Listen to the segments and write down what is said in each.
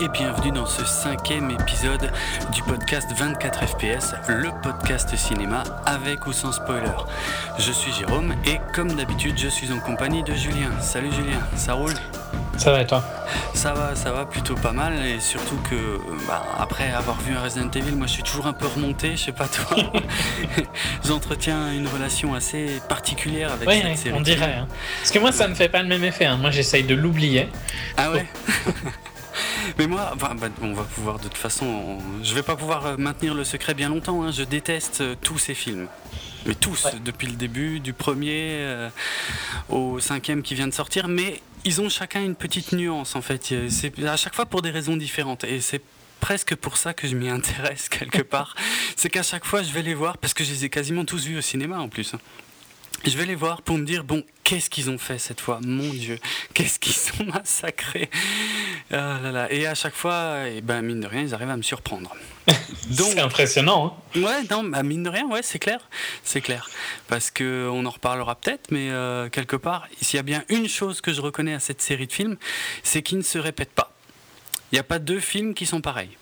Et bienvenue dans ce cinquième épisode du podcast 24 FPS, le podcast cinéma avec ou sans spoiler. Je suis Jérôme et comme d'habitude je suis en compagnie de Julien. Salut Julien, ça roule? Ça va et toi? Ça va, ça va plutôt pas mal et surtout que bah, après avoir vu un Resident Evil, moi je suis toujours un peu remonté, je sais pas toi. J'entretiens une relation assez particulière avec cette série. On dirait. Hein. Parce que moi ça ne fait pas le même effet. Hein. Moi j'essaye de l'oublier. Ah ouais? Mais moi, bah, on va pouvoir de toute façon, je vais pas pouvoir euh, maintenir le secret bien longtemps. Hein. Je déteste euh, tous ces films. Mais tous, depuis le début, du premier euh, au cinquième qui vient de sortir. Mais ils ont chacun une petite nuance en fait. C'est à chaque fois pour des raisons différentes. Et c'est presque pour ça que je m'y intéresse quelque part. c'est qu'à chaque fois je vais les voir, parce que je les ai quasiment tous vus au cinéma en plus. Je vais les voir pour me dire, bon, qu'est-ce qu'ils ont fait cette fois? Mon Dieu, qu'est-ce qu'ils ont massacré? Ah là là. Et à chaque fois, et eh ben, mine de rien, ils arrivent à me surprendre. c'est impressionnant. Hein ouais, non, bah, mine de rien, ouais, c'est clair. C'est clair. Parce qu'on en reparlera peut-être, mais euh, quelque part, s'il y a bien une chose que je reconnais à cette série de films, c'est qu'ils ne se répètent pas. Il n'y a pas deux films qui sont pareils.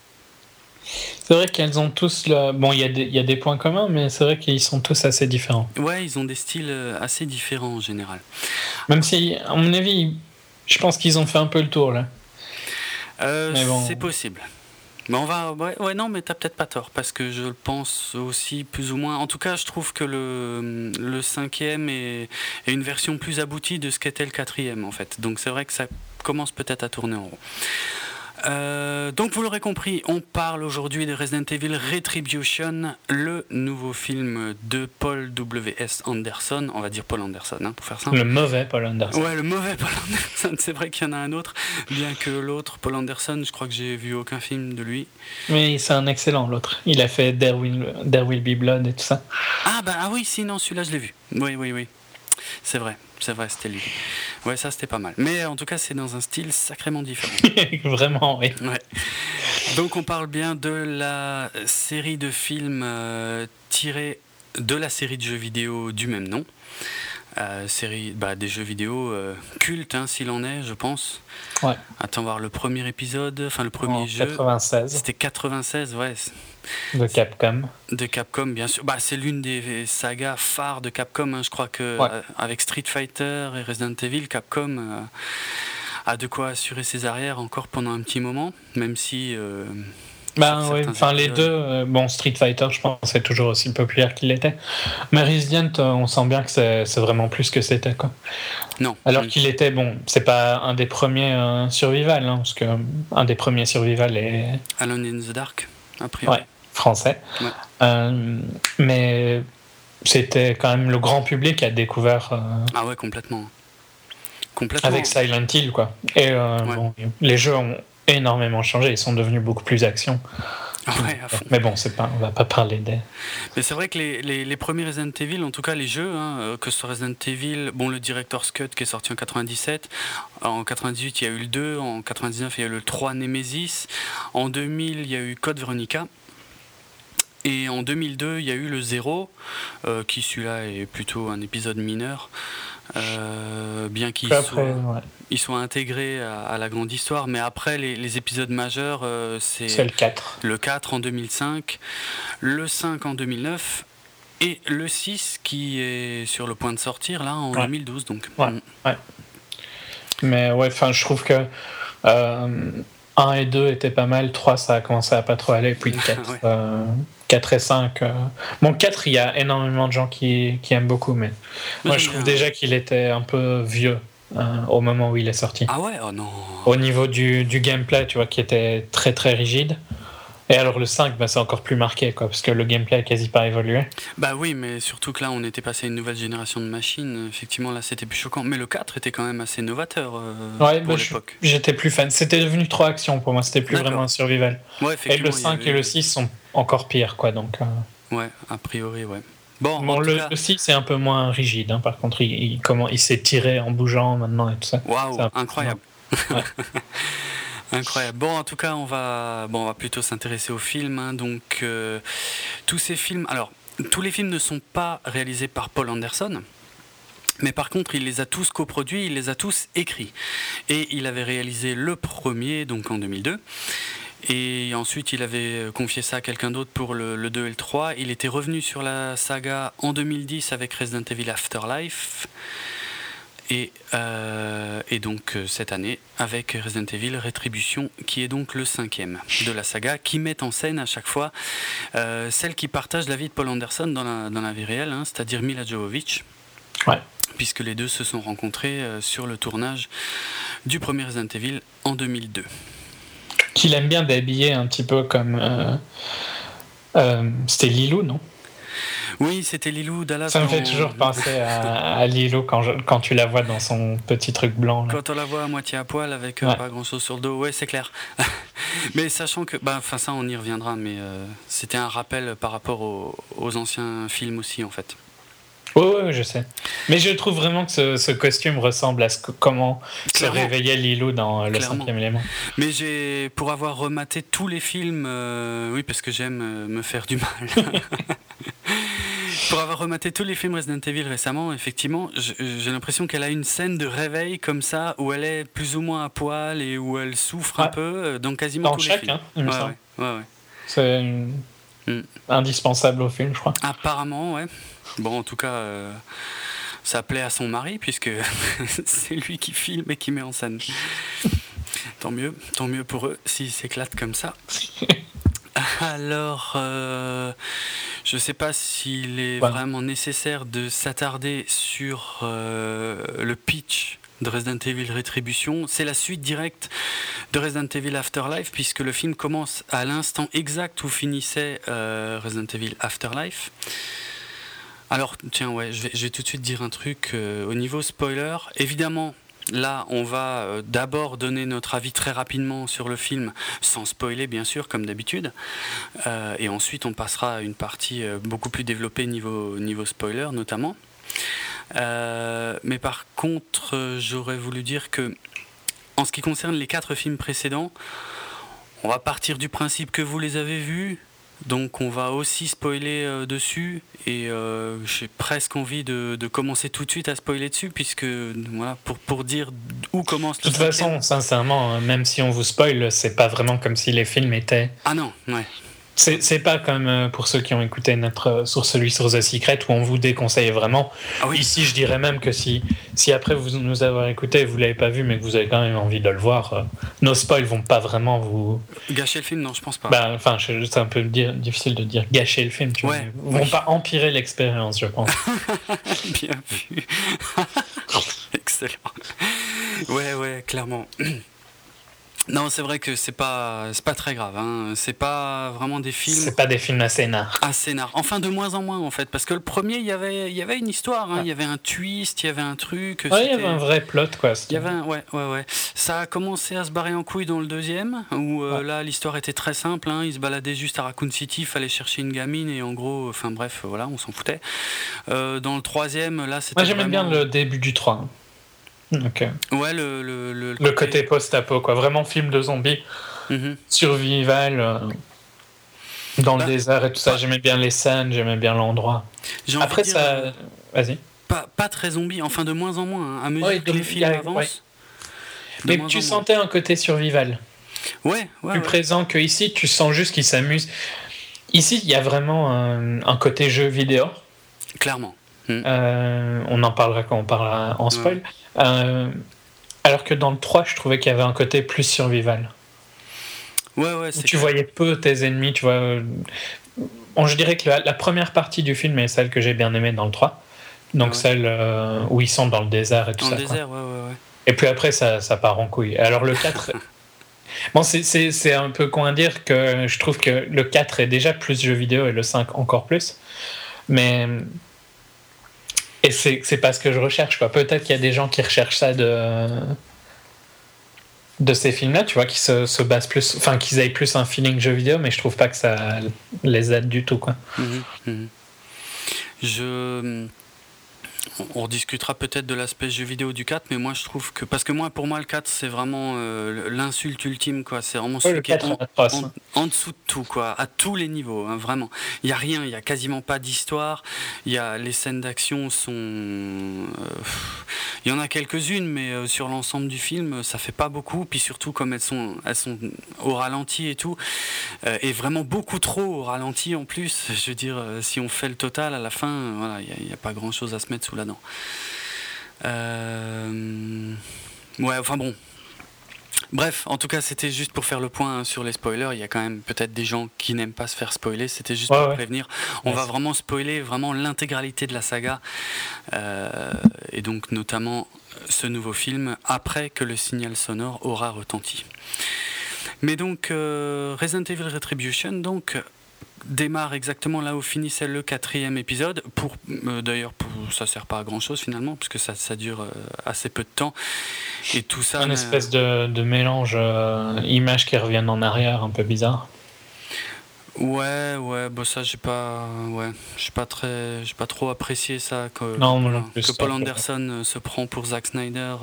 C'est vrai qu'elles ont tous le... Bon, il y, y, a des points communs, mais c'est vrai qu'ils sont tous assez différents. Ouais, ils ont des styles euh, assez différents en général. Même si, à mon avis, je pense qu'ils ont fait un peu le tour là. Euh, c'est possible. Mais on va, ouais, non, mais t'as peut-être pas tort parce que je le pense aussi plus ou moins. En tout cas, je trouve que le, le cinquième est, est une version plus aboutie de ce qu'était le quatrième en fait. Donc c'est vrai que ça commence peut-être à tourner en rond. Euh, donc vous l'aurez compris, on parle aujourd'hui de Resident Evil Retribution, le nouveau film de Paul W.S. Anderson, on va dire Paul Anderson hein, pour faire ça. Le mauvais Paul Anderson. Ouais, le mauvais Paul Anderson, c'est vrai qu'il y en a un autre, bien que l'autre, Paul Anderson, je crois que j'ai vu aucun film de lui. Mais c'est un excellent l'autre, il a fait There Will, There Will Be Blood et tout ça. Ah bah ah oui, sinon celui-là je l'ai vu. Oui, oui, oui. C'est vrai, c'est vrai, c'était lui. Ouais, ça c'était pas mal. Mais en tout cas, c'est dans un style sacrément différent. Vraiment, oui. Donc on parle bien de la série de films euh, tirés de la série de jeux vidéo du même nom. Euh, série bah, des jeux vidéo euh, cultes, hein, s'il en est, je pense. Ouais. Attends voir le premier épisode, enfin le premier en jeu. 96. C'était 96, ouais. De Capcom. De Capcom, bien sûr. Bah, c'est l'une des sagas phares de Capcom. Hein. Je crois que euh, avec Street Fighter et Resident Evil, Capcom a de quoi assurer ses arrières encore pendant un petit moment, même si ben oui, enfin les deux, euh, bon Street Fighter je pense c'est toujours aussi populaire qu'il était, mais Resident euh, on sent bien que c'est vraiment plus que c'était quoi. Non. Alors qu'il était bon, c'est pas un des premiers euh, survival, hein, parce que un des premiers survival est. Alone in the Dark, a priori. Ouais, français. mais c'était quand même le grand public qui a découvert. ah ouais complètement. Complètement. Avec Silent Hill quoi. Et bon, les jeux ont énormément changé. Ils sont devenus beaucoup plus action. Ah mais bon, c'est pas, on va pas parler des. Mais c'est vrai que les, les, les, premiers Resident Evil, en tout cas les jeux, hein, euh, que ce soit Resident Evil, bon le Director's Cut qui est sorti en 97, en 98 il y a eu le 2, en 99 il y a eu le 3 Nemesis, en 2000 il y a eu Code Veronica. Et en 2002, il y a eu le 0, euh, qui celui-là est plutôt un épisode mineur. Euh, bien qu'ils soient, ils soient intégrés à, la grande histoire. Mais après, les, épisodes majeurs, euh, c'est le 4. Le 4 en 2005, le 5 en 2009 et le 6 qui est sur le point de sortir là en 2012. Donc. Ouais, ouais. Mais ouais, enfin, je trouve que 1 euh, et 2 étaient pas mal, 3 ça a commencé à pas trop aller, puis 4. 4 et 5. Euh. Bon, 4, il y a énormément de gens qui, qui aiment beaucoup, mais moi, je trouve déjà qu'il était un peu vieux euh, au moment où il est sorti. Ah ouais, oh non. Au niveau du, du, gameplay, tu vois, qui était très très rigide. Et alors le 5, bah, c'est encore plus marqué, quoi, parce que le gameplay a quasi pas évolué. Bah oui, mais surtout que là, on était passé à une nouvelle génération de machines. Effectivement, là, c'était plus choquant. Mais le 4 était quand même assez novateur euh, ouais, pour bah, l'époque. J'étais plus fan. C'était devenu trop action pour moi. C'était plus vraiment un survival. Ouais, et le 5 et le 6 sont encore pires, quoi. Donc, euh. Ouais, a priori, ouais. Bon, bon le, 6 c'est un peu moins rigide. Hein, par contre, il, comment, il s'est tiré en bougeant maintenant et tout ça. Waouh, incroyable. Incroyable. Bon, en tout cas, on va, bon, on va plutôt s'intéresser aux films. Hein. donc, euh, tous ces films. Alors, tous les films ne sont pas réalisés par Paul Anderson. Mais par contre, il les a tous coproduits, il les a tous écrits. Et il avait réalisé le premier, donc en 2002. Et ensuite, il avait confié ça à quelqu'un d'autre pour le, 2 et le 3. Il était revenu sur la saga en 2010 avec Resident Evil Afterlife. Et, euh, et, donc euh, cette année avec Resident Evil Retribution, qui est donc le cinquième de la saga, qui met en scène à chaque fois euh, celle qui partage la vie de Paul Anderson dans la, dans la vie réelle, hein, c'est-à-dire Mila Jovovich. Ouais puisque les deux se sont rencontrés euh, sur le tournage du premier Resident Evil en 2002. Qu'il aime bien d'habiller un petit peu comme. C'était Lilou, non? Oui, c'était Lilou Dallas. Ça me fait toujours penser à, Lilou quand, quand tu la vois dans son petit truc blanc. Quand on la voit à moitié à poil avec pas grand chose sur le dos, ouais, c'est clair. mais sachant que, bah, enfin ça, on y reviendra, mais c'était un rappel par rapport aux, anciens films aussi, en fait. Oui, je sais. Mais je trouve vraiment que ce, costume ressemble à ce comment se réveillait Lilou dans Le cinquième élément. Mais j'ai, pour avoir rematé tous les films, euh, oui, parce que j'aime euh, me faire du mal. pour avoir rematé tous les films Resident Evil récemment, effectivement, j'ai l'impression qu'elle a une scène de réveil comme ça, où elle est plus ou moins à poil et où elle souffre un peu, euh, dans quasiment tous les films. Hein, il me C'est mm. indispensable au film, je crois. Apparemment, ouais. Bon, en tout cas, euh, ça plaît à son mari, puisque c'est lui qui filme et qui met en scène. tant mieux, tant mieux pour eux s'ils s'éclatent comme ça. Alors, euh, je ne sais pas s'il est vraiment nécessaire de s'attarder sur euh, le pitch de Resident Evil Retribution. C'est la suite directe de Resident Evil Afterlife, puisque le film commence à l'instant exact où finissait Resident Evil Afterlife. Alors, tiens, ouais, je vais, tout de suite dire un truc. Euh, au niveau spoiler, évidemment, là, on va euh, d'abord donner notre avis très rapidement sur le film, sans spoiler, bien sûr, comme d'habitude. Euh, et ensuite, on passera à une partie beaucoup plus développée niveau, niveau spoiler, notamment. mais par contre, j'aurais voulu dire que, en ce qui concerne les quatre films précédents, on va partir du principe que vous les avez vus, donc on va aussi spoiler euh, dessus et euh, j'ai presque envie de, commencer tout de suite à spoiler dessus puisque voilà pour, pour dire où commence le De toute façon, sincèrement, hein, même si on vous spoil, c'est pas vraiment comme si les films étaient. Ah non, ouais. C'est pas comme euh, pour ceux qui ont écouté notre euh, sur celui sur The Secret où on vous déconseille vraiment. Ah oui. Ici, je dirais même que si, si après vous nous avoir écouté vous l'avez pas vu mais que vous avez quand même envie de le voir, euh, nos spoils vont pas vraiment vous gâcher le film. Non, je pense pas. Bah, enfin, c'est un peu difficile de dire gâcher le film. Tu ouais, vois. vont pas empirer l'expérience, je pense. Bien vu. Excellent. Ouais, ouais, clairement. Non, c'est vrai que c'est pas c'est pas très grave. Hein. C'est pas vraiment des films. C'est pas des films à scénar. À scénar. Enfin, de moins en moins en fait, parce que le premier, il y avait il y avait une histoire. Hein. Il y avait un twist, il y avait un truc. Ouais, il y avait un vrai plot quoi. Il y avait un... ouais ouais ouais. Ça a commencé à se barrer en couille dans le deuxième, où euh, là l'histoire était très simple. Hein. Il se baladait juste à Raccoon City, il fallait chercher une gamine et en gros, enfin bref, voilà, on s'en foutait. Euh, dans le troisième, là, c'était. Moi, j'aimais bien le début du 3. Ok. Ouais, le, le, le, côté, post-apo, quoi. Vraiment film de zombies. Mhm. Survival. Euh, dans le bah, désert et tout ça. J'aimais bien les scènes, j'aimais bien l'endroit. Après, ça. Euh, Vas-y. Pas, pas, très zombie, enfin de moins en moins, hein, à mesure que les films avancent. Mais tu sentais un côté survival. Ouais, ouais. Plus présent que ici, tu sens juste qu'ils s'amusent. Ici, il y a vraiment un, un, côté jeu vidéo. Clairement. Hmm. Euh, on en parlera quand on parlera en spoil. Euh, alors que dans le 3, je trouvais qu'il y avait un côté plus survival. Ouais, ouais, tu voyais peu tes ennemis, tu vois. Bon, je dirais que la, première partie du film est celle que j'ai bien aimée dans le 3. Donc celle euh, où ils sont dans le désert et tout ça. Dans le désert, ouais, ouais, ouais. Et puis après, ça, ça part en couille. Alors le 4. bon, c'est un peu con à dire que je trouve que le 4 est déjà plus jeu vidéo et le 5 encore plus. Mais et c'est pas ce que je recherche. Peut-être qu'il y a des gens qui recherchent ça de, de ces films-là, tu vois, qui se, se basent plus, enfin, qu'ils aient plus un feeling jeu vidéo, mais je trouve pas que ça les aide du tout, quoi. Mhm, mhm. Je. On, rediscutera peut-être de l'aspect jeu vidéo du 4, mais moi je trouve que. Parce que moi, pour moi, le 4, c'est vraiment euh, l'insulte ultime, quoi. C'est vraiment celui qui est en, dessous de tout, quoi. À tous les niveaux, hein, vraiment. Il n'y a rien, il n'y a quasiment pas d'histoire. Il y a, les scènes d'action sont. Euh, il y en a quelques-unes, mais euh, sur l'ensemble du film, ça fait pas beaucoup. Puis surtout, comme elles sont, elles sont au ralenti et tout, et vraiment beaucoup trop au ralenti en plus. Je veux dire, si on fait le total à la fin, voilà, il n'y a, pas grand-chose à se mettre sous la dent. Euh, ouais, enfin bon. Bref, en tout cas, c'était juste pour faire le point sur les spoilers. Il y a quand même peut-être des gens qui n'aiment pas se faire spoiler. C'était juste pour prévenir. On va vraiment spoiler vraiment l'intégralité de la saga. Euh, et donc, notamment ce nouveau film après que le signal sonore aura retenti. Mais donc, euh, Resident Evil Retribution, donc, démarre exactement là où finissait le quatrième épisode. Pour euh, d'ailleurs, ça sert pas à grand chose finalement, puisque ça, ça dure euh, assez peu de temps. Et tout ça. Un espèce de, de mélange euh, images qui reviennent en arrière, un peu bizarre. Ouais, ouais, bah ça j'ai pas, ouais, j'ai pas très, j'ai pas trop apprécié ça que, non, que Paul Anderson se prend pour Zack Snyder,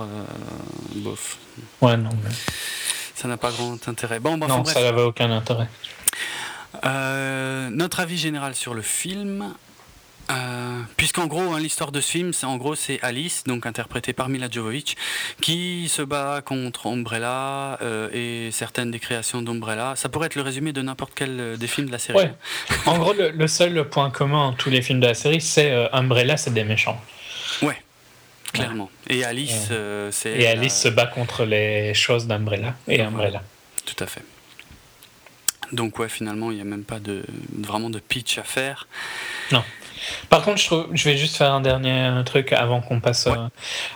bof. Ouais, non. Mais... Ça n'a pas grand intérêt. Bon, bah, non, ça n'avait aucun intérêt. Euh, notre avis général sur le film. Euh, puisqu'en gros, hein, l'histoire de ce film, c'est en gros c'est Alice, donc interprétée par Mila Jovovich, qui se bat contre Umbrella euh, et certaines des créations d'Umbrella. Ça pourrait être le résumé de n'importe quel des films de la série. Ouais. en gros, le, seul point commun en tous les films de la série, c'est Umbrella, c'est des méchants. Ouais, clairement. Et Alice, c'est. Et Alice se bat contre les choses d'Umbrella et Umbrella. Tout à fait. Donc ouais, finalement, il n'y a même pas de, vraiment de pitch à faire. Non. Par contre, je, trouve, je vais juste faire un dernier truc avant qu'on passe.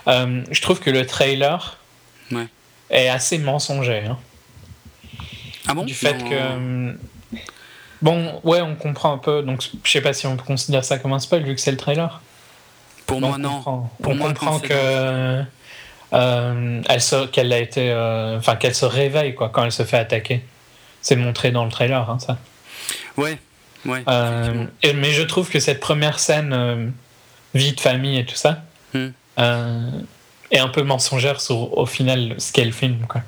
Euh, je trouve que le trailer est assez mensonger. Hein. Ah bon? Du fait que. Euh, bon, ouais, on comprend un peu. Donc, je sais pas si on peut considérer ça comme un spoil vu que c'est le trailer. Pour moi, non. on comprend que. Euh, elle qu'elle a été, enfin qu'elle se réveille quoi quand elle se fait attaquer. C'est montré dans le trailer, hein, ça. Ouais, ouais. Euh, mais je trouve que cette première scène, euh, vie de famille et tout ça, hmm. euh, est un peu mensongère sur au final ce qu'est le film. Quoi.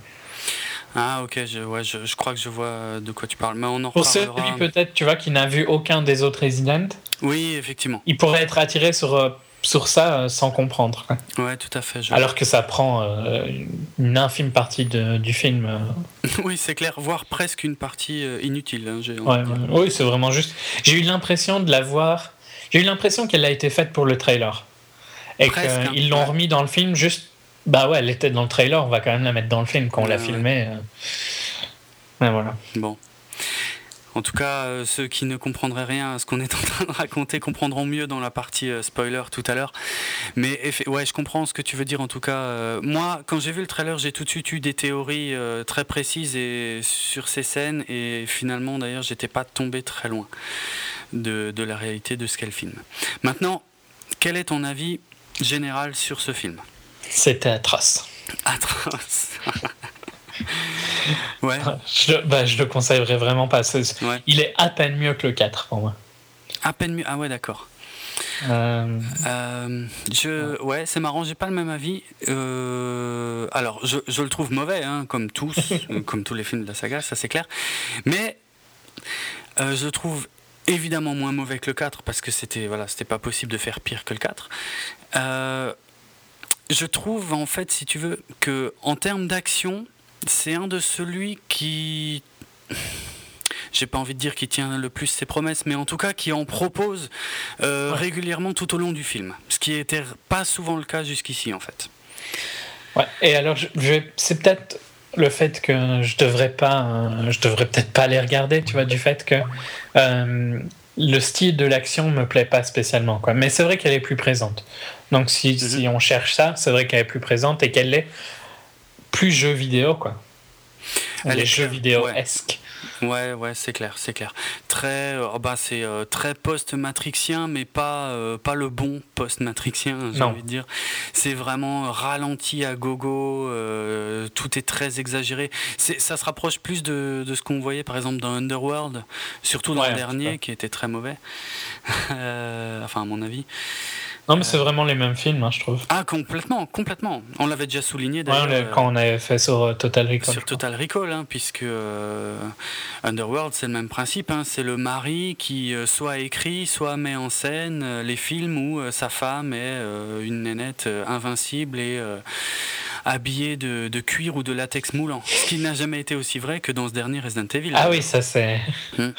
Ah ok, je, ouais, je, je, crois que je vois de quoi tu parles. Mais on en Pour celui peut-être, tu vois, qui n'a vu aucun des autres Resident. Oui, effectivement. Il pourrait être attiré sur sur ça euh, sans comprendre. Ouais, tout à fait. Alors que ça prend euh, une infime partie du film. Euh. oui, c'est clair, voire presque une partie inutile. Hein, oui, c'est vraiment juste. J'ai eu l'impression de la voir. J'ai eu l'impression qu'elle a été faite pour le trailer. Et qu'ils l'ont remis dans le film juste. Bah ouais, elle était dans le trailer, on va quand même la mettre dans le film quand on l'a filmé. Mais voilà. Bon. En tout cas, euh, ceux qui ne comprendraient rien à ce qu'on est en train de raconter comprendront mieux dans la partie euh, spoiler tout à l'heure. Mais ouais, je comprends ce que tu veux dire en tout cas. Euh, moi, quand j'ai vu le trailer, j'ai tout de suite eu des théories très précises et, sur ces scènes et finalement, d'ailleurs, j'étais pas tombé très loin de, de la réalité de ce qu'est le film. Maintenant, quel est ton avis général sur ce film? C'était atroce. Atroce. ouais. Je, bah, je le conseillerais vraiment pas. Il est à peine mieux que le 4 pour moi. À peine mieux Ah ouais, d'accord. Euh... Euh, je, ouais, c'est marrant, j'ai pas le même avis. Euh, alors, je, je, le trouve mauvais, hein, comme tous, comme tous les films de la saga, ça c'est clair. Mais euh, je le trouve évidemment moins mauvais que le 4 parce que c'était voilà, c'était pas possible de faire pire que le 4. je trouve en fait, si tu veux, que en termes d'action, c'est un de celui qui j'ai pas envie de dire qu'il tient le plus ses promesses, mais en tout cas qui en propose euh, régulièrement tout au long du film, ce qui n'était pas souvent le cas jusqu'ici en fait. Ouais. Et alors, je, c'est peut-être le fait que je devrais pas, euh, je devrais peut-être pas les regarder, tu vois, du fait que euh, le style de l'action me plaît pas spécialement, quoi. Mais c'est vrai qu'elle est plus présente. Donc si, mm-hmm. si on cherche ça, c'est vrai qu'elle est plus présente et qu'elle est plus jeux vidéo, quoi. Les jeux vidéo-esque. Ouais, ouais, c'est clair, c'est clair. Très, euh, bah, c'est euh, très post-matrixien, mais pas, euh, pas le bon post-matrixien, j'ai envie de dire. C'est vraiment ralenti à gogo, tout est très exagéré. Ça se rapproche plus de, de ce qu'on voyait par exemple dans Underworld, surtout dans le dernier, qui était très mauvais, enfin à mon avis. Non, mais c'est vraiment les mêmes films, hein, je trouve. Ah, complètement, complètement. On l'avait déjà souligné d'ailleurs. Ouais, quand on avait fait sur Total Recall. Sur Total Recall, hein, puisque Underworld, c'est le même principe. Hein, c'est le mari qui soit écrit, soit met en scène les films où sa femme est une nénette invincible et habillé de, de, cuir ou de latex moulant. Ce qui n'a jamais été aussi vrai que dans ce dernier Resident Evil. Ah oui, ça c'est. Hmm.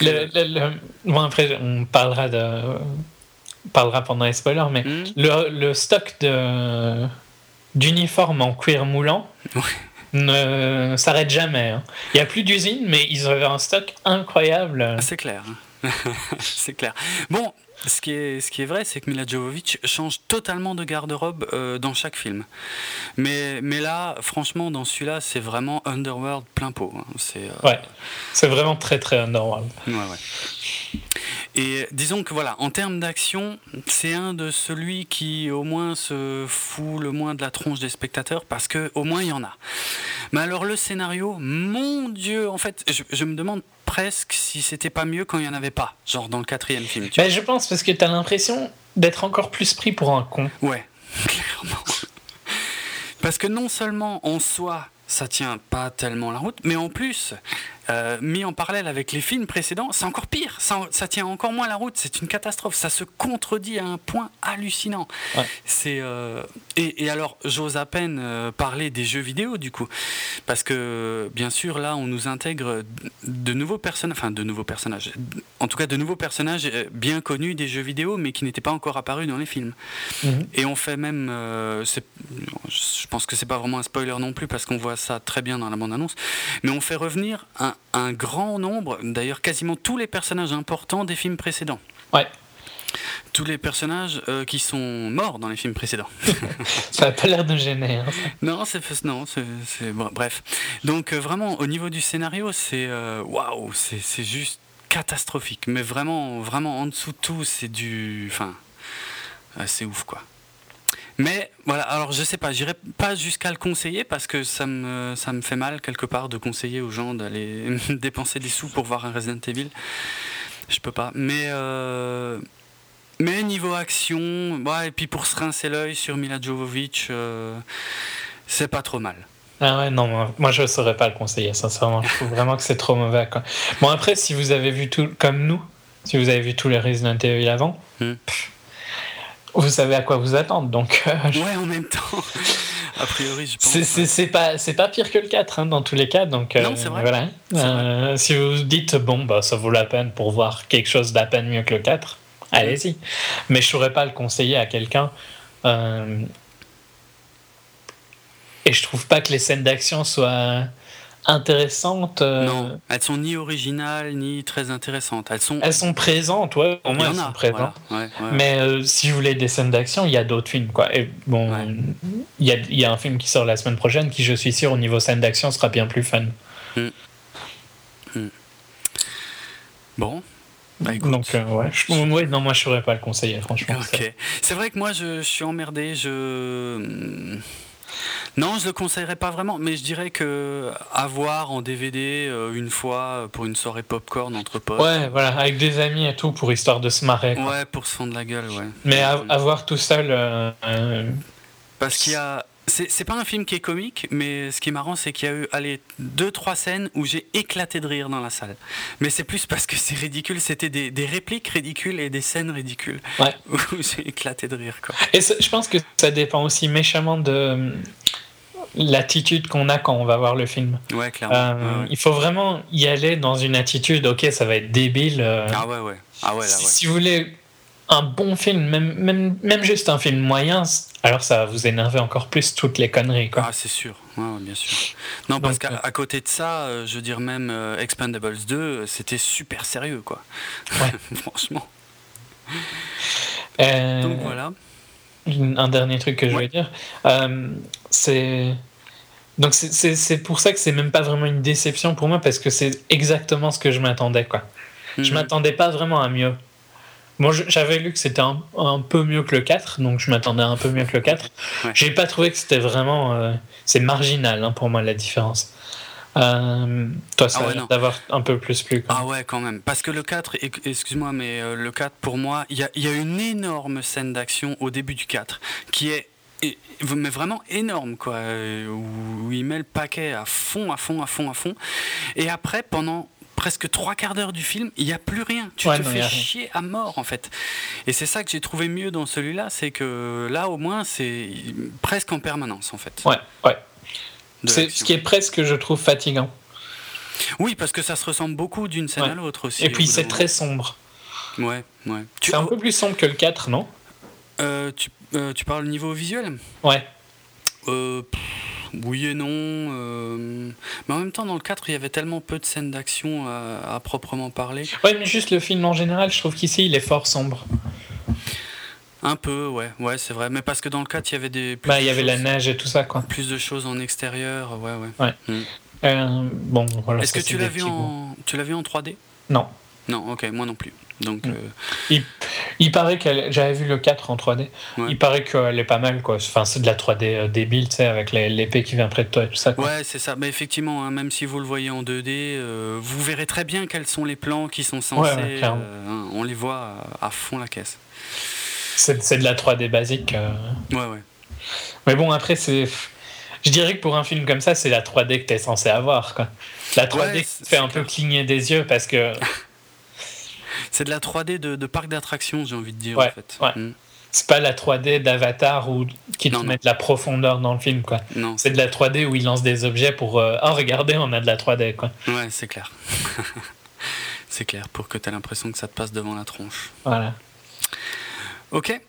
Bon, après, on parlera de. Parlera pendant les spoilers, mais hmm. le, le, stock de d'uniformes en cuir moulant ne s'arrête jamais. Hein. Il n'y a plus d'usine, mais ils avaient un stock incroyable. C'est clair. c'est clair. Bon, ce qui est, ce qui est vrai, c'est que Mila Jovovich change totalement de garde-robe euh, dans chaque film. Mais, mais là, franchement, dans celui-là, c'est vraiment Underworld plein pot. Hein. C'est, euh, Ouais, c'est vraiment très très Underworld. Ouais, ouais. Et disons que voilà, en termes d'action, c'est un de celui qui au moins se fout le moins de la tronche des spectateurs parce que au moins il y en a. Mais alors le scénario, mon Dieu, en fait, je, me demande presque si c'était pas mieux quand il y en avait pas, genre dans le quatrième film. Ben, je pense parce que tu as l'impression d'être encore plus pris pour un con. Ouais, clairement. Parce que non seulement en soi, ça tient pas tellement la route, mais en plus, euh, mis en parallèle avec les films précédents, c'est encore pire. Ça, tient encore moins la route. C'est une catastrophe. Ça se contredit à un point hallucinant. C'est euh, et, alors, j'ose à peine euh, parler des jeux vidéo du coup, parce que bien sûr là, on nous intègre de nouveaux personnages, enfin de nouveaux personnages, en tout cas de nouveaux personnages bien connus des jeux vidéo, mais qui n'étaient pas encore apparus dans les films. Mhm. Et on fait même, je pense que c'est pas vraiment un spoiler non plus parce qu'on voit ça très bien dans la bande annonce, mais on fait revenir un un, grand nombre, d'ailleurs quasiment tous les personnages importants des films précédents. Ouais. Tous les personnages euh, qui sont morts dans les films précédents. ça n'a pas l'air de gêner. Hein. Non, c'est non, c'est bref. Donc euh, vraiment au niveau du scénario, c'est euh, waouh, c'est juste catastrophique. Mais vraiment, vraiment en dessous de tout, c'est du, enfin, c'est ouf quoi. Mais voilà, alors je sais pas, j'irai pas jusqu'à le conseiller parce que ça me, ça me fait mal quelque part de conseiller aux gens d'aller dépenser des sous pour voir un Resident Evil. Je peux pas. Mais, euh, mais niveau action, ouais, et puis pour se rincer l'œil sur Mila Jovovich, euh, c'est pas trop mal. Ah ouais, non, moi, je ne saurais pas le conseiller, sincèrement. Je trouve vraiment que c'est trop mauvais. Quoi. Bon, après, si vous avez vu tout, comme nous, si vous avez vu tous les Resident Evil avant, hmm vous savez à quoi vous attendre. Donc, euh, Ouais, en même temps. A priori, je pense. C'est pas, pas pire que le 4 hein, dans tous les cas. Donc, euh, non, c'est vrai. Voilà. Euh, si vous dites, bon, bah, ça vaut la peine pour voir quelque chose d'à peine mieux que le 4, allez-y. Mais je ne saurais pas le conseiller à quelqu'un. Et je trouve pas que les scènes d'action soient intéressantes. Euh, non, elles sont ni originales ni très intéressantes. Elles sont, elles sont présentes, ouais, au moins elles sont présentes. Mais euh, si vous voulez des scènes d'action, il y a d'autres films, quoi. Et bon, il y, a, y, a, un film qui sort la semaine prochaine qui, je suis sûr, au niveau scène d'action, sera bien plus fun. Hmm. Hmm. Bon. Bah, Donc, euh, ouais, non, moi je saurais pas le conseiller, franchement. C'est vrai que moi je, je suis emmerdé. Je non, je le conseillerais pas vraiment, mais je dirais que avoir en DVD euh, une fois pour une soirée popcorn entre potes. Ouais, voilà, avec des amis et tout pour histoire de se marrer. Ouais, pour se fondre la gueule, ouais. Mais avoir tout seul. Euh, euh, Parce qu'il y a c'est pas un film qui est comique, mais ce qui est marrant, c'est qu'il y a eu allez, deux, trois scènes où j'ai éclaté de rire dans la salle. Mais c'est plus parce que c'est ridicule, c'était des, des, répliques ridicules et des scènes ridicules. Ouais. Où j'ai éclaté de rire. Quoi. Et je pense que ça dépend aussi méchamment de l'attitude qu'on a quand on va voir le film. Ouais, clairement. Euh, il faut vraiment y aller dans une attitude, ok, ça va être débile. Euh, ah ouais, ouais. Ah ouais, là, ouais. Si vous voulez un bon film, même, même, même juste un film moyen, alors ça va vous énerver encore plus toutes les conneries. Quoi. Ah, c'est sûr, bien sûr. Non, parce qu'à euh, côté de ça, euh, je veux dire, même euh, Expendables 2, c'était super sérieux, quoi. Franchement. Donc voilà. Un dernier truc que je voulais dire, c'est. Donc c'est pour ça que c'est même pas vraiment une déception pour moi parce que c'est exactement ce que je m'attendais quoi. Je mhm. m'attendais pas vraiment à mieux. Moi, j'avais lu que c'était un, un, peu mieux que le 4, donc je m'attendais un peu mieux que le 4. J'ai pas trouvé que c'était vraiment. Euh, c'est marginal hein, pour moi la différence. Euh, toi, ça ah d'avoir un peu plus plus. Ah ouais, quand même. Parce que le 4, excuse-moi, mais euh, le 4, pour moi, il y a, y a, une énorme scène d'action au début du 4 qui est mais vraiment énorme quoi où, il met le paquet à fond à fond à fond à fond et après pendant presque trois quarts d'heure du film, il n'y a plus rien. Tu te fais chier à mort, en fait. Et c'est ça que j'ai trouvé mieux dans celui-là, c'est que là, au moins, c'est presque en permanence, en fait. Ouais, ouais. C'est ce qui est presque, je trouve, fatigant. Oui, parce que ça se ressemble beaucoup d'une scène à l'autre aussi. Et puis c'est très sombre. Ouais, ouais. C'est un peu plus sombre que le 4, non? Euh, tu, euh, tu, parles niveau visuel? Ouais. Euh, oui et non. Euh, mais en même temps, dans le 4, il y avait tellement peu de scènes d'action à, proprement parler. Ouais, mais juste le film en général, je trouve qu'ici, il est fort sombre. Un peu, ouais, ouais, c'est vrai. Mais parce que dans le 4, il y avait des. Bah, il y avait la neige et tout ça, quoi. Plus de choses en extérieur, ouais, ouais. ouais. Mm. Euh, bon, voilà. Est-ce que tu l'as vu, en... tu l'as vu en 3D Non. Non, ok, moi non plus. Donc, mm. euh, il, paraît qu'elle. J'avais vu le 4 en 3D. Il paraît qu'elle est pas mal, quoi. Enfin, c'est de la 3D euh, débile, tu sais, avec l'épée qui vient près de toi et tout ça. Ouais, c'est ça. Mais effectivement, hein, même si vous le voyez en 2D, euh, vous verrez très bien quels sont les plans qui sont censés. Hein, on les voit à, fond la caisse. C'est de la 3D basique. Ouais, ouais. Mais bon, après, c'est. Je dirais que pour un film comme ça, c'est la 3D que tu es censé avoir. Quoi. La 3D fait un peu cligner des yeux parce que C'est de la 3D de, parc d'attractions, j'ai envie de dire. en fait. Mm. C'est pas la 3D d'Avatar ou qui te met de la profondeur dans le film, quoi. Non. C'est de la 3D où ils lancent des objets pour. Euh, oh, regardez, on a de la 3D, quoi. Ouais, c'est clair. c'est clair, pour que tu aies l'impression que ça te passe devant la tronche. Voilà. Ok.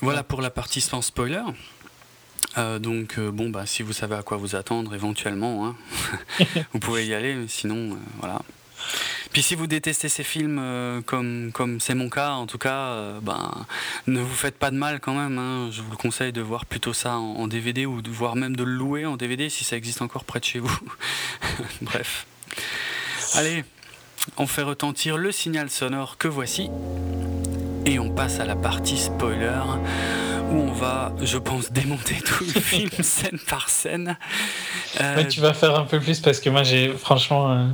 Voilà pour la partie sans spoiler. Euh, donc euh, bon bah si vous savez à quoi vous attendre éventuellement, hein, vous pouvez y aller. Sinon voilà, puis si vous détestez ces films euh, comme comme c'est mon cas, en tout cas, euh, ben ne vous faites pas de mal quand même. Hein. Je vous le conseille de voir plutôt ça en, DVD ou de voir même de le louer en DVD si ça existe encore près de chez vous. Bref. Allez, on fait retentir le signal sonore que voici et on passe à la partie spoiler où on va, je pense, démonter tout le film scène par scène. Euh... tu vas faire un peu plus parce que moi j'ai franchement euh,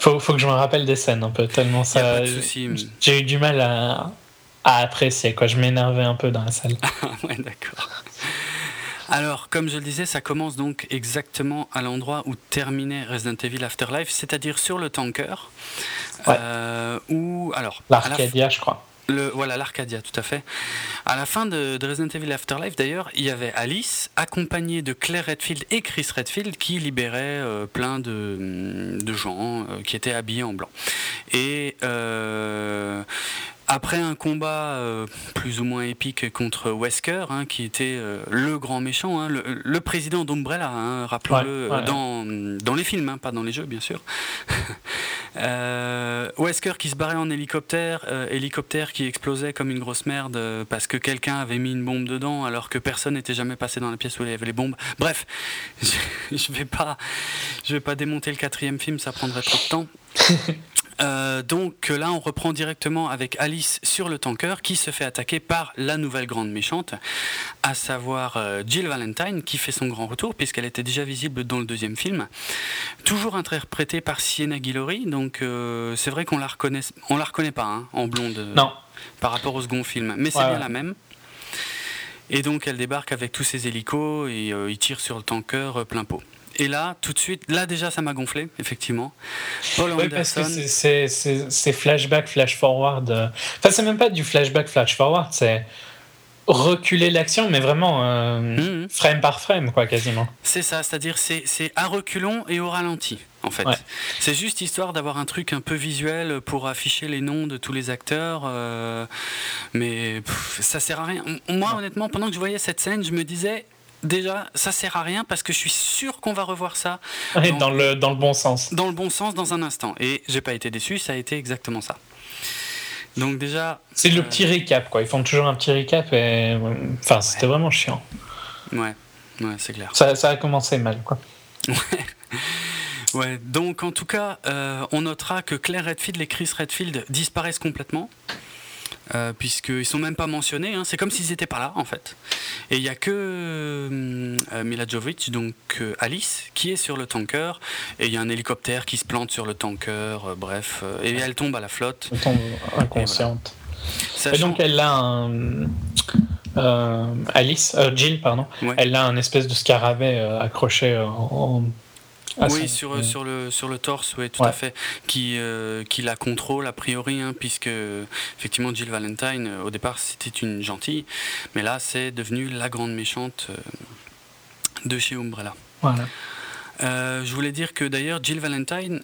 faut, faut que je me rappelle des scènes un peu, tellement ça. J'ai eu du mal à, à apprécier, quoi. Je m'énervais un peu dans la salle. ouais, d'accord. Alors, comme je le disais, ça commence donc exactement à l'endroit où terminait Resident Evil Afterlife, c'est-à-dire sur le tanker. Ouais. Euh, où, alors. L'Arcadia, je crois voilà, l'Arcadia, tout à fait. À la fin de, Resident Evil Afterlife, d'ailleurs, il y avait Alice, accompagnée de Claire Redfield et Chris Redfield, qui libéraient euh, plein de, gens euh, qui étaient habillés en blanc. Euh, après un combat euh, plus ou moins épique contre Wesker, hein, qui était euh, le grand méchant, hein, le, président d'Umbrella, hein, rappelons-le, dans, dans, les films, pas dans les jeux bien sûr. euh, Wesker qui se barrait en hélicoptère, hélicoptère qui explosait comme une grosse merde parce que quelqu'un avait mis une bombe dedans alors que personne n'était jamais passé dans la pièce où il y avait les bombes. Bref, je, je vais pas, je vais pas démonter le quatrième film, ça prendrait trop de temps. Euh, donc là, on reprend directement avec Alice sur le tanker qui se fait attaquer par la nouvelle grande méchante, à savoir euh, Jill Valentine, qui fait son grand retour puisqu'elle était déjà visible dans le deuxième film. Toujours interprétée par Sienna Guillory, donc euh, c'est vrai qu'on la reconnaît, on la reconnaît pas hein, en blonde non. par rapport au second film, mais c'est bien la même. Et donc elle débarque avec tous ses hélicos et il tire sur le tanker plein pot. Et là, tout de suite, là déjà, ça m'a gonflé, effectivement. Paul oui, parce que c'est flashback, flash forward. Euh, enfin, c'est même pas du flashback, flash forward, c'est reculer l'action, mais vraiment euh, mhm. frame par frame, quoi, quasiment. C'est ça, c'est-à-dire c'est à reculons et au ralenti, en fait. C'est juste histoire d'avoir un truc un peu visuel pour afficher les noms de tous les acteurs, euh, mais ça sert à rien. Moi, honnêtement, pendant que je voyais cette scène, je me disais, déjà, ça sert à rien parce que je suis sûr qu'on va revoir ça. dans, le, dans le bon sens. Dans le bon sens, dans un instant. Et j'ai pas été déçu, ça a été exactement ça. Donc déjà. C'est le euh, petit recap, quoi. Ils font toujours un petit recap et. Enfin, c'était vraiment chiant. Ouais, ouais, c'est clair. Ça, ça, a commencé mal, quoi. Ouais. Ouais, donc en tout cas, euh, on notera que Claire Redfield et Chris Redfield disparaissent complètement. Euh, puisqu'ils sont même pas mentionnés. Hein. C'est comme s'ils n'étaient pas là, en fait. Et il n'y a que euh, Mila Jovovich, donc euh, Alice, qui est sur le tanker. Et il y a un hélicoptère qui se plante sur le tanker. bref, et elle tombe à la flotte. Elle tombe inconsciente. Et, donc elle a un. Alice, Jill, pardon, elle a un espèce de scarabée accroché en, ah, oui, sur, sur, le, sur le torse, oui, tout à fait, qui, euh, qui la contrôle a priori, hein, puisque effectivement Jill Valentine, euh, au départ, c'était une gentille, mais là, c'est devenu la grande méchante euh, de chez Umbrella. Voilà. je voulais dire que d'ailleurs, Jill Valentine,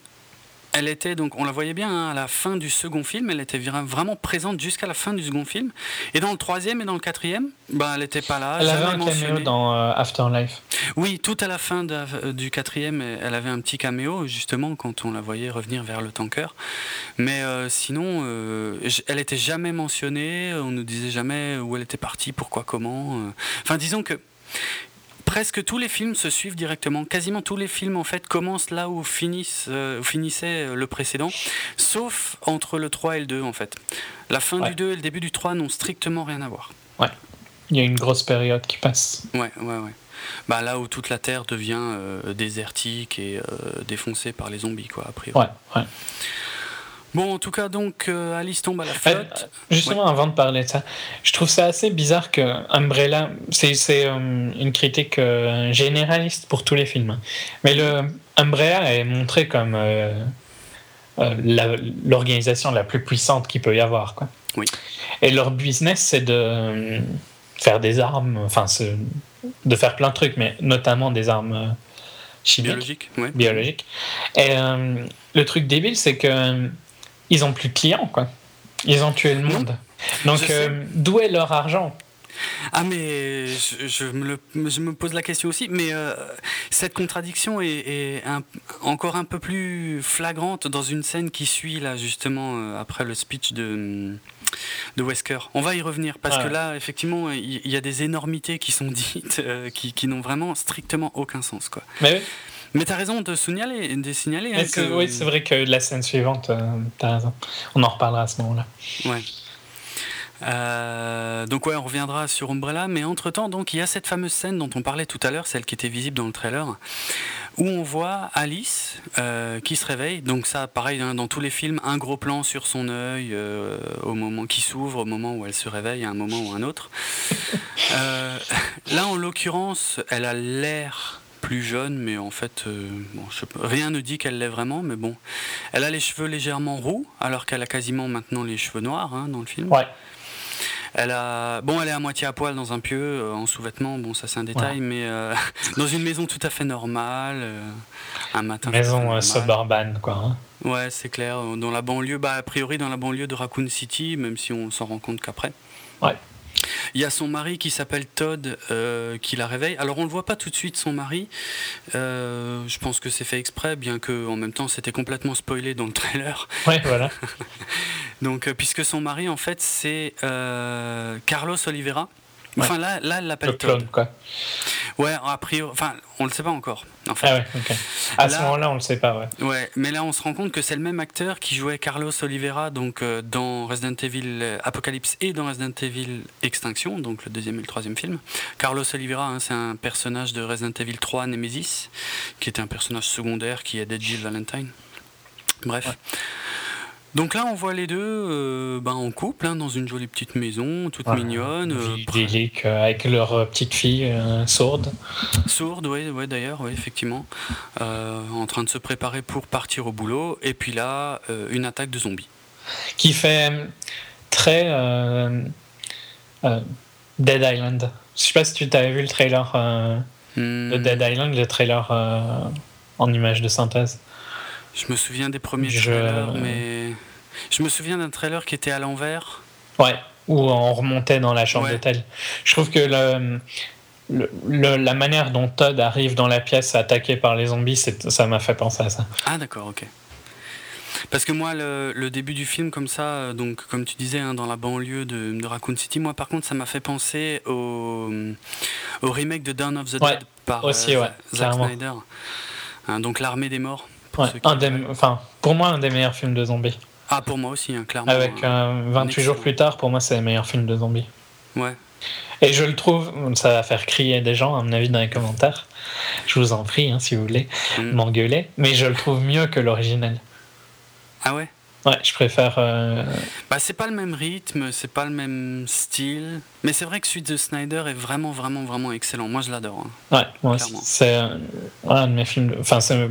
elle était donc, on la voyait bien hein, à la fin du second film, elle était vraiment présente jusqu'à la fin du second film. Et dans le troisième et dans le quatrième, bah, elle n'était pas là. Elle avait un caméo dans euh, Afterlife. Oui, tout à la fin euh, du quatrième, elle avait un petit caméo justement quand on la voyait revenir vers le tanker. Mais euh, sinon, elle était jamais mentionnée. On ne disait jamais où elle était partie, pourquoi, comment. Enfin, disons que presque tous les films se suivent directement. Quasiment tous les films en fait commencent là où finissent, euh, finissait le précédent, sauf entre le 3 et le 2 en fait. La fin du 2 et le début du 3 n'ont strictement rien à voir. Ouais. Il y a une grosse période qui passe. Ouais, ouais, ouais. Bah, là où toute la Terre devient euh, désertique et euh, défoncée par les zombies, quoi, a priori. Ouais, ouais. Bon, en tout cas, donc, euh, Alice tombe à la flotte. justement, avant de parler de ça, je trouve ça assez bizarre que Umbrella, c'est euh, une critique euh, généraliste pour tous les films, mais le Umbrella est montré comme l'organisation la, plus puissante qu'il peut y avoir. Quoi. Oui. Et leur business, c'est de faire des armes, enfin, de faire plein de trucs, mais notamment des armes chimiques. Biologiques, ouais. Biologiques. Et le truc débile, c'est que ils ont plus de clients, quoi. Ils ont tué le monde. Donc, euh, d'où est leur argent ah mais je, me je, me pose la question aussi, mais euh, cette contradiction est, encore un peu plus flagrante dans une scène qui suit là justement euh, après le speech de, de Wesker. On va y revenir parce que là effectivement il y, a des énormités qui sont dites qui, qui n'ont vraiment strictement aucun sens quoi. Mais mais t'as raison de signaler. De signaler hein, Oui, c'est vrai que la scène suivante, euh, t'as raison. On en reparlera à ce moment-là. Ouais. Euh, donc ouais, on reviendra sur Umbrella, mais entre-temps, donc il y a cette fameuse scène dont on parlait tout à l'heure, celle qui était visible dans le trailer, où on voit Alice euh, qui se réveille. Donc ça, pareil, hein, dans tous les films, un gros plan sur son œil au moment qui s'ouvre, au moment où elle se réveille, à un moment ou un autre. là, en l'occurrence, elle a l'air plus jeune, mais en fait, euh, bon, rien ne dit qu'elle l'est vraiment, mais bon. Elle a les cheveux légèrement roux, alors qu'elle a quasiment maintenant les cheveux noirs hein, dans le film. Ouais. Elle a, bon, elle est à moitié à poil dans un pieu, euh, en sous-vêtements, bon, ça c'est un détail, mais euh, dans une maison tout à fait normale, un matin. Maison suburban, quoi. Hein. Ouais, c'est clair. Dans la banlieue, bah, a priori dans la banlieue de Raccoon City, même si on s'en rend compte qu'après. Ouais. Il y a son mari qui s'appelle Todd euh, qui la réveille. Alors on ne le voit pas tout de suite son mari. Euh, je pense que c'est fait exprès, bien que en même temps c'était complètement spoilé dans le trailer. Ouais, voilà. Donc euh, puisque son mari en fait c'est Carlos Oliveira. Enfin là, là elle l'appelle Todd. quoi. Ouais, a priori, enfin, on le sait pas encore. En fait. Ah ouais, ok. À ce moment-là, on le sait pas, ouais. Ouais, mais là, on se rend compte que c'est le même acteur qui jouait Carlos Oliveira donc euh, dans Resident Evil euh, Apocalypse et dans Resident Evil Extinction, donc le deuxième et le troisième film. Carlos Oliveira, hein, c'est un personnage de Resident Evil 3 Nemesis, qui était un personnage secondaire qui aidait Jill Valentine. Bref. Donc là, on voit les deux euh, ben, en couple, hein, dans une jolie petite maison, toute mignonne. Euh, euh, avec leur petite fille sourde. Sourde, oui, ouais, d'ailleurs, oui, effectivement. en train de se préparer pour partir au boulot. Et puis là, une attaque de zombies. Qui fait très Dead Island. Je sais pas si tu t'avais vu le trailer de hmm. Dead Island, le trailer en image de synthèse. Je me souviens des premiers trailers, mais je me souviens d'un trailer qui était à l'envers. Ouais, où on remontait dans la chambre d'hôtel. Je trouve que le, la manière dont Todd arrive dans la pièce attaqué par les zombies, ça m'a fait penser à ça. Ah d'accord, ok. Parce que moi, le, début du film, comme ça, donc comme tu disais, hein, dans la banlieue de, de, Raccoon City, moi par contre, ça m'a fait penser au, au remake de Dawn of the Dead par aussi, euh, Zack Snyder. Hein, donc l'armée des morts. Pour, enfin, pour moi, un des meilleurs films de zombies. Ah, pour moi aussi, hein, clairement. Avec 28 jours plus tard, pour moi, c'est le meilleur film de zombies. Ouais. Et je le trouve, ça va faire crier des gens, à mon avis, dans les commentaires. Je vous en prie, hein, si vous voulez mm. m'engueuler. Mais je le trouve mieux que l'original. Ah ouais? Ouais, je préfère. Euh... Bah, c'est pas le même rythme, c'est pas le même style. Mais c'est vrai que celui de Snyder est vraiment, vraiment, vraiment excellent. Moi, je l'adore. Hein. Ouais, moi C'est un de mes films. Enfin, c'est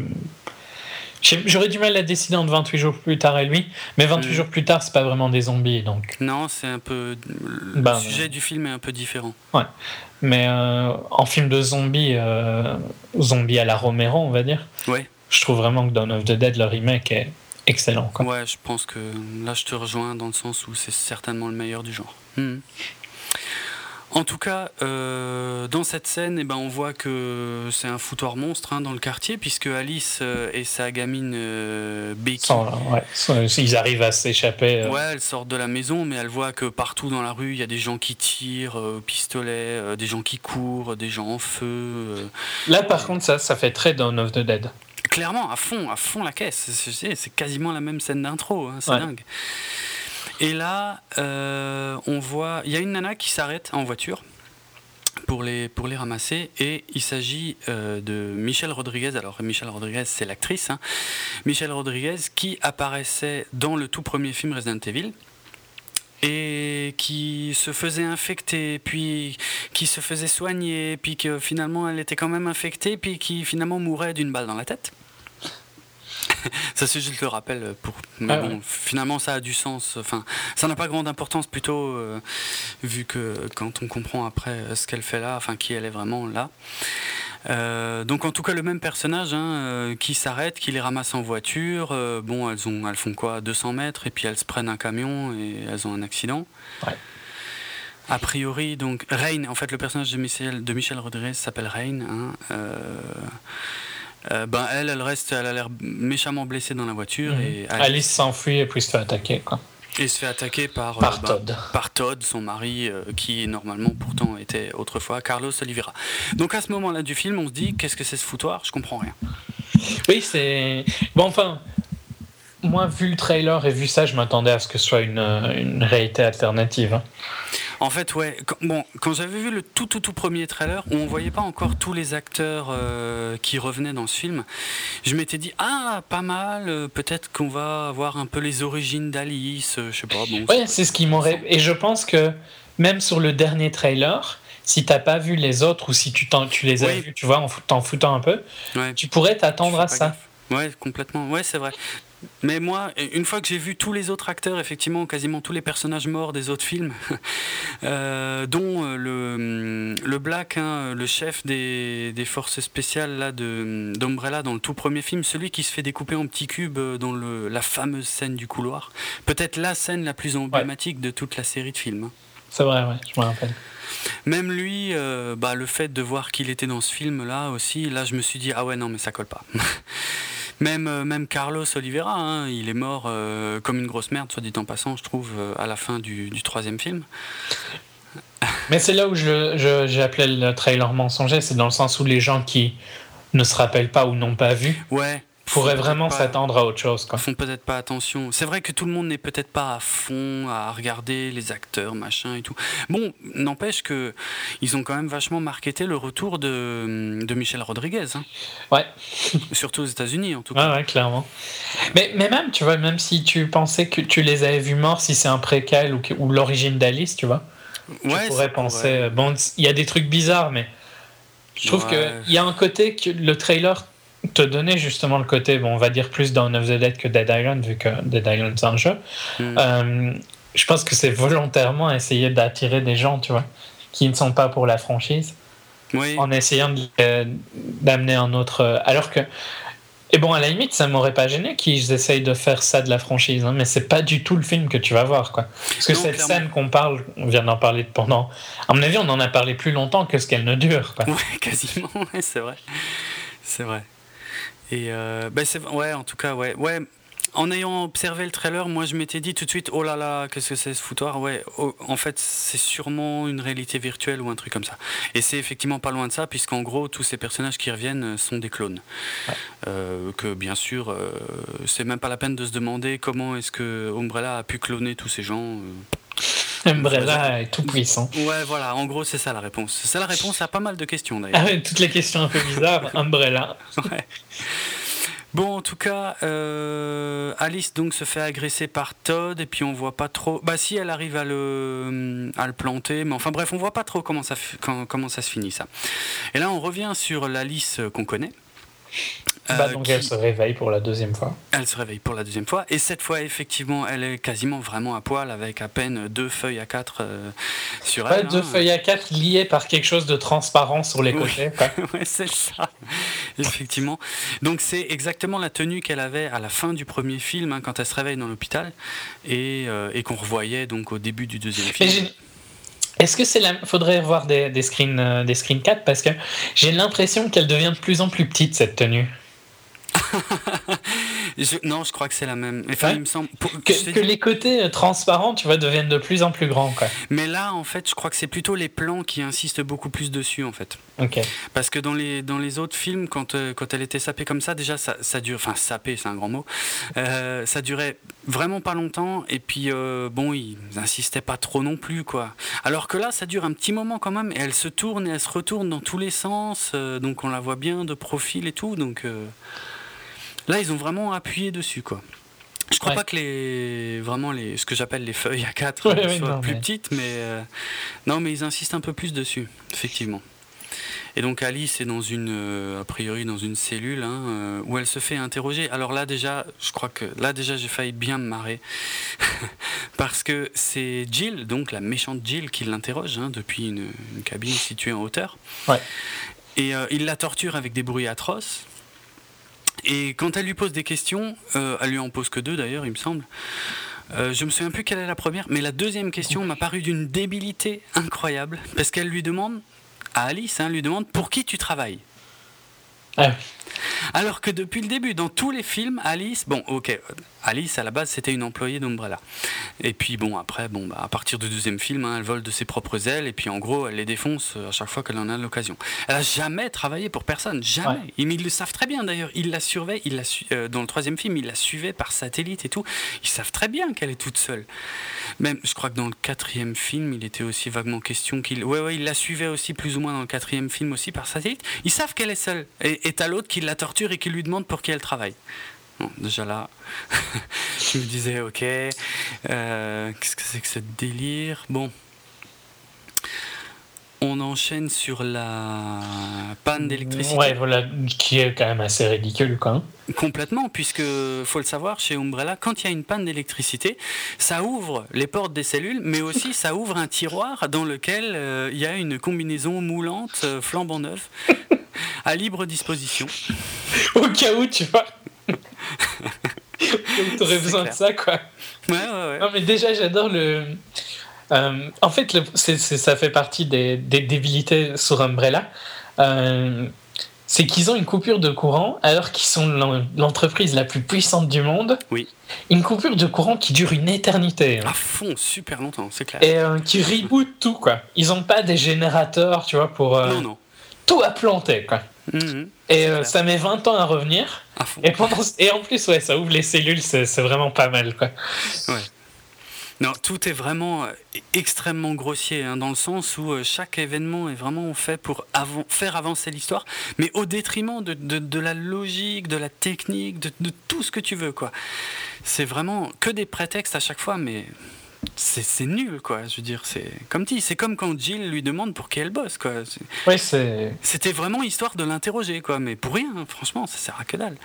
J'aurais du mal à décider entre 28 jours plus tard et lui, mais 28 mm. jours plus tard, c'est pas vraiment des zombies, donc. Non, c'est un peu. Le bah, sujet du film est un peu différent. Ouais. Mais euh, en film de zombies, euh, zombies à la Romero, on va dire. Ouais. Je trouve vraiment que Dawn of the Dead, le remake est excellent. Quoi. Ouais, je pense que là, je te rejoins dans le sens où c'est certainement le meilleur du genre. Mm. En tout cas, euh, dans cette scène, eh ben, on voit que c'est un foutoir monstre hein, dans le quartier, puisque Alice euh, et sa gamine euh, Becky. Ils arrivent à s'échapper. Ouais, elles sortent de la maison, mais elles voient que partout dans la rue, il y a des gens qui tirent au pistolet, des gens qui courent, des gens en feu. Là, par contre, ça, ça fait très Dawn of the Dead. Clairement, à fond, à fond la caisse. C'est quasiment la même scène d'intro, hein, c'est dingue. Et là, euh, on voit, il y a une nana qui s'arrête en voiture pour les, ramasser. Et il s'agit euh, de Michelle Rodriguez. Alors, Michelle Rodriguez, c'est l'actrice. Hein. Michelle Rodriguez qui apparaissait dans le tout premier film Resident Evil et qui se faisait infecter, puis qui se faisait soigner, puis que finalement elle était quand même infectée, puis qui finalement mourait d'une balle dans la tête. ça c'est juste le rappel pour. Mais ah bon, finalement ça a du sens. Enfin, ça n'a pas grande importance plutôt euh, vu que quand on comprend après euh, ce qu'elle fait là, enfin qui elle est vraiment là. Euh, donc en tout cas le même personnage hein, qui s'arrête, qui les ramasse en voiture. bon, elles ont, elles font quoi, 200 mètres et puis elles se prennent un camion et elles ont un accident. A priori, donc Rain, en fait le personnage de Michel, de Michel Rodriguez s'appelle Rain. Hein, euh, ben elle, elle reste, elle a l'air méchamment blessée dans la voiture. Mhm. et Alice, s'enfuit et puis se fait attaquer. Quoi. Et se fait attaquer par, par, euh, Todd. par Todd, son mari, euh, qui normalement pourtant était autrefois Carlos Oliveira. Donc à ce moment-là du film, on se dit qu'est-ce que c'est ce foutoir? Je comprends rien. Oui, c'est. Bon, enfin, moi, vu le trailer et vu ça, je m'attendais à ce que ce soit une, une réalité alternative. Hein. En fait, ouais. Quand, bon, quand j'avais vu le tout, tout, tout premier trailer, où on voyait pas encore tous les acteurs euh, qui revenaient dans ce film, je m'étais dit ah pas mal. Euh, peut-être qu'on va avoir un peu les origines d'Alice. Euh, je sais pas. Bon, ouais, c'est ce qui m'aurait. Et je pense que même sur le dernier trailer, si t'as pas vu les autres ou si tu, tu les as vus, tu vois, en t'en foutant un peu, tu pourrais t'attendre à ça. Ouais, complètement. Ouais, c'est vrai. Mais moi, une fois que j'ai vu tous les autres acteurs, effectivement, quasiment tous les personnages morts des autres films, euh, dont euh, le, le Black, hein, le chef des, des, forces spéciales là, d'Umbrella dans le tout premier film, celui qui se fait découper en petits cubes euh, dans le, la fameuse scène du couloir, peut-être la scène la plus emblématique de toute la série de films. C'est vrai, ouais, je me rappelle. Même lui, bah, le fait de voir qu'il était dans ce film-là aussi, là je me suis dit, ah ouais, non, mais ça colle pas. Même, euh, même Carlos Oliveira, hein, il est mort euh, comme une grosse merde, soit dit en passant, je trouve, euh, à la fin du, troisième film. Mais c'est là où j'ai je, appelé le trailer mensonger, c'est dans le sens où les gens qui ne se rappellent pas ou n'ont pas vu. Ouais pourrait vraiment s'attendre à autre chose. Quoi. Font peut-être pas attention. C'est vrai que tout le monde n'est peut-être pas à fond à regarder les acteurs, machin et tout. Bon, n'empêche que ils ont quand même vachement marketé le retour de, de Michel Rodriguez. Hein. Ouais. Surtout aux États-Unis, en tout cas. ouais, clairement. Mais, mais même, tu vois, même si tu pensais que tu les avais vus morts, si c'est un préquel ou, ou l'origine d'Alice, tu vois, ouais, tu pourrais penser. Bon, il y a des trucs bizarres, mais je trouve qu'il y a un côté que le trailer te donner justement le côté, bon, on va dire plus dans of the Dead que Dead Island, vu que Dead Island c'est un jeu. Hmm. Euh, je pense que c'est volontairement essayer d'attirer des gens, tu vois, qui ne sont pas pour la franchise, en essayant d'amener un autre. Euh, alors que. Et bon, à la limite, ça m'aurait pas gêné qu'ils essayent de faire ça de la franchise, hein, mais c'est pas du tout le film que tu vas voir, quoi. Parce que cette scène qu'on parle, on vient d'en parler pendant. À mon avis, on en a parlé plus longtemps que ce qu'elle ne dure, quoi. Ouais, quasiment, c'est vrai. C'est vrai. Et euh, c'est ouais, en tout cas, ouais, ouais. en ayant observé le trailer, moi je m'étais dit tout de suite, oh là là, qu'est-ce que c'est ce foutoir? Ouais, oh, en fait, c'est sûrement une réalité virtuelle ou un truc comme ça. Et c'est effectivement pas loin de ça, puisqu'en gros, tous ces personnages qui reviennent sont des clones. Euh, que bien sûr, euh, c'est même pas la peine de se demander comment est-ce que Umbrella a pu cloner tous ces gens. Umbrella est tout puissant. Ouais, voilà, en gros, c'est ça la réponse. C'est ça la réponse à pas mal de questions d'ailleurs. Ah ouais, toutes les questions un peu bizarres, Umbrella. ouais. Bon, en tout cas, euh, Alice donc se fait agresser par Todd et puis on voit pas trop. Bah si, elle arrive à le, à le planter, mais enfin bref, on voit pas trop comment ça, comment ça se finit ça. Et là, on revient sur l'Alice qu'on connaît. Bah, euh, donc elle se réveille pour la deuxième fois. Elle se réveille pour la deuxième fois. Et cette fois, effectivement, elle est quasiment vraiment à poil avec à peine deux feuilles à quatre euh, sur elle. Deux hein. feuilles à quatre liées par quelque chose de transparent sur les côtés. ouais, c'est ça. effectivement. Donc c'est exactement la tenue qu'elle avait à la fin du premier film, hein, quand elle se réveille dans l'hôpital, et, euh, et qu'on revoyait donc au début du deuxième film. Est-ce que c'est la... faudrait voir des, des screens des screen parce que j'ai l'impression qu'elle devient de plus en plus petite cette tenue. non, je crois que c'est la même. Enfin, il me semble que, les côtés euh, transparents, tu vois, deviennent de plus en plus grands. Quoi. Mais là, en fait, je crois que c'est plutôt les plans qui insistent beaucoup plus dessus, en fait. Ok. Parce que dans les dans les autres films, quand euh, quand elle était sapée comme ça, déjà ça, ça dure, enfin sapée, c'est un grand mot. Euh, ça durait vraiment pas longtemps, et puis bon, ils insistaient pas trop non plus, quoi. Alors que là, ça dure un petit moment quand même, et elle se tourne et elle se retourne dans tous les sens, donc on la voit bien de profil et tout, donc. Là, ils ont vraiment appuyé dessus, quoi. Je crois pas que les vraiment les ce que j'appelle les feuilles à 4 soient plus petites, mais euh, non, mais ils insistent un peu plus dessus, effectivement. Et donc Alice est dans une, euh, a priori dans une cellule hein, euh, où elle se fait interroger. Alors là déjà, je crois que là déjà j'ai failli bien me marrer parce que c'est Jill, donc la méchante Jill, qui l'interroge hein, depuis une, cabine située en hauteur. Ouais. Et il la torture avec des bruits atroces. Et quand elle lui pose des questions, euh, elle lui en pose que deux d'ailleurs, il me semble. Euh, je me souviens plus quelle est la première, mais la deuxième question m'a paru d'une débilité incroyable, parce qu'elle lui demande, à Alice, hein, lui demande pour qui tu travailles? Ah. Alors que depuis le début, dans tous les films, Alice, bon, ok, Alice, à la base, c'était une employée d'Umbrella. Et puis, bon, après, bon, bah, à partir du deuxième film, hein, elle vole de ses propres ailes, et puis en gros, elle les défonce euh, à chaque fois qu'elle en a l'occasion. Elle a jamais travaillé pour personne, jamais. Ils, le savent très bien d'ailleurs. Ils la surveillent, ils la euh, dans le troisième film, ils la suivaient par satellite et tout. Ils savent très bien qu'elle est toute seule. Même, je crois que dans le quatrième film, il était aussi vaguement question qu'il. Ouais, ouais, il la suivait aussi plus ou moins dans le quatrième film aussi par satellite. Ils savent qu'elle est seule. Et, et t'as l'autre qui la torture et qui lui demande pour qui elle travaille déjà là, je me disais, ok, euh, qu'est-ce que c'est que ce délire? Bon, on enchaîne sur la panne d'électricité. Ouais, voilà, qui est quand même assez ridicule, quoi. Complètement, puisque faut le savoir, chez Umbrella, quand il y a une panne d'électricité, ça ouvre les portes des cellules, mais aussi ça ouvre un tiroir dans lequel euh, il y a une combinaison moulante, euh, flambant neuve, à libre disposition. Au cas où, tu vois. T'aurais besoin de ça, quoi. Ouais, ouais, ouais. Non, mais déjà, j'adore le. Euh, en fait, ça fait partie des, débilités sur Umbrella. Euh, c'est qu'ils ont une coupure de courant alors qu'ils sont l'entreprise la plus puissante du monde. Oui. Une coupure de courant qui dure une éternité. Hein. À fond, super longtemps, c'est clair. Et euh, qui reboot tout, quoi. Ils n'ont pas des générateurs, tu vois, pour. non, non. Tout à planter, quoi. Mhm. Et euh, ça met 20 ans à revenir. et, et en plus, ouais, ça ouvre les cellules, c'est vraiment pas mal. Quoi. Ouais. Non, tout est vraiment euh, extrêmement grossier, hein, dans le sens où euh, chaque événement est vraiment fait pour faire avancer l'histoire, mais au détriment de, de, de, la logique, de la technique, de, de tout ce que tu veux. quoi. C'est vraiment que des prétextes à chaque fois, mais c'est nul, quoi. Je veux dire, c'est comme dit, c'est comme quand Jill lui demande pour qui elle bosse, quoi. Oui, c'est. C'était vraiment histoire de l'interroger, quoi. Mais pour rien, hein, franchement, ça sert à que dalle.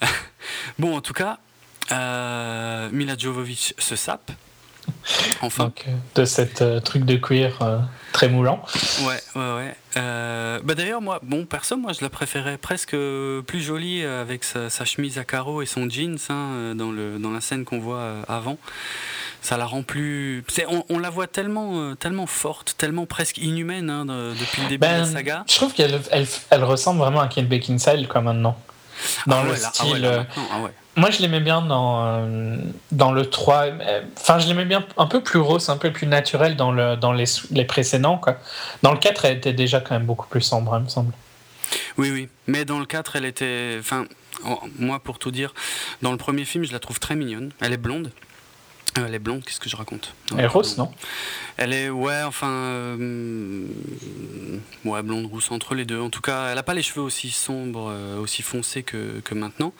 bon, en tout cas, euh, Mila Jovovich se sape. Enfin. Donc, euh, de cette euh, truc de cuir très moulant. Ouais, ouais, ouais. bah d'ailleurs, moi, bon, perso, moi, je la préférais presque plus jolie avec sa, chemise à carreaux et son jeans hein, dans, le, dans la scène qu'on voit avant ça la rend plus. On, on, la voit tellement, euh, tellement forte, tellement presque inhumaine hein, depuis le début de la ben, saga. Je trouve qu'elle elle, elle, ressemble vraiment à Kate Beckinsale quoi maintenant. Dans Ah le ah style. ouais, là, euh, maintenant, ah ouais. Moi, je l'aimais bien dans, euh, dans le 3. euh, Enfin, je l'aimais bien un peu plus rose, un peu plus naturel dans, le, dans les, les précédents. Quoi. Dans le 4, elle était déjà quand même beaucoup plus sombre, il me semble. Oui, oui. Mais dans le 4, elle était. Enfin, en- moi, pour tout dire, dans le premier film, je la trouve très mignonne. Elle est blonde. Euh, elle est blonde, qu'est-ce que je raconte Elle est rose, non Elle est, ouais, enfin. euh, ouais, blonde, rousse, entre les deux. En tout cas, elle n'a pas les cheveux aussi sombres, euh, aussi foncés que, que maintenant.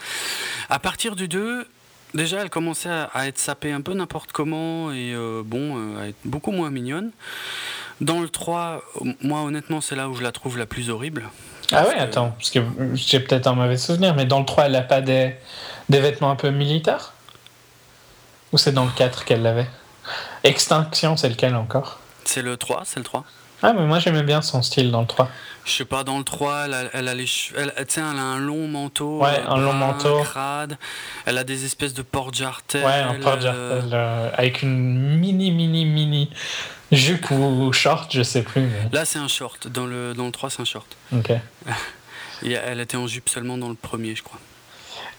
À partir du 2. Déjà, elle commençait à, à être sapée un peu n'importe comment et euh, bon, à être beaucoup moins mignonne. Dans le 3, moi honnêtement, c'est là où je la trouve la plus horrible. Ah ouais, que- attends, parce que j'ai peut-être un mauvais souvenir, mais dans le 3, elle n'a pas des, des vêtements un peu militaires? Ou c'est dans le 4 qu'elle l'avait? Extinction, c'est lequel encore? C'est le 3, c'est le 3. Ah, mais moi j'aimais bien son style dans le 3. Je sais pas, dans le 3, elle a, elle a les cheveux. Elle, elle a un long manteau. Ouais, euh, un long brun, manteau. crade. Elle a des espèces de porte-jartelles. Ouais, un porte euh, euh, avec une mini, mini, mini jupe ou short, je sais plus. mais- Là, c'est un short. Dans le, dans le 3, c'est un short. Ok. Et elle était en jupe seulement dans le premier, je crois.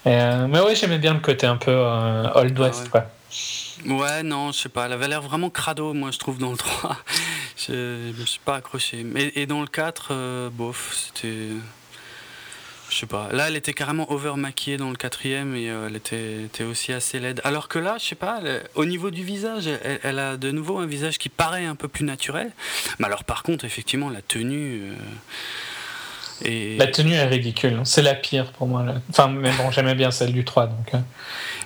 Euh, mais ouais, j'aimais bien le côté un peu euh, Old Ah West, ouais. quoi. Ouais, non, je sais pas. Elle avait l'air vraiment crado, moi, je trouve, dans le 3. je, je me suis pas accroché. Et, et dans le 4, euh, bof, c'était. Je sais pas. Là, elle était carrément over maquillée dans le quatrième et elle était, était aussi assez laide. Alors que là, je sais pas, elle- au niveau du visage, elle, elle a de nouveau un visage qui paraît un peu plus naturel. Mais alors, par contre, effectivement, la tenue. Et... La tenue est ridicule. hein. C'est la pire pour moi. là. Enfin, mais bon, j'aimais bien celle du 3. Donc, euh.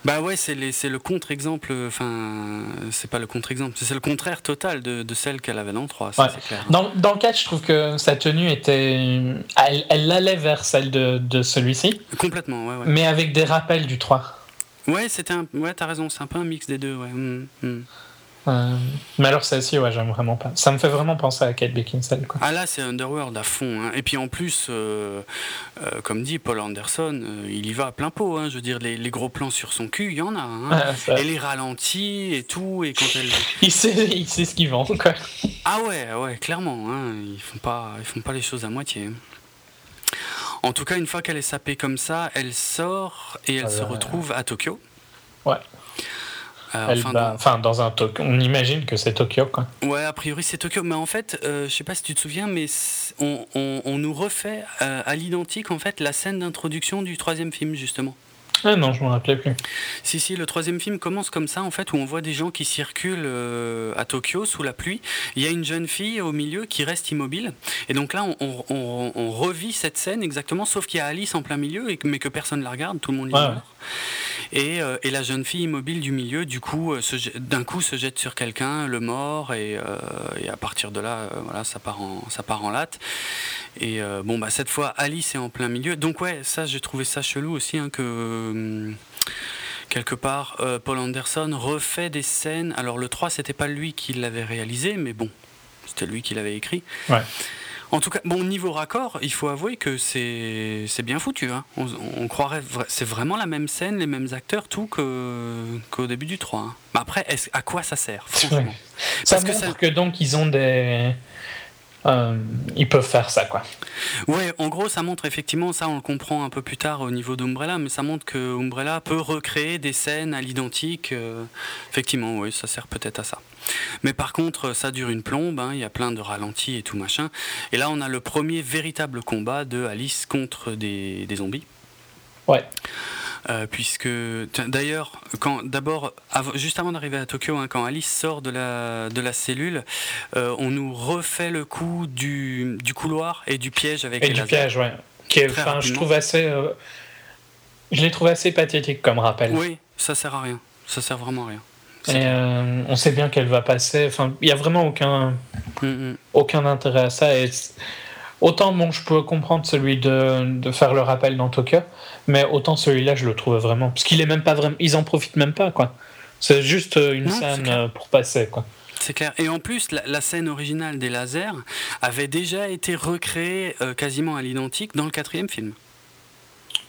Bah ouais, c'est le contre-exemple. Enfin, c'est pas le contre-exemple, c'est le contraire total de, de celle qu'elle avait dans le 3, ça Ouais. c'est clair. dans, dans le 4, je trouve que sa tenue était. Elle, elle allait vers celle de, de celui-ci, Complètement, ouais, ouais. mais avec des rappels du 3. Ouais, c'était un... ouais, t'as raison, c'est un peu un mix des deux, ouais. Mm, mm. Euh, mais alors, celle-ci, ouais, j'aime vraiment pas. Ça me fait vraiment penser à Kate Beckinsale, quoi. Ah là, c'est Underworld à fond. hein. Et puis en plus, euh, euh, comme dit Paul Anderson, il y va à plein pot. hein. Je veux dire, les, les gros plans sur son cul, il y en a. hein. Ah, Et les ralentis et tout. Et quand elle. il, sait, il sait ce qu'il vend, quoi. Ah ouais, ouais, clairement. Hein. Ils font pas, ils font pas les choses à moitié. En tout cas, une fois qu'elle est sapée comme ça, elle sort et elle Ah se retrouve à Tokyo. Ouais. Euh, Elle enfin, bat- dans- enfin, dans un Tokyo. On imagine que c'est Tokyo, quoi. Ouais, a priori c'est Tokyo, mais en fait, euh, je sais pas si tu te souviens, mais on, on- on nous refait euh, à l'identique en fait la scène d'introduction du troisième film justement. Ah non, je m'en rappelais plus. Si si, le troisième film commence comme ça en fait, où on voit des gens qui circulent euh, à Tokyo sous la pluie. Il y a une jeune fille au milieu qui reste immobile, et donc là on, on- on- on revit cette scène exactement, sauf qu'il y a Alice en plein milieu, et, mais que personne la regarde, tout le monde l'ignore. ouais. Et, euh, et la jeune fille immobile du milieu, du coup, euh, d'un coup se jette sur quelqu'un, le mort, et, euh, et à partir de là, voilà, ça part en, ça part en latte. Et bon, bah cette fois, Alice est en plein milieu. Donc ouais, ça, j'ai trouvé ça chelou aussi, hein, que hum, quelque part, euh, Paul Anderson refait des scènes. Alors le 3, c'était pas lui qui l'avait réalisé, mais bon, c'était lui qui l'avait écrit. Ouais. En tout cas, bon, niveau raccord, il faut avouer que c'est c'est bien foutu. Hein. On, on croirait, c'est vraiment la même scène, les mêmes acteurs, tout que- qu'au début du 3. hein. Mais après, est-ce- à quoi ça sert, franchement? Ça Parce que ça- que donc ils ont des. Euh, ils peuvent faire ça, quoi. Ouais, en gros, ça montre effectivement, ça on le comprend un peu plus tard au niveau d'Umbrella, mais ça montre que Umbrella peut recréer des scènes à l'identique. euh, effectivement, oui, ça sert peut-être à ça. Mais par contre, ça dure une plombe, hein, il y a plein de ralentis et tout machin. Et là, on a le premier véritable combat de Alice contre des, des zombies. Ouais. Euh, puisque d'ailleurs, quand d'abord, av- juste avant d'arriver à Tokyo, hein, quand Alice sort de la, de la cellule, euh, on nous refait le coup du, du couloir et du piège avec Et les du lasers. piège, ouais. Qui est- je trouve assez. euh, Je l'ai trouvé assez pathétique comme rappel. Oui, ça sert à rien. Ça sert vraiment à rien. Et euh, on sait bien qu'elle va passer. Enfin, il n'y a vraiment aucun, Mm, mm. aucun intérêt à ça. Et autant, bon, je peux comprendre celui de, de faire le rappel dans Tokyo, mais autant celui-là, je le trouve vraiment. Parce qu'il est même pas vraiment. Ils en profitent même pas, quoi. C'est juste euh, une Non, scène euh, pour passer, quoi. C'est clair. Et en plus, la, la scène originale des lasers avait déjà été recréée euh, quasiment à l'identique dans le quatrième film.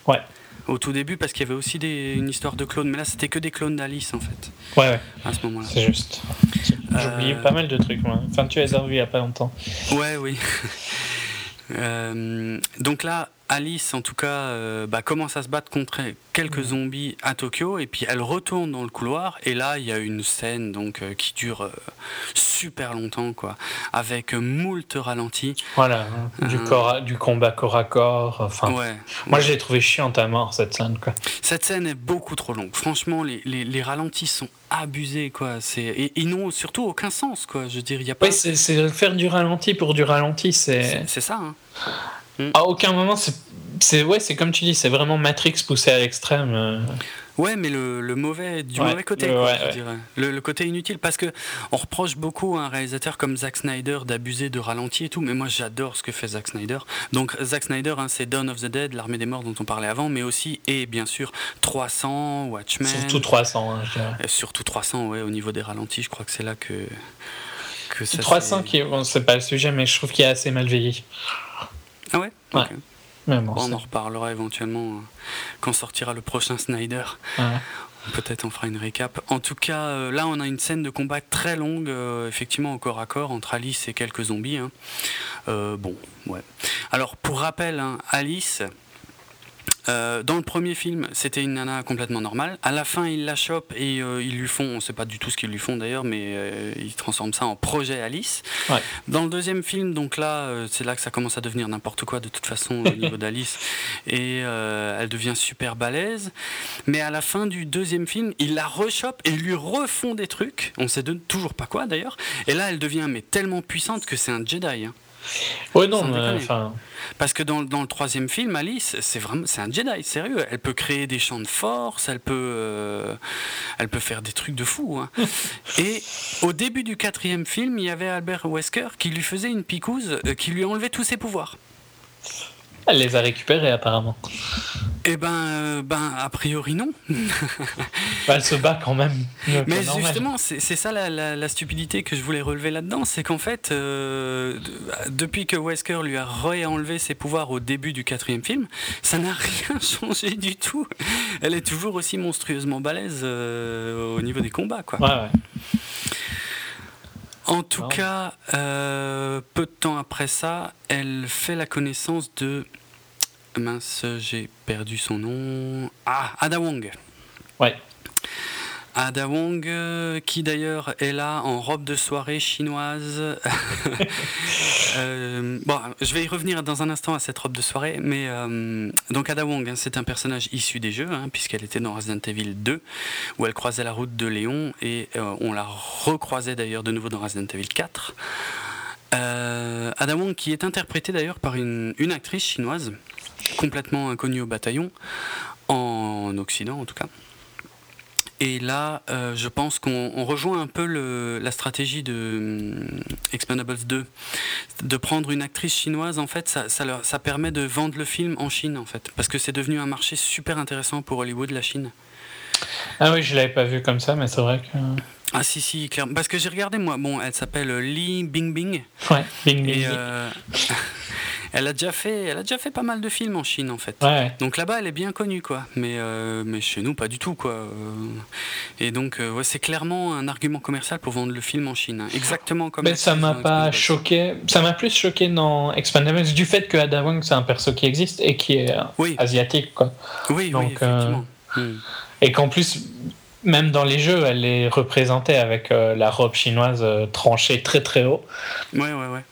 Ouais. Au tout début, parce qu'il y avait aussi des- une histoire de clones. Mais là, c'était que des clones d'Alice, en fait, Ouais, ouais, à ce moment-là. c'est juste. J'ai oublié Euh, pas mal de trucs, moi. Enfin, tu les as revus il y a pas longtemps. Ouais, oui. Euh, donc là, Alice, en tout cas, euh, bah, commence à se battre contre quelques zombies à Tokyo, et puis elle retourne dans le couloir, et là, il y a une scène donc euh, qui dure super longtemps, quoi, avec moult ralentis. Voilà, hein, du, corps du combat corps à corps. Enfin, ouais, moi, je l'ai trouvé chiante à mort cette scène, quoi. Cette scène est beaucoup trop longue. Franchement, les, les, les ralentis sont abusés, quoi. C'est et ils n'ont surtout aucun sens, quoi. Je veux dire, il y a pas. Oui, c'est faire du ralenti pour du ralenti, c'est. C'est ça. Hein. À aucun moment, c'est ouais, c'est comme tu dis, c'est vraiment Matrix poussé à l'extrême. euh. Ouais, mais le, le mauvais, du Ouais, mauvais côté, le- quoi, ouais, je ouais. dirais. Le, le côté inutile, parce que on reproche beaucoup à un réalisateur comme Zack Snyder d'abuser de ralenti et tout, mais moi j'adore ce que fait Zack Snyder. Donc Zack Snyder, hein, c'est Dawn of the Dead, l'armée des morts dont on parlait avant, mais aussi, et bien sûr, 300, Watchmen. Surtout 300, hein, je dirais. Et surtout 300, ouais, au niveau des ralentis, je crois que c'est là que. que ça 300 s'est- qui bon, c'est pas le sujet, mais je trouve qu'il est assez mal vieilli. Ah ouais, Ouais. Ok. Mais bon, Bon, on en reparlera éventuellement euh, quand sortira le prochain Snyder. ouais. Peut-être on fera une récap. En tout cas, euh, là, on a une scène de combat très longue, euh, effectivement, au corps à corps, entre Alice et quelques zombies. hein. Euh, bon, ouais. Alors, pour rappel, hein, Alice, euh, dans le premier film, c'était une nana complètement normale. À la fin, ils la chopent et euh, ils lui font, on sait pas du tout ce qu'ils lui font d'ailleurs, mais euh, ils transforment ça en projet Alice. Ouais. Dans le deuxième film, donc là, c'est là que ça commence à devenir n'importe quoi de toute façon au niveau d'Alice. Et elle devient super balèze. Mais à la fin du deuxième film, ils la rechopent et lui refont des trucs. On sait de- toujours pas quoi d'ailleurs. Et là, elle devient mais tellement puissante que c'est un Jedi. hein. Ouais, non, mais, enfin, Parce que dans, dans le troisième film, Alice, c'est vraiment, c'est un Jedi, sérieux. Elle peut créer des champs de force, elle peut, euh, elle peut faire des trucs de fou. hein. Et au début du quatrième film, il y avait Albert Wesker qui lui faisait une picouse, euh, qui lui enlevait tous ses pouvoirs. Elle les a récupérés apparemment. Eh ben, euh, ben, a priori non. Bah, elle se bat quand même. Donc, Mais justement, c'est ça la, la- la stupidité que je voulais relever là-dedans, c'est qu'en fait, euh, de- depuis que Wesker lui a réenlevé ses pouvoirs au début du quatrième film, ça n'a rien changé du tout. Elle est toujours aussi monstrueusement balèze euh, au niveau des combats, quoi. Ouais, ouais. En tout cas, euh, peu de temps après ça, elle fait la connaissance de mince, j'ai perdu son nom. Ah, Ada Wong. Ouais. Ada Wong, euh, qui d'ailleurs est là en robe de soirée chinoise. Euh, bon, je vais y revenir dans un instant à cette robe de soirée, mais euh, donc Ada Wong, hein, c'est un personnage issu des jeux, hein, puisqu'elle était dans Resident Evil 2, où elle croisait la route de Léon, et euh, on la recroisait d'ailleurs de nouveau dans Resident Evil 4. Euh, Ada Wong, qui est interprétée d'ailleurs par une, une actrice chinoise, complètement inconnue au bataillon, en Occident en tout cas. Et là, euh, je pense qu'on on rejoint un peu le- la stratégie de hum, Expendables 2. De prendre une actrice chinoise, en fait, ça, ça, leur- ça permet de vendre le film en Chine, en fait. Parce que c'est devenu un marché super intéressant pour Hollywood, la Chine. Ah oui, je l'avais pas vu comme ça, mais c'est vrai que. Ah si, si, clairement. Parce que j'ai regardé, moi, bon, elle s'appelle Li Bingbing. Ouais, Bing Et Bing. euh, elle, a déjà fait, elle a déjà fait pas mal de films en Chine, en fait. Ouais. Donc là-bas, elle est bien connue, quoi. Mais, euh, mais chez nous, pas du tout, quoi. Et donc, euh, ouais, c'est clairement un argument commercial pour vendre le film en Chine. hein. Exactement comme. Mais ça m'a pas choqué. Ça m'a plus choqué dans Expendables du fait que Ada Wong c'est un perso qui existe et qui est euh, Oui, asiatique quoi. oui, oui, donc, effectivement. Hmm. Et qu'en plus, même dans les jeux, elle est représentée avec euh, la robe chinoise euh, tranchée très très haut. Ouais, ouais, ouais.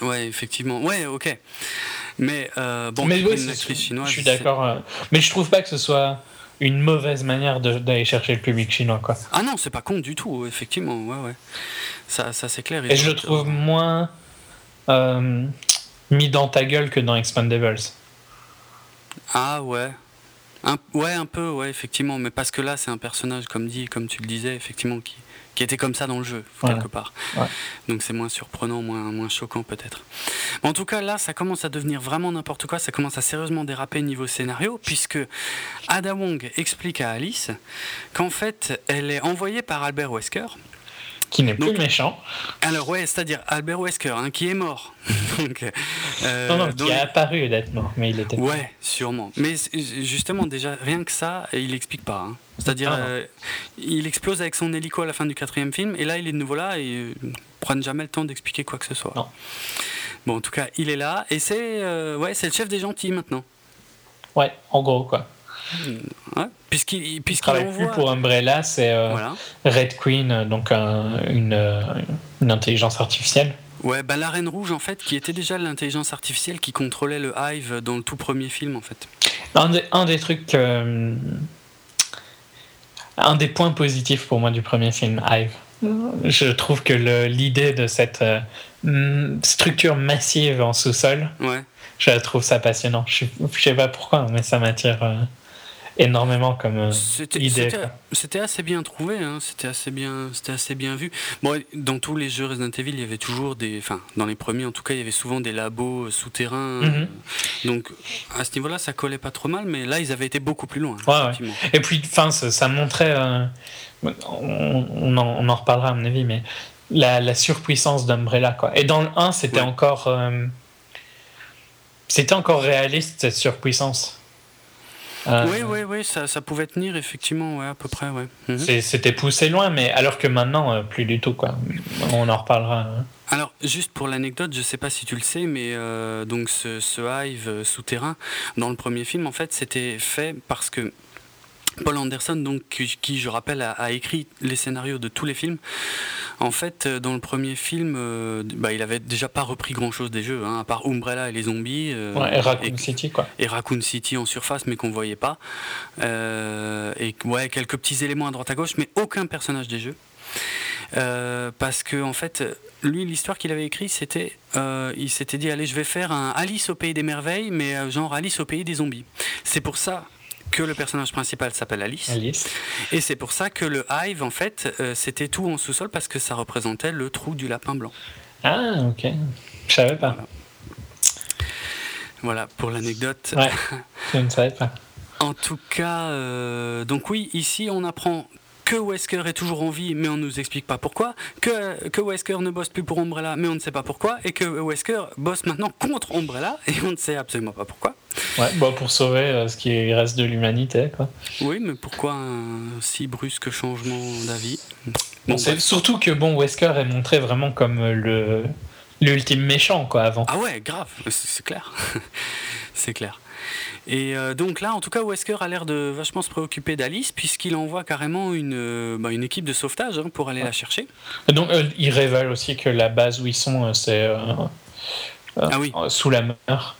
Ouais, effectivement. Ouais, ok. Mais euh, bon, mais oui, une actrice chinoise. je suis d'accord. euh, mais je trouve pas que ce soit une mauvaise manière d'aller chercher le public chinois quoi. Ah non, c'est pas con du tout, effectivement. Ouais, ouais. Ça, ça c'est clair. Et je le trouve euh, moins euh, mis dans ta gueule que dans Expendables. Ah ouais. Un, ouais, un peu, ouais, effectivement. Mais parce que là, c'est un personnage, comme dit, comme tu le disais, effectivement, qui, qui était comme ça dans le jeu, Voilà. quelque part. Ouais. Donc c'est moins surprenant, moins, moins choquant peut-être. En tout cas, là, ça commence à devenir vraiment n'importe quoi. Ça commence à sérieusement déraper niveau scénario, puisque Ada Wong explique à Alice qu'en fait, elle est envoyée par Albert Wesker. Qui n'est plus Donc- méchant. Alors ouais, c'est-à-dire Albert Wesker, hein, qui est mort. Donc, euh, non, non, dans qui a apparu d'être mort, mais il était. Ouais, sûrement. Mais justement, déjà, rien que ça, il explique pas. hein. C'est-à-dire, Ah euh, il explose avec son hélico à la fin du quatrième film, et là, il est de nouveau là, et euh, ils prennent jamais le temps d'expliquer quoi que ce soit. Non. Bon, en tout cas, il est là et c'est ouais, c'est le chef des gentils maintenant. Ouais, en gros quoi. Ouais, puisqu'il puisqu'il travaille envoie... plus pour Umbrella, c'est Voilà. Red Queen, donc un- une, euh, une intelligence artificielle. Ouais, bah la Reine Rouge en fait, qui était déjà l'intelligence artificielle qui contrôlait le Hive dans le tout premier film en fait. Un des, un des trucs. euh, un des points positifs pour moi du premier film, Hive. Je trouve que l'idée de cette euh, structure massive en sous-sol, Ouais. je trouve ça passionnant. Je, je sais pas pourquoi, mais ça m'attire euh, énormément comme euh, idée. c'était- assez bien trouvé, hein, c'était assez bien, c'était assez bien vu. Bon, dans tous les jeux Resident Evil, il y avait toujours des, enfin, dans les premiers en tout cas, il y avait souvent des labos euh, souterrains. Mhm. euh, donc à ce niveau-là, ça collait pas trop mal, mais là, ils avaient été beaucoup plus loin. Ouais, ouais. effectivement. Et puis, enfin, ça, ça montrait. euh, on, on en, on en reparlera à mon avis, mais la, la surpuissance d'Umbrella, quoi. Et dans le 1, c'était Ouais. encore. euh, c'était encore réaliste, cette surpuissance. Euh, Oui, oui, oui, ça, ça pouvait tenir effectivement, ouais, à peu près, ouais. Mhm. C'était poussé loin, mais alors que maintenant, euh, plus du tout, quoi. On en reparlera. hein. Alors, juste pour l'anecdote, je sais pas si tu le sais, mais euh, donc ce, ce hive euh, souterrain, dans le premier film, en fait, c'était fait parce que Paul Anderson, donc, qui, je rappelle, a, a écrit les scénarios de tous les films. En fait, euh, dans le premier film, euh, bah, il avait déjà pas repris grand-chose des jeux, hein, à part Umbrella et les zombies. euh, Ouais, et Raccoon et- City, quoi. et Raccoon City en surface mais qu'on voyait pas Euh, et ouais quelques petits éléments à droite à gauche mais aucun personnage des jeux parce que en fait lui l'histoire qu'il avait écrit c'était euh, il s'était dit allez je vais faire un Alice au pays des merveilles mais genre Alice au pays des zombies c'est pour ça que le personnage principal s'appelle Alice Alice. et c'est pour ça que le hive en fait euh, c'était tout en sous-sol parce que ça représentait le trou du lapin blanc Ah, ok. Je savais pas. voilà pour l'anecdote Ouais, je ne savais pas. En tout cas, euh, donc oui, ici on apprend que Wesker est toujours en vie, mais on ne nous explique pas pourquoi, que, que Wesker ne bosse plus pour Umbrella, mais on ne sait pas pourquoi, et que Wesker bosse maintenant contre Umbrella, et on ne sait absolument pas pourquoi. Ouais, bon, pour sauver euh, ce qui reste de l'humanité, quoi. Oui, mais pourquoi un si brusque changement d'avis? Bon, Bon, c'est bref. surtout que bon, Wesker est montré vraiment comme euh, le l'ultime méchant quoi avant. Ah ouais, grave, c'est clair. c'est clair. Et euh, donc là, en tout cas, Wesker a l'air de vachement se préoccuper d'Alice, puisqu'il envoie carrément une, euh, bah, une équipe de sauvetage hein, pour aller la chercher. Donc euh, il révèle aussi que la base où ils sont euh, c'est Ah oui. sous la mer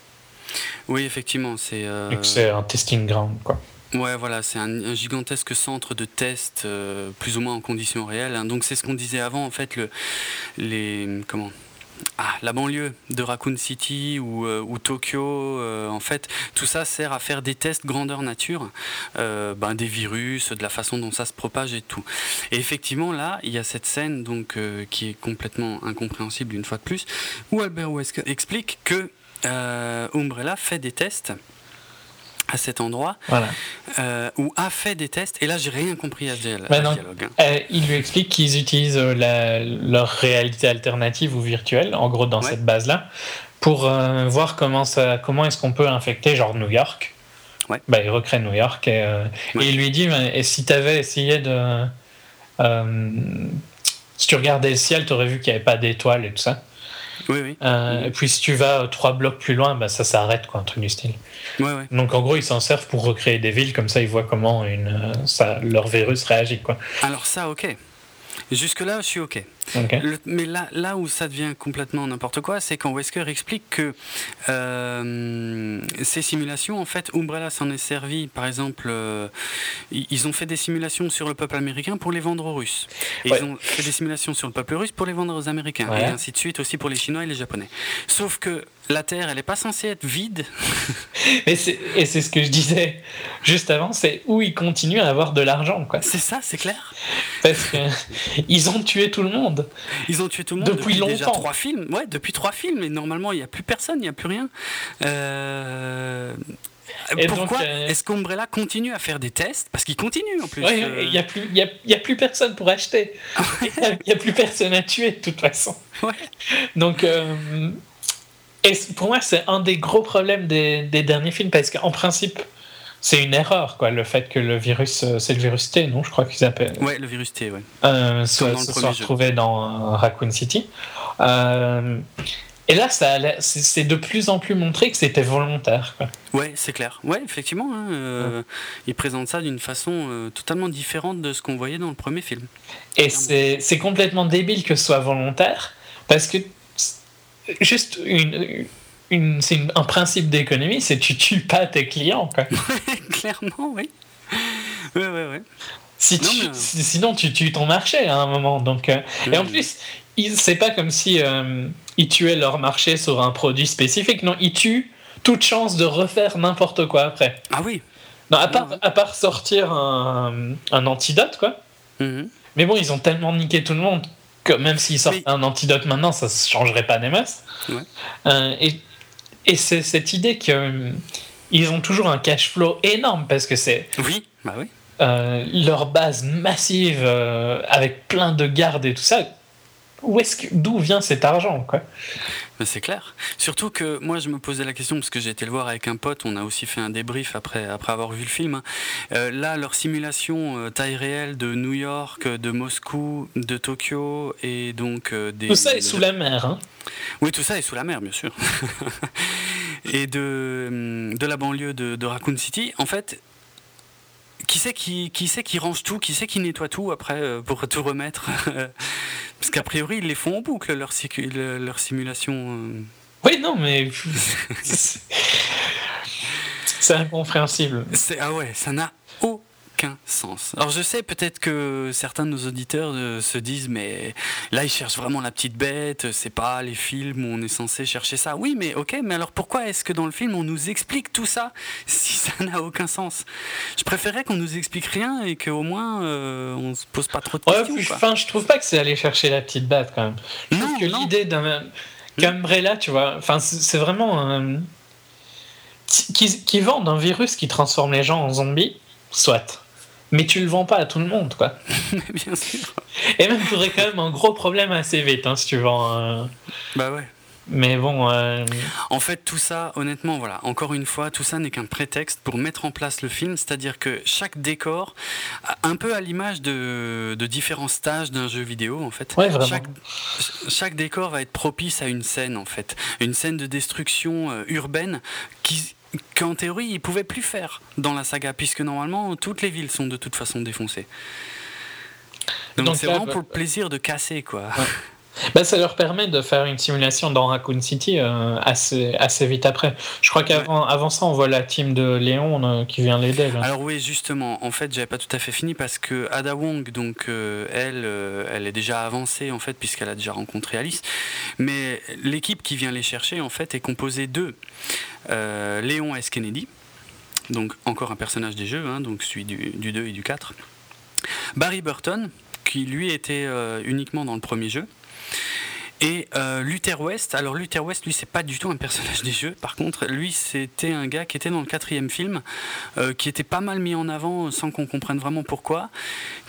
Oui, effectivement, c'est. et que c'est un testing ground quoi. Ouais, voilà, c'est un, un gigantesque centre de test, plus ou moins en conditions réelles. hein. Donc c'est ce qu'on disait avant, en fait, le, les comment ah, la banlieue de Raccoon City ou, euh, Tokyo, euh, en fait, tout ça sert à faire des tests grandeur nature, euh, ben, des virus, de la façon dont ça se propage et tout. Et effectivement, là, il y a cette scène qui est complètement incompréhensible une fois de plus, où Albert Wesker explique que Umbrella fait des tests à cet endroit Voilà. euh, ou a fait des tests. Et là, j'ai rien compris à ce Bah ce dialogue. hein. Euh, il lui explique qu'ils utilisent euh, la- leur réalité alternative ou virtuelle, en gros dans Ouais. cette base-là, pour euh, voir comment, ça, comment est-ce qu'on peut infecter genre New York. Ouais. Bah, il recrée New York et, Ouais. et il lui dit mais, et si tu avais essayé de. si tu regardais le ciel, tu aurais vu qu'il n'y avait pas d'étoiles et tout ça. Oui, oui. Euh. Et puis si tu vas euh, trois blocs plus loin, bah, ça s'arrête, quoi, un truc du style. Ouais, ouais. Donc en gros, ils s'en servent pour recréer des villes, comme ça ils voient comment une, euh, ça, leur virus réagit. Quoi. Alors ça, ok. Jusque-là, je suis ok. Le- mais là, là où ça devient complètement n'importe quoi, c'est quand Wesker explique que euh, ces simulations, en fait, Umbrella s'en est servi, par exemple, euh, ils ils ont fait des simulations sur le peuple américain pour les vendre aux Russes. Et Ouais. ils ont fait des simulations sur le peuple russe pour les vendre aux Américains. Ouais. Et ainsi de suite aussi pour les Chinois et les Japonais. Sauf que la Terre, elle n'est pas censée être vide. Et c'est et c'est ce que je disais juste avant, c'est où ils continuent à avoir de l'argent. quoi. C'est ça, c'est clair. Parce que ils ont tué tout le monde. Ils ont tué tout le monde Depuis depuis, déjà longtemps. trois films. Ouais, depuis trois films. Et normalement, il n'y a plus personne, il n'y a plus rien. Euh, Et Pourquoi euh, est-ce qu'Umbrella continue à faire des tests? Parce qu'il continue en plus. Ouais, euh, Il n'y a, plus- y a, y a plus personne pour acheter. Il n'y a, plus personne à tuer de toute façon. Ouais. Donc, euh, et pour moi, c'est un des gros problèmes des, des derniers films parce qu'en principe, c'est une erreur, quoi, le fait que le virus, euh, c'est le virus T, non Je crois qu'ils appellent. Ouais, le virus T, ouais. euh, soit, se soit jeu. retrouvé dans euh, Raccoon City. Euh, Et là, ça, c'est de plus en plus montré que c'était volontaire. Quoi. Ouais, c'est clair. Ouais, effectivement, hein, euh, il présente ça d'une façon totalement différente de ce qu'on voyait dans le premier film. Et c'est complètement débile que ce soit volontaire, parce que juste une, une, c'est un principe d'économie, c'est tu tues pas tes clients. Quoi. clairement, oui. Ouais, ouais, ouais. Si tu, Sinon, tu tues ton marché à un moment. Donc, euh, Et en plus, c'est pas comme si ils tuaient leur marché sur un produit spécifique. Non, ils tuent toute chance de refaire n'importe quoi après. Ah oui Non, à part, à part sortir un, un antidote, quoi. Mhm. Mais bon, ils ont tellement niqué tout le monde que même s'ils sortent un antidote maintenant, ça ne changerait pas des masses. Euh, et et c'est cette idée qu'ils euh, ont toujours un cash flow énorme parce que c'est. Oui, bah oui. Euh, leur base massive avec plein de gardes et tout ça où est-ce d'où vient cet argent quoi? C'est clair. Surtout que moi, je me posais la question parce que j'ai été le voir avec un pote. On a aussi fait un débrief après, après avoir vu le film. Hein. Euh, là, leur simulation euh, taille réelle de New York, de Moscou, de Tokyo et donc euh, des. Tout ça est sous la mer. Hein oui, tout ça est sous la mer, bien sûr. et de, de la banlieue de, de Raccoon City. En fait, qui c'est qui, qui, qui range tout Qui c'est qui nettoie tout après euh, pour tout remettre Parce qu'a priori, ils les font en boucle, leur, leur simulation. Euh. Oui, non, mais. c'est incompréhensible. Ah ouais, ça n'a aucun sens. Alors je sais peut-être que certains de nos auditeurs euh, se disent mais là ils cherchent vraiment la petite bête, c'est pas les films où on est censé chercher ça. Oui mais ok, mais alors pourquoi est-ce que dans le film on nous explique tout ça si ça n'a aucun sens? Je préférais qu'on nous explique rien et qu'au moins euh, on se pose pas trop de questions. Enfin, je trouve pas que c'est aller chercher la petite bête quand même. Je trouve que l'idée d'un là tu vois, enfin c'est vraiment un... qui, qui vendent un virus qui transforme les gens en zombies, soit mais tu le vends pas à tout le monde, quoi. Bien sûr. Et même, tu aurais quand même un gros problème assez vite, hein, si tu vends. Bah ouais. Mais bon. Euh, en fait, tout ça, honnêtement, voilà, encore une fois, tout ça n'est qu'un prétexte pour mettre en place le film, c'est-à-dire que chaque décor, un peu à l'image de, de, différents stages d'un jeu vidéo, en fait, ouais, chaque, chaque, décor va être propice à une scène, en fait, une scène de destruction euh, urbaine qui, qu'en théorie, ils pouvaient plus faire dans la saga, puisque normalement, toutes les villes sont de toute façon défoncées. Donc c'est vraiment pour le plaisir de casser, quoi. Bah, ça leur permet de faire une simulation dans Raccoon City euh, assez, assez vite après. Je crois qu'avant avant ça, on voit la team de Léon euh, qui vient l'aider. Alors oui, justement, en fait, j'avais pas tout à fait fini parce que Ada Wong, donc euh, elle, elle est déjà avancée en fait puisqu'elle a déjà rencontré Alice. Mais l'équipe qui vient les chercher en fait est composée de Léon S. Kennedy, donc encore un personnage des jeux, hein, donc celui du, du 2 et du 4. Barry Burton, qui lui était uniquement dans le premier jeu. Et euh, Luther West, alors Luther West, lui, c'est pas du tout un personnage des jeux. Par contre, lui, c'était un gars qui était dans le quatrième film, euh, qui était pas mal mis en avant sans qu'on comprenne vraiment pourquoi,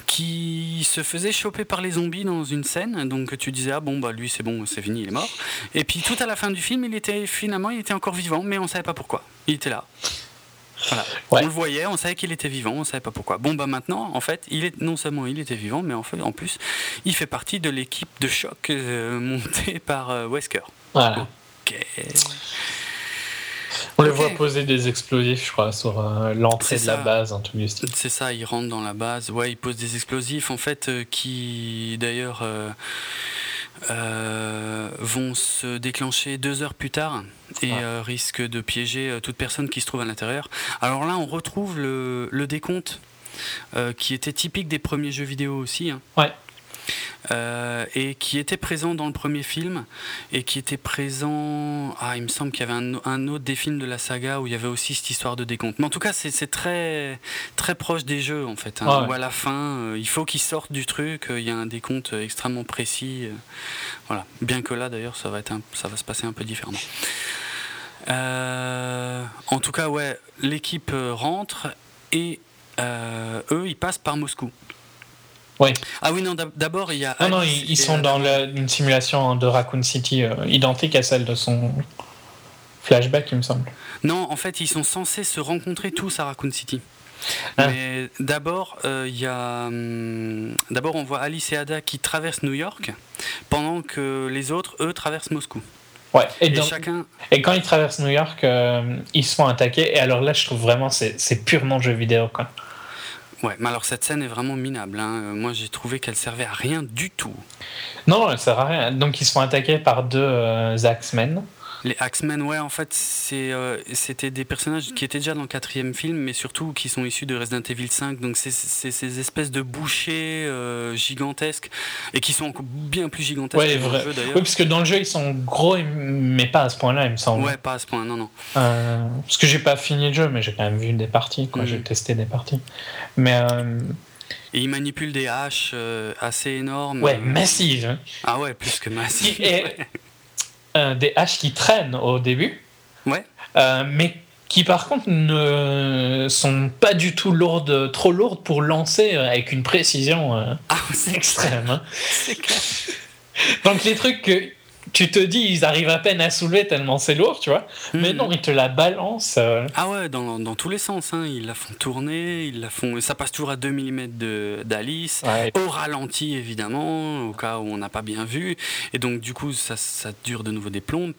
qui se faisait choper par les zombies dans une scène. Donc tu disais ah bon bah lui c'est bon, c'est fini, il est mort. Et puis tout à la fin du film, il était finalement il était encore vivant, mais on savait pas pourquoi. Il était là. On le voyait, on savait qu'il était vivant, on savait pas pourquoi. Bon bah maintenant, en fait, il est non seulement il était vivant, mais en fait, en plus, il fait partie de l'équipe de choc euh, montée par euh, Wesker. Voilà. On le voit poser des explosifs, je crois, sur euh, l'entrée de la base, tout C'est ça, il rentre dans la base. Ouais, il pose des explosifs, en fait, qui d'ailleurs vont se déclencher deux heures plus tard et euh, risquent de piéger euh, toute personne qui se trouve à l'intérieur. Alors là, on retrouve le, le décompte qui était typique des premiers jeux vidéo aussi. Hein. Ouais. Euh, et qui était présent dans le premier film et qui était présent. Ah, il me semble qu'il y avait un, autre des films de la saga où il y avait aussi cette histoire de décompte. Mais en tout cas, c'est très très proche des jeux en fait. Hein, Où à la fin, euh, il faut qu'ils sortent du truc. Euh, il y a un décompte extrêmement précis. voilà. Bien que là, d'ailleurs, ça va être ça va se passer un peu différemment. en tout cas, ouais, l'équipe rentre et eux, ils passent par Moscou. Ah oui, non, d'abord, il y a. Non, non, ils, sont dans une simulation de Raccoon City euh, identique à celle de son flashback, il me semble. Non, en fait, ils sont censés se rencontrer tous à Raccoon City. Ah. Mais d'abord, euh, il y a. Hum, d'abord, on voit Alice et Ada qui traversent New York, pendant que les autres, eux, traversent Moscou. Ouais, et, chacun... et quand ils traversent New York, ils se font attaquer. Et alors là, je trouve vraiment c'est purement jeu vidéo. Quoi. Ouais, mais alors cette scène est vraiment minable. Hein. Moi, j'ai trouvé qu'elle servait à rien du tout. Non, elle sert à rien. Donc, ils se font attaquer par deux euh, Axemen. Les Axemen, ouais, en fait, c'est, euh, c'était des personnages qui étaient déjà dans le quatrième film, mais surtout qui sont issus de Resident Evil 5. Donc, c'est, ces espèces de bouchers euh, gigantesques et qui sont bien plus gigantesques ouais, dans le jeu d'ailleurs. Oui, parce que dans le jeu, ils sont gros, mais pas à ce point-là, il me semble. Ouais, pas à ce point, non, non. Euh, parce que j'ai pas fini le jeu, mais j'ai quand même vu des parties, quoi. Mm. J'ai testé des parties. Mais. Et ils manipulent des haches assez énormes. Ouais, massives. Hein. Ah ouais, plus que massives. Euh, des haches qui traînent au début. Ouais. Euh, mais qui par contre ne sont pas du tout lourdes, trop lourdes pour lancer avec une précision euh, ah, extrême. Hein. Donc les trucs que tu te dis, ils arrivent à peine à soulever tellement c'est lourd, tu vois. Mais hmm. non, ils te la balancent. Euh. Ah ouais, dans, dans, tous les sens. Hein. Ils la font tourner, ils la font. Ça passe toujours à 2 mm d'Alice. Au ralenti, évidemment, au cas où on n'a pas bien vu. Et donc, du coup, ça, ça dure de nouveau des plombes.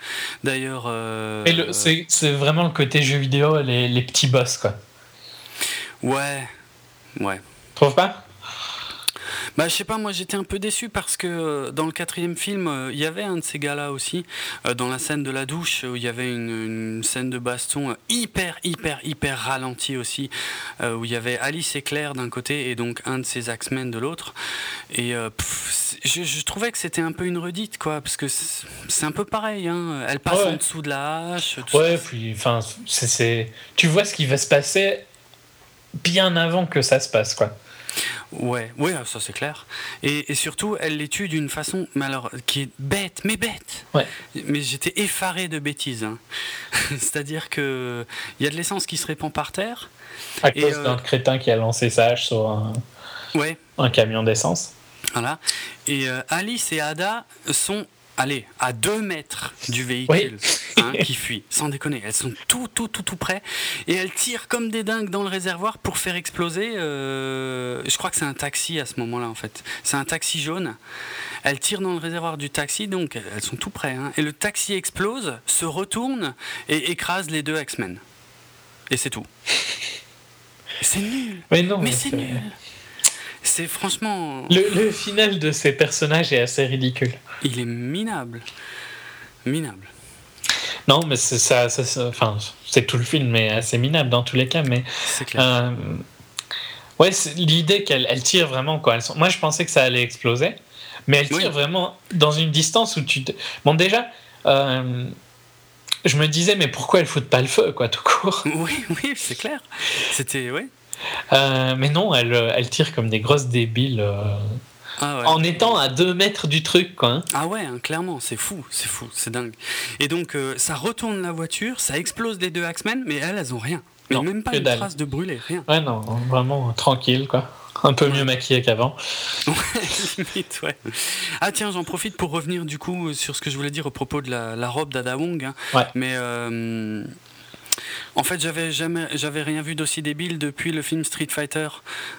D'ailleurs. Euh... c'est vraiment le côté jeu vidéo, les, les petits boss, quoi. Ouais. Ouais. Trouve pas? Bah, je sais pas, moi j'étais un peu déçu parce que euh, dans le quatrième film, euh, il y avait un de ces gars-là aussi, euh, dans la scène de la douche, où il y avait une, scène de baston hyper, hyper, hyper ralentie aussi, où il y avait Alice et Claire d'un côté et donc un de ses Axemen de l'autre. Et je, trouvais que c'était un peu une redite, quoi, parce que c'est un peu pareil, hein. elle passe en dessous de la hache. Ouais, puis enfin, c'est, tu vois ce qui va se passer bien avant que ça se passe, quoi. Ouais, ouais, ça c'est clair. Et, surtout, elle les tue d'une façon, mais alors, qui est bête, mais bête. Ouais. Mais j'étais effaré de bêtises. Hein. C'est-à-dire que il y a de l'essence qui se répand par terre. À cause d'un euh, crétin qui a lancé sa hache sur un, ouais. un camion d'essence. Voilà. Et euh, Alice et Ada sont allez, à deux mètres du véhicule hein, qui fuit, sans déconner. Elles sont tout, tout, tout, tout près et elles tirent comme des dingues dans le réservoir pour faire exploser. Euh, je crois que c'est un taxi à ce moment-là en fait. C'est un taxi jaune. Elles tirent dans le réservoir du taxi, donc elles sont tout près. Hein. et le taxi explose, se retourne et écrase les deux X-Men. Et c'est tout. C'est nul. Mais non, mais c'est nul. C'est franchement. Le, final de ces personnages est assez ridicule. Il est minable. Minable. Non, mais c'est ça, enfin, c'est tout le film, mais assez minable dans tous les cas. Mais c'est clair. Euh, ouais, l'idée qu'elle elle tire vraiment quoi. Elles sont, moi, je pensais que ça allait exploser, mais elle tire vraiment dans une distance où tu. Bon, déjà. Euh, je me disais, mais pourquoi elles foutent pas le feu, quoi, tout court? Oui, oui, c'est clair. C'était, oui. Euh, mais non, elle, euh, elle tire comme des grosses débiles. Euh, ah en étant à 2 mètres du truc, quoi. Hein. Ah ouais, hein, clairement, c'est fou, c'est fou, c'est dingue. Et donc, ça retourne la voiture, ça explose les deux Axemen, mais elles, elles ont rien. Mais même pas une trace de brûlé, rien. Ouais, non, vraiment tranquille, quoi. Un peu mieux maquillé qu'avant. Ouais, limite, ouais. Ah tiens, j'en profite pour revenir du coup sur ce que je voulais dire au propos de la, robe d'Ada Wong. Hein. Ouais. Mais en fait, j'avais jamais, j'avais rien vu d'aussi débile depuis le film Street Fighter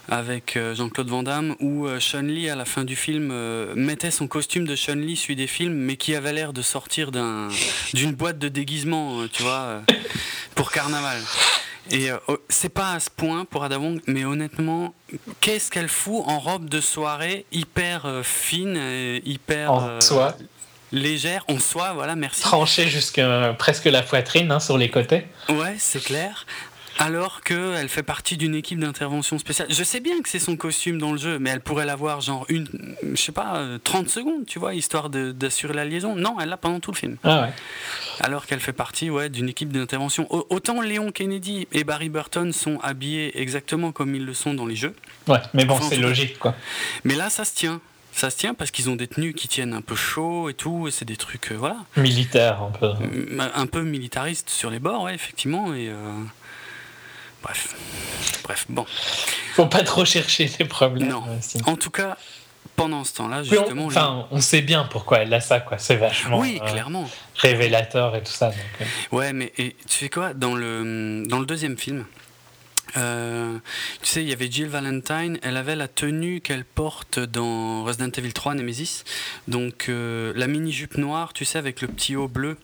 avec euh, Jean-Claude Van Damme, où euh, Chun-Li à la fin du film euh, mettait son costume de Chun-Li celui des films, mais qui avait l'air de sortir d'un, d'une boîte de déguisement, tu vois, pour carnaval. Et oh, c'est pas à ce point pour Ada Wong, mais honnêtement, qu'est-ce qu'elle fout en robe de soirée hyper fine, hyper. En soie légère, en soie, voilà, merci. Tranchée jusqu'à presque la poitrine hein, sur les côtés. Ouais, c'est clair. Alors qu'elle fait partie d'une équipe d'intervention spéciale. Je sais bien que c'est son costume dans le jeu, mais elle pourrait l'avoir genre une, je sais pas, 30 secondes, tu vois, histoire d'assurer la liaison. Non, elle l'a pendant tout le film. Ah ouais. Alors qu'elle fait partie ouais, d'une équipe d'intervention. Autant Léon Kennedy et Barry Burton sont habillés exactement comme ils le sont dans les jeux. Ouais, mais bon, c'est logique quoi. Mais là, ça se tient ça se tient parce qu'ils ont des tenues qui tiennent un peu chaud et tout, et c'est des trucs, euh, voilà. Militaires un peu. Un peu militaristes sur les bords, ouais, effectivement, et. Euh, bref. Bref, bon. Faut pas trop chercher les problèmes. Non. En tout cas, pendant ce temps-là, justement. enfin, on sait bien pourquoi elle a ça, quoi. C'est vachement. Oui, euh, clairement. révélateur et tout ça. Ouais, mais et, tu sais quoi dans le, dans le deuxième film, Euh, tu sais, il y avait Jill Valentine, elle avait la tenue qu'elle porte dans Resident Evil 3 Nemesis. Donc euh, la mini-jupe noire, tu sais, avec le petit haut bleu.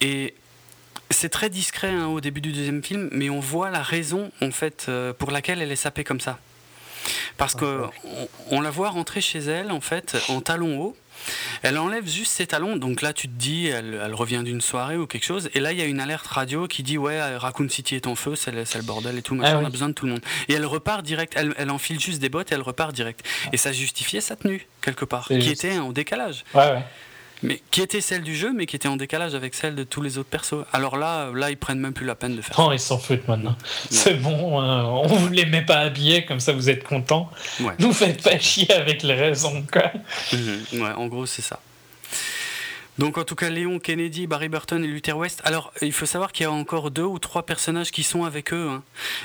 Et c'est très discret hein, au début du deuxième film, mais on voit la raison en fait euh, pour laquelle elle est sapée comme ça. Parce qu'on on la voit rentrer chez elle en fait en talons hauts elle enlève juste ses talons, donc là tu te dis, elle, revient d'une soirée ou quelque chose, et là il y a une alerte radio qui dit ouais, Raccoon City est en feu, c'est le, bordel et tout, machin, ah on a besoin de tout le monde. Et elle repart direct, elle, enfile juste des bottes et elle repart direct. Et ça justifiait sa tenue, quelque part, qui était en décalage. Ouais, ouais mais qui était celle du jeu, mais qui était en décalage avec celle de tous les autres persos. Alors là, là, ils prennent même plus la peine de faire. Oh, ils s'en foutent maintenant. C'est bon, hein, on vous les met pas habillés, comme ça vous êtes contents. Ouais. Nous faites pas chier avec les raisons, quoi. Mhm. Ouais, en gros, c'est ça. Donc en tout cas, Léon Kennedy, Barry Burton et Luther West. Alors il faut savoir qu'il y a encore deux ou trois personnages qui sont avec eux hein,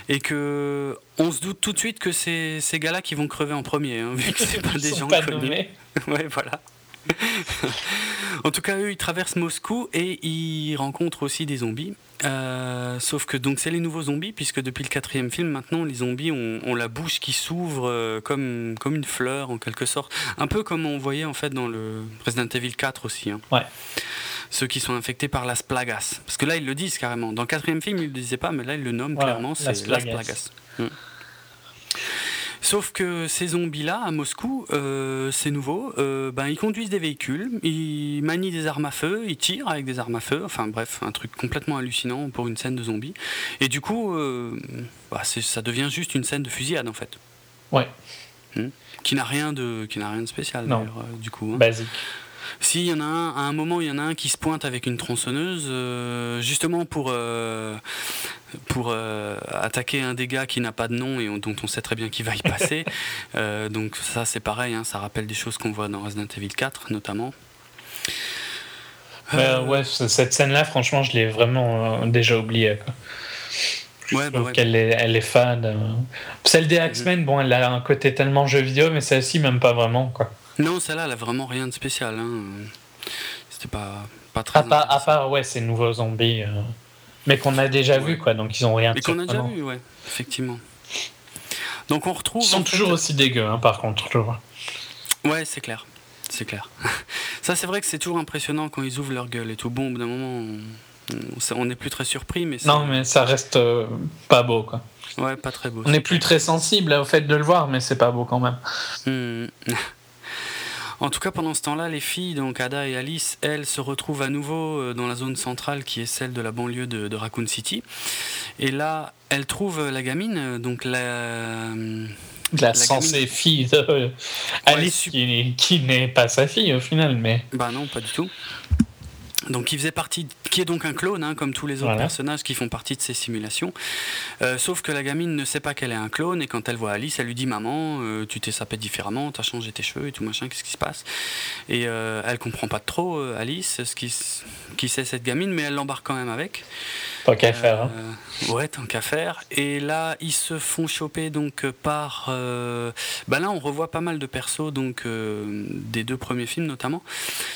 et que on se doute tout de suite que c'est ces gars-là qui vont crever en premier, hein, vu que c'est pas des gens connus. ouais, voilà. en tout cas, eux, ils traversent Moscou et ils rencontrent aussi des zombies. Euh, sauf que donc c'est les nouveaux zombies, puisque depuis le quatrième film, maintenant, les zombies ont, la bouche qui s'ouvre euh, comme, comme une fleur, en quelque sorte. Un peu comme on voyait en fait dans le Resident Evil 4 aussi. Hein. Ouais. Ceux qui sont infectés par las plagas. Parce que là, ils le disent carrément. Dans le quatrième film, ils le disaient pas, mais là, ils le nomment clairement, c'est las plagas. Hum. Sauf que ces zombies-là, à Moscou, euh, c'est nouveau, euh, ben, ils conduisent des véhicules, ils manient des armes à feu, ils tirent avec des armes à feu, enfin bref, un truc complètement hallucinant pour une scène de zombies. Et du coup, euh, bah, ça devient juste une scène de fusillade en fait. Ouais. Hmm. Qui n'a rien de, qui n'a rien de spécial d'ailleurs, du coup. Hein. Basique. Si, y en a un, à un moment, il y en a un qui se pointe avec une tronçonneuse, euh, justement pour, euh, pour euh, attaquer un dégât qui n'a pas de nom et dont on sait très bien qu'il va y passer. donc ça, c'est pareil, hein, ça rappelle des choses qu'on voit dans Resident Evil 4, notamment. ouais, cette scène-là, franchement, je l'ai vraiment déjà oubliée. Ouais, bah qu'elle est, elle est fade. Celle des X-Men, bon, elle a un côté tellement jeu vidéo, mais celle-ci, même pas vraiment, quoi. Non, celle-là, elle a vraiment rien de spécial. Hein. C'était pas, pas très. À part, ouais, ces nouveaux zombies. Euh, mais qu'on a déjà vu, quoi. Donc ils ont rien de Mais qu'on a déjà vu, ouais, effectivement. Donc on retrouve. Ils sont toujours aussi dégueux, hein, par contre. Ouais, c'est clair. C'est clair. Ça, c'est vrai que c'est toujours impressionnant quand ils ouvrent leur gueule et tout. Bon, d'un moment, on n'est plus très surpris. Mais non, mais ça reste euh, pas beau, quoi. Ouais, pas très beau. On n'est plus très sensible au fait de le voir, mais c'est pas beau quand même. Hmm. En tout cas, pendant ce temps-là, les filles, donc Ada et Alice, elles se retrouvent à nouveau euh, dans la zone centrale qui est celle de la banlieue de, Raccoon City. Et là, elles trouvent la gamine, euh, donc la. Euh, la, censée fille de Alice, qui n'est pas sa fille au final, mais. Bah non, pas du tout. Donc qui faisait partie, qui est donc un clone, hein, comme tous les autres personnages qui font partie de ces simulations. Euh, sauf que la gamine ne sait pas qu'elle est un clone et quand elle voit Alice, elle lui dit maman, euh, tu t'es sapé différemment, t'as changé tes cheveux et tout machin, qu'est-ce qui se passe? Et euh, elle comprend pas trop Alice, ce qui, qui sait cette gamine, mais elle l'embarque quand même avec. Tant qu'à faire. Hein. Ouais, tant qu'à faire. Et là, ils se font choper donc par. bah là, on revoit pas mal de persos donc des deux premiers films notamment,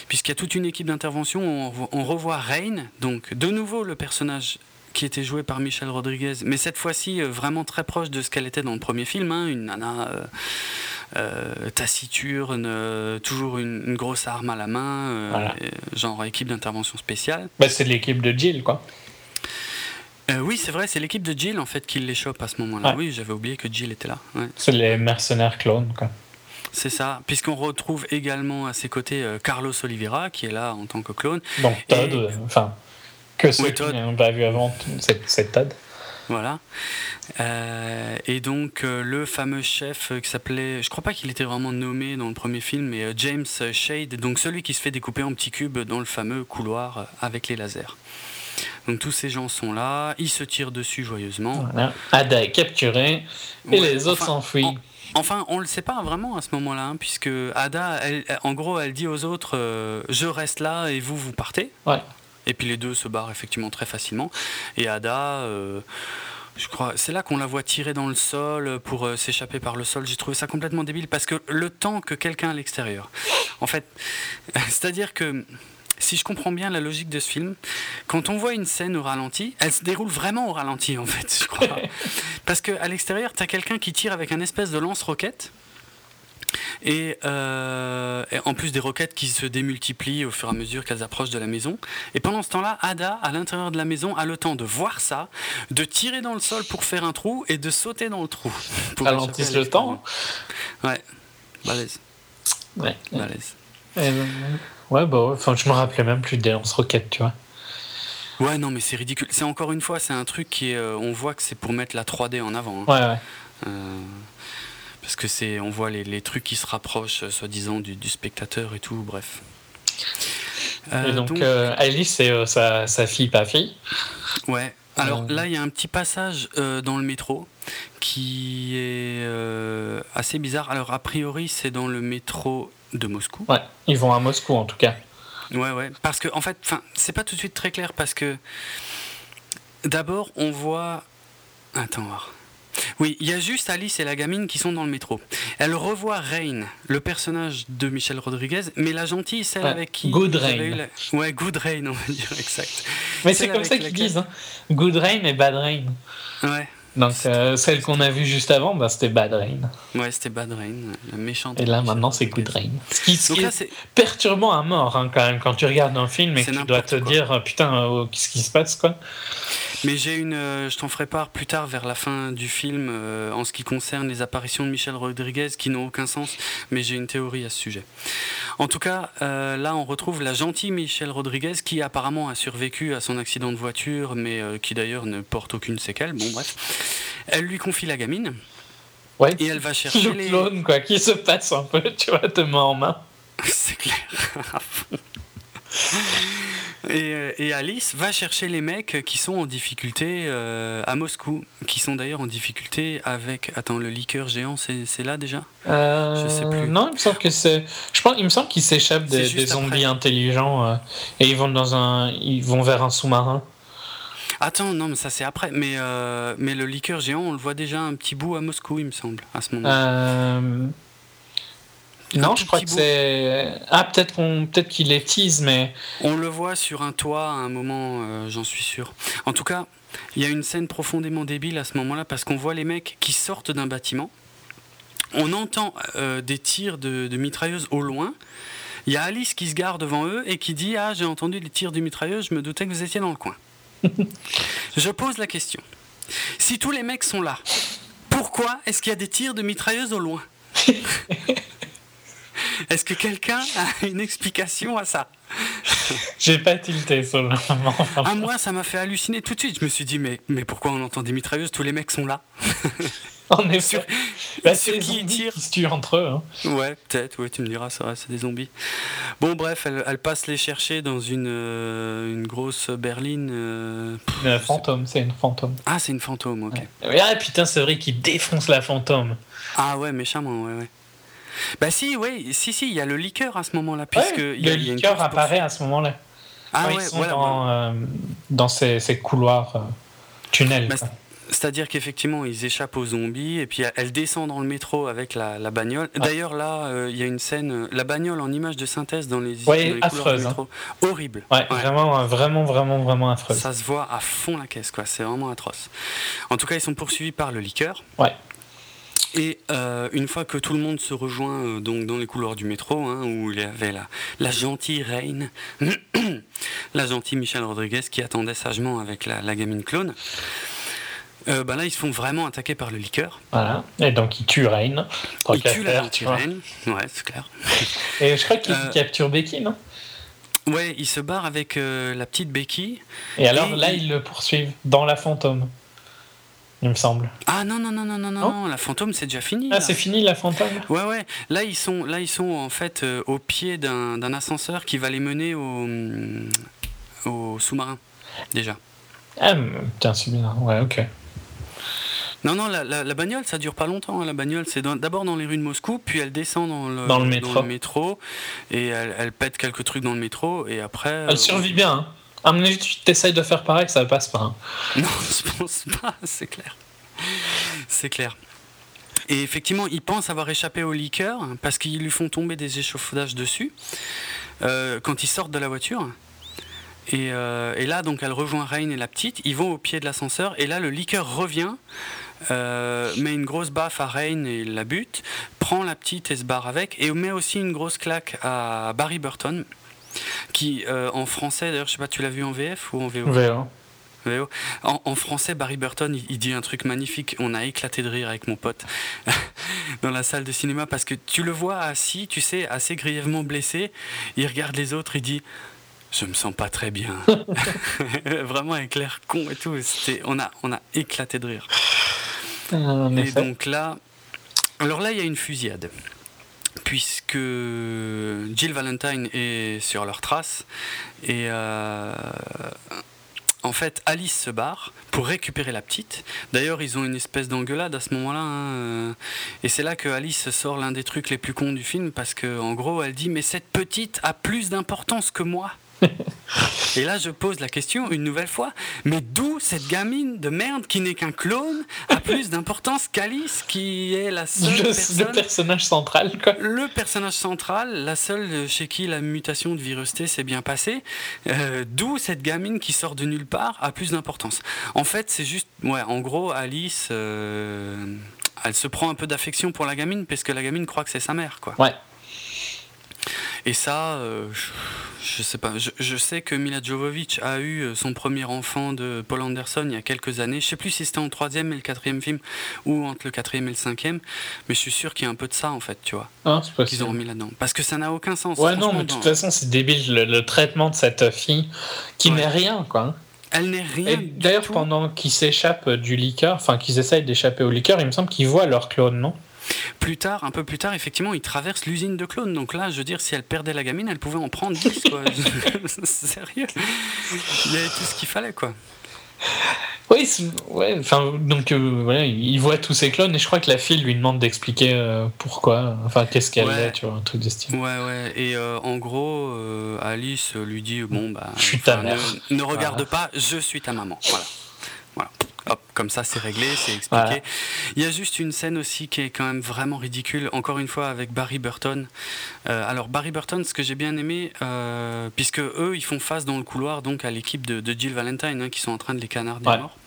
puisqu'il y a toute une équipe d'intervention on revoit Rain, donc de nouveau le personnage qui était joué par Michelle Rodriguez, mais cette fois-ci euh, vraiment très proche de ce qu'elle était dans le premier film, hein, une nana euh, euh, taciturne, toujours une, grosse arme à la main, genre équipe d'intervention spéciale. Bah, c'est l'équipe de Jill, quoi. oui, c'est vrai, c'est l'équipe de Jill en fait qui les chope à ce moment-là. Oui, j'avais oublié que Jill était là. C'est les mercenaires clones, quoi. C'est ça, puisqu'on retrouve également à ses côtés euh, Carlos Oliveira, qui est là en tant que clone. Donc Todd, euh, enfin, que ceux qui n'ont pas vu avant, c'est Todd. Voilà. Euh, et donc le fameux chef qui s'appelait, je crois pas qu'il était vraiment nommé dans le premier film, mais James Shade, donc celui qui se fait découper en petits cubes dans le fameux couloir avec les lasers. Donc tous ces gens sont là, ils se tirent dessus joyeusement. Ada est capturé et les autres s'enfuient. Enfin, on ne le sait pas vraiment à ce moment-là, hein, puisque Ada, en gros, elle dit aux autres euh, Je reste là et vous, vous partez. Ouais. Et puis les deux se barrent effectivement très facilement. Et Ada. Euh, je crois, c'est là qu'on la voit tirer dans le sol pour euh, s'échapper par le sol. J'ai trouvé ça complètement débile parce que le temps que quelqu'un à l'extérieur, en fait, c'est-à-dire que si je comprends bien la logique de ce film, quand on voit une scène au ralenti, elle se déroule vraiment au ralenti en fait, je crois. Parce qu'à l'extérieur, tu as quelqu'un qui tire avec un espèce de lance-roquette. Euh, et, en plus des roquettes qui se démultiplient au fur et à mesure qu'elles approchent de la maison. Et pendant ce temps-là, Ada, à l'intérieur de la maison, a le temps de voir ça, de tirer dans le sol pour faire un trou et de sauter dans le trou. Ralentisse le temps Ouais, balèze. Ouais. Balèze. Euh, ouais, bah, enfin, je me rappelais même plus des lance-roquettes, tu vois. Ouais, non, mais c'est ridicule. C'est encore une fois, c'est un truc qui est. Euh, on voit que c'est pour mettre la 3D en avant. Hein. Ouais, ouais. Euh, parce que c'est, on voit les, les, trucs qui se rapprochent, soi-disant, du, du, spectateur et tout, bref. et donc, Alice, c'est sa, sa, fille, pas fille Ouais. Alors là, il y a un petit passage dans le métro qui est assez bizarre. Alors, a priori, c'est dans le métro de Moscou. Ouais, ils vont à Moscou en tout cas. Ouais, ouais. Parce que, en fait, c'est pas tout de suite très clair parce que d'abord, on voit. Attends, voir. Oui, il y a juste Alice et la gamine qui sont dans le métro. Elle revoit Rain, le personnage de Michel Rodriguez, mais la gentille, celle avec qui. Good Rain. Ouais, Good Rain, on va dire, exact. Mais c'est comme ça qu'ils disent, hein. Good Rain et Bad Rain. Ouais. Donc euh, celle qu'on a vue juste avant, bah, c'était Bad Rain. Ouais, c'était Bad Rain, la méchante. Et là maintenant c'est Good Rain. Ce qui, est, perturbant à mort hein, quand même quand tu regardes un film et que tu dois te dire euh, putain euh, qu'est-ce qui se passe quoi. Mais j'ai une, je t'en ferai part plus tard vers la fin du film en ce qui concerne les apparitions de Michel Rodriguez qui n'ont aucun sens, mais j'ai une théorie à ce sujet. En tout cas, là on retrouve la gentille Michel Rodriguez qui apparemment a survécu à son accident de voiture, mais qui d'ailleurs ne porte aucune séquelle. Bon bref. Elle lui confie la gamine. Ouais. Et elle va chercher le clone, quoi, qui se passe un peu, tu vois, de main en main. C'est clair. Et, euh, et, Alice va chercher les mecs qui sont en difficulté euh, à Moscou, qui sont d'ailleurs en difficulté avec. Attends, le liqueur géant, c'est là déjà? Euh, Je sais plus. Non, il me semble que c'est. Je pense, il me semble qu'ils s'échappent des, des zombies intelligents euh, et ils vont dans un, ils vont vers un sous-marin. Attends, non, mais ça c'est après. Mais, euh, mais le liqueur géant, on le voit déjà un petit bout à Moscou, il me semble, à ce moment. Euh... Non, je crois que c'est. Ah, peut-être qu'on, peut-être qu'il les tease, mais. On le voit sur un toit à un moment, euh, j'en suis sûr. En tout cas, il y a une scène profondément débile à ce moment-là parce qu'on voit les mecs qui sortent d'un bâtiment. On entend euh, des tirs de, de mitrailleuses au loin. Il y a Alice qui se gare devant eux et qui dit Ah, j'ai entendu les tirs de mitrailleuses, je me doutais que vous étiez dans le coin. Je pose la question. Si tous les mecs sont là, pourquoi est-ce qu'il y a des tirs de mitrailleuses au loin? Est-ce que quelqu'un a une explication à ça J'ai pas tilté sur le moment. À moi, ça m'a fait halluciner tout de suite. Je me suis dit, mais, mais pourquoi on entend des mitrailleuses? Tous les mecs sont là. En effet. Bah, c'est qui tirent? Qui se tuent entre eux. Hein. Ouais, peut-être, ouais, tu me diras, c'est des zombies. Bon, bref, elle, elle, passe les chercher dans une, euh, une grosse berline. Euh, une fantôme, c'est une fantôme. Ah, c'est une fantôme, ok. Ouais. Ah, putain, c'est vrai qu'il défonce la fantôme. Ah, ouais, méchamment, ouais, ouais. Bah, si, ouais, si, si, il y a le liqueur à ce moment-là. puisque ouais, y a, le liqueur apparaît à ce moment-là. Ah, ouais, ouais, ils sont voilà, dans, voilà. euh, dans ces, ces couloirs, euh, tunnels. Bah, c'est-à-dire qu'effectivement, ils échappent aux zombies et puis elle descend dans le métro avec la, la bagnole. Ah. D'ailleurs, là, il euh, y a une scène, la bagnole en image de synthèse dans les, ouais, dans les affreuse, du métro. Hein. Horrible. Ouais, ouais, Vraiment, vraiment, vraiment, vraiment affreuse. Ça se voit à fond la caisse, quoi. C'est vraiment atroce. En tout cas, ils sont poursuivis par le liqueur. Ouais. Et euh, une fois que tout le monde se rejoint euh, donc dans les couloirs du métro, hein, où il y avait la, la gentille reine, la gentille Michel Rodriguez qui attendait sagement avec la, la gamine clone, euh, bah là, ils se font vraiment attaquer par le liqueur. Voilà. Et donc, ils tuent Rain. Ils tuent la gentille reine. Ouais, c'est clair. Et je crois qu'ils capturent Becky, non? Ouais, ils se barrent avec la petite Becky. Et alors, et là, ils... ils le poursuivent dans la fantôme. Il me semble. Ah non, non, non, non, non, non, la fantôme, c'est déjà fini. Ah, c'est fini la fantôme Ouais, ouais. Là, ils sont, là, ils sont en fait euh, au pied d'un ascenseur qui va les mener au, au sous-marin, déjà. Ah, putain, c'est bien. Ouais, ok. Non, non, la, la, la, bagnole, ça dure pas longtemps. Hein, la bagnole, c'est d'abord dans, dans les rues de Moscou, puis elle descend dans le, dans le, métro. Dans le métro, et elle, elle, pète quelques trucs dans le métro, et après. Elle euh, survit bien. Hein. À tu t'essayes de faire pareil, ça passe pas. Hein. Non, je pense pas, c'est clair. C'est clair. Et effectivement, il pense avoir échappé au liqueur parce qu'ils lui font tomber des échauffages dessus. quand ils sortent de la voiture. Et, et, là, donc, elle rejoint Rain et la petite. Ils vont au pied de l'ascenseur. Et là, le liqueur revient, met une grosse baffe à Rain et la bute, prend la petite et se barre avec. Et met aussi une grosse claque à Barry Burton, qui, en français, d'ailleurs, je sais pas, tu l'as vu en VF ou en VO VO. En, français, Barry Burton, il, dit un truc magnifique. On a éclaté de rire avec mon pote dans la salle de cinéma parce que tu le vois assis, tu sais, assez grièvement blessé. Il regarde les autres, il dit Je me sens pas très bien. Vraiment avec l'air con et tout. On a, on a éclaté de rire. et donc là, alors là, il y a une fusillade puisque Jill Valentine est sur leur trace et euh, en fait, Alice se barre pour récupérer la petite. D'ailleurs, ils ont une espèce d'engueulade à ce moment-là. Hein, euh, et c'est là que Alice sort l'un des trucs les plus cons du film parce qu'en gros, elle dit Mais cette petite a plus d'importance que moi. Et là, je pose la question une nouvelle fois, mais d'où cette gamine de merde qui n'est qu'un clone a plus d'importance qu'Alice, qui est la seule le, personne, le personnage central, quoi. Le personnage central, la seule chez qui la mutation de virus T s'est bien passée. Euh, d'où cette gamine qui sort de nulle part a plus d'importance. En fait, c'est juste, ouais, en gros, Alice. Euh, elle se prend un peu d'affection pour la gamine parce que la gamine croit que c'est sa mère, quoi. Ouais. Et ça, euh, je, sais pas. Je, sais que Mila Jovovich a eu euh, son premier enfant de Paul Anderson il y a quelques années. Je sais plus si c'était en troisième et le quatrième film ou entre le quatrième et le cinquième, mais je suis sûr qu'il y a un peu de ça en fait, tu vois. Ah, qu'ils ont remis là-dedans. Parce que ça n'a aucun sens. Ouais, non, mais de toute façon, c'est débile le, traitement de cette fille qui n'est rien, quoi. Elle n'est rien. D'ailleurs, pendant qu'ils s'échappent du liqueur, enfin qu'ils essayent d'échapper au liqueur, il me semble qu'ils voient leur clone, non? Plus tard, un peu plus tard, effectivement, il traverse l'usine de clones. Donc là, je veux dire, si elle perdait la gamine, elle pouvait en prendre 10, quoi. Sérieux Il y avait tout ce qu'il fallait, quoi. Oui, ouais, enfin, donc euh, voilà, il voit tous ses clones et je crois que la fille lui demande d'expliquer euh, pourquoi, enfin, qu'est-ce qu'elle est, tu vois, un truc de style. Ouais, ouais, et euh, en gros, Alice lui dit Bon, bah, je suis ta mère. Ne, regarde pas, je suis ta maman. Voilà. voilà. Hop, comme ça c'est réglé, c'est expliqué. Il y a juste une scène aussi qui est quand même vraiment ridicule, encore une fois avec Barry Burton. Euh, alors Barry Burton, ce que j'ai bien aimé, euh, puisque eux ils font face dans le couloir donc à l'équipe de, Jill Valentine hein, qui sont en train de les canarder morts.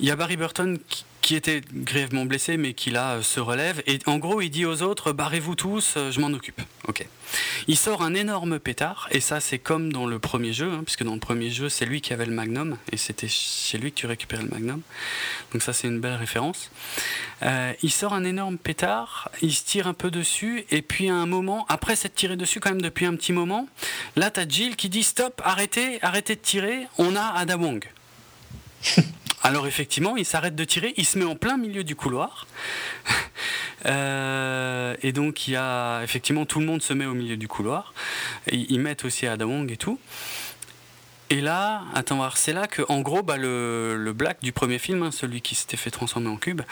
Il y a Barry Burton qui, qui était grièvement blessé, mais qui là euh, se relève. Et en gros, il dit aux autres barrez-vous tous, euh, je m'en occupe. Ok. Il sort un énorme pétard, et ça, c'est comme dans le premier jeu, hein, puisque dans le premier jeu, c'est lui qui avait le magnum, et c'était chez lui que tu récupérais le magnum. Donc, ça, c'est une belle référence. Euh, il sort un énorme pétard, il se tire un peu dessus, et puis à un moment, après s'être tiré dessus quand même depuis un petit moment, là, t'as Jill qui dit stop, arrêtez, arrêtez de tirer, on a Ada Wong. Alors effectivement, il s'arrête de tirer, il se met en plein milieu du couloir. Euh, et donc il y a effectivement tout le monde se met au milieu du couloir. ils mettent aussi Adamong et tout. Et là, attends voir, c'est là que en gros, bah, le, Black du premier film, hein, celui qui s'était fait transformer en cube,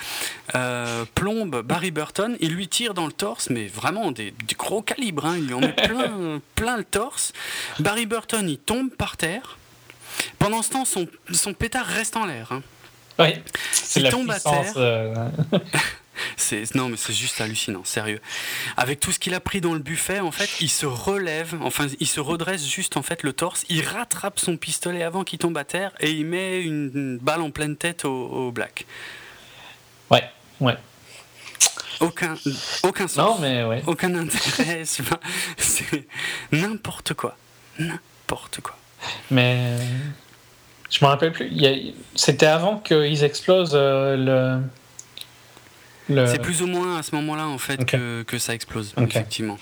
euh, plombe Barry Burton, il lui tire dans le torse, mais vraiment des, gros calibres, hein, il lui en met plein, plein le torse. Barry Burton, il tombe par terre. Pendant ce temps, son, son pétard reste en l'air. Hein. Oui, c'est la tombe à terre. Euh. non, mais c'est juste hallucinant, sérieux. Avec tout ce qu'il a pris dans le buffet, en fait, il se relève, enfin, il se redresse juste en fait le torse, il rattrape son pistolet avant qu'il tombe à terre et il met une, balle en pleine tête au, Black. Ouais, ouais. Aucun, aucun sens. Non, mais ouais. Aucun intérêt. c'est n'importe quoi. N'importe quoi. Mais je me rappelle plus. C'était avant qu'ils explosent euh, le. C'est plus ou moins à ce moment-là en fait que, que, ça explose, effectivement.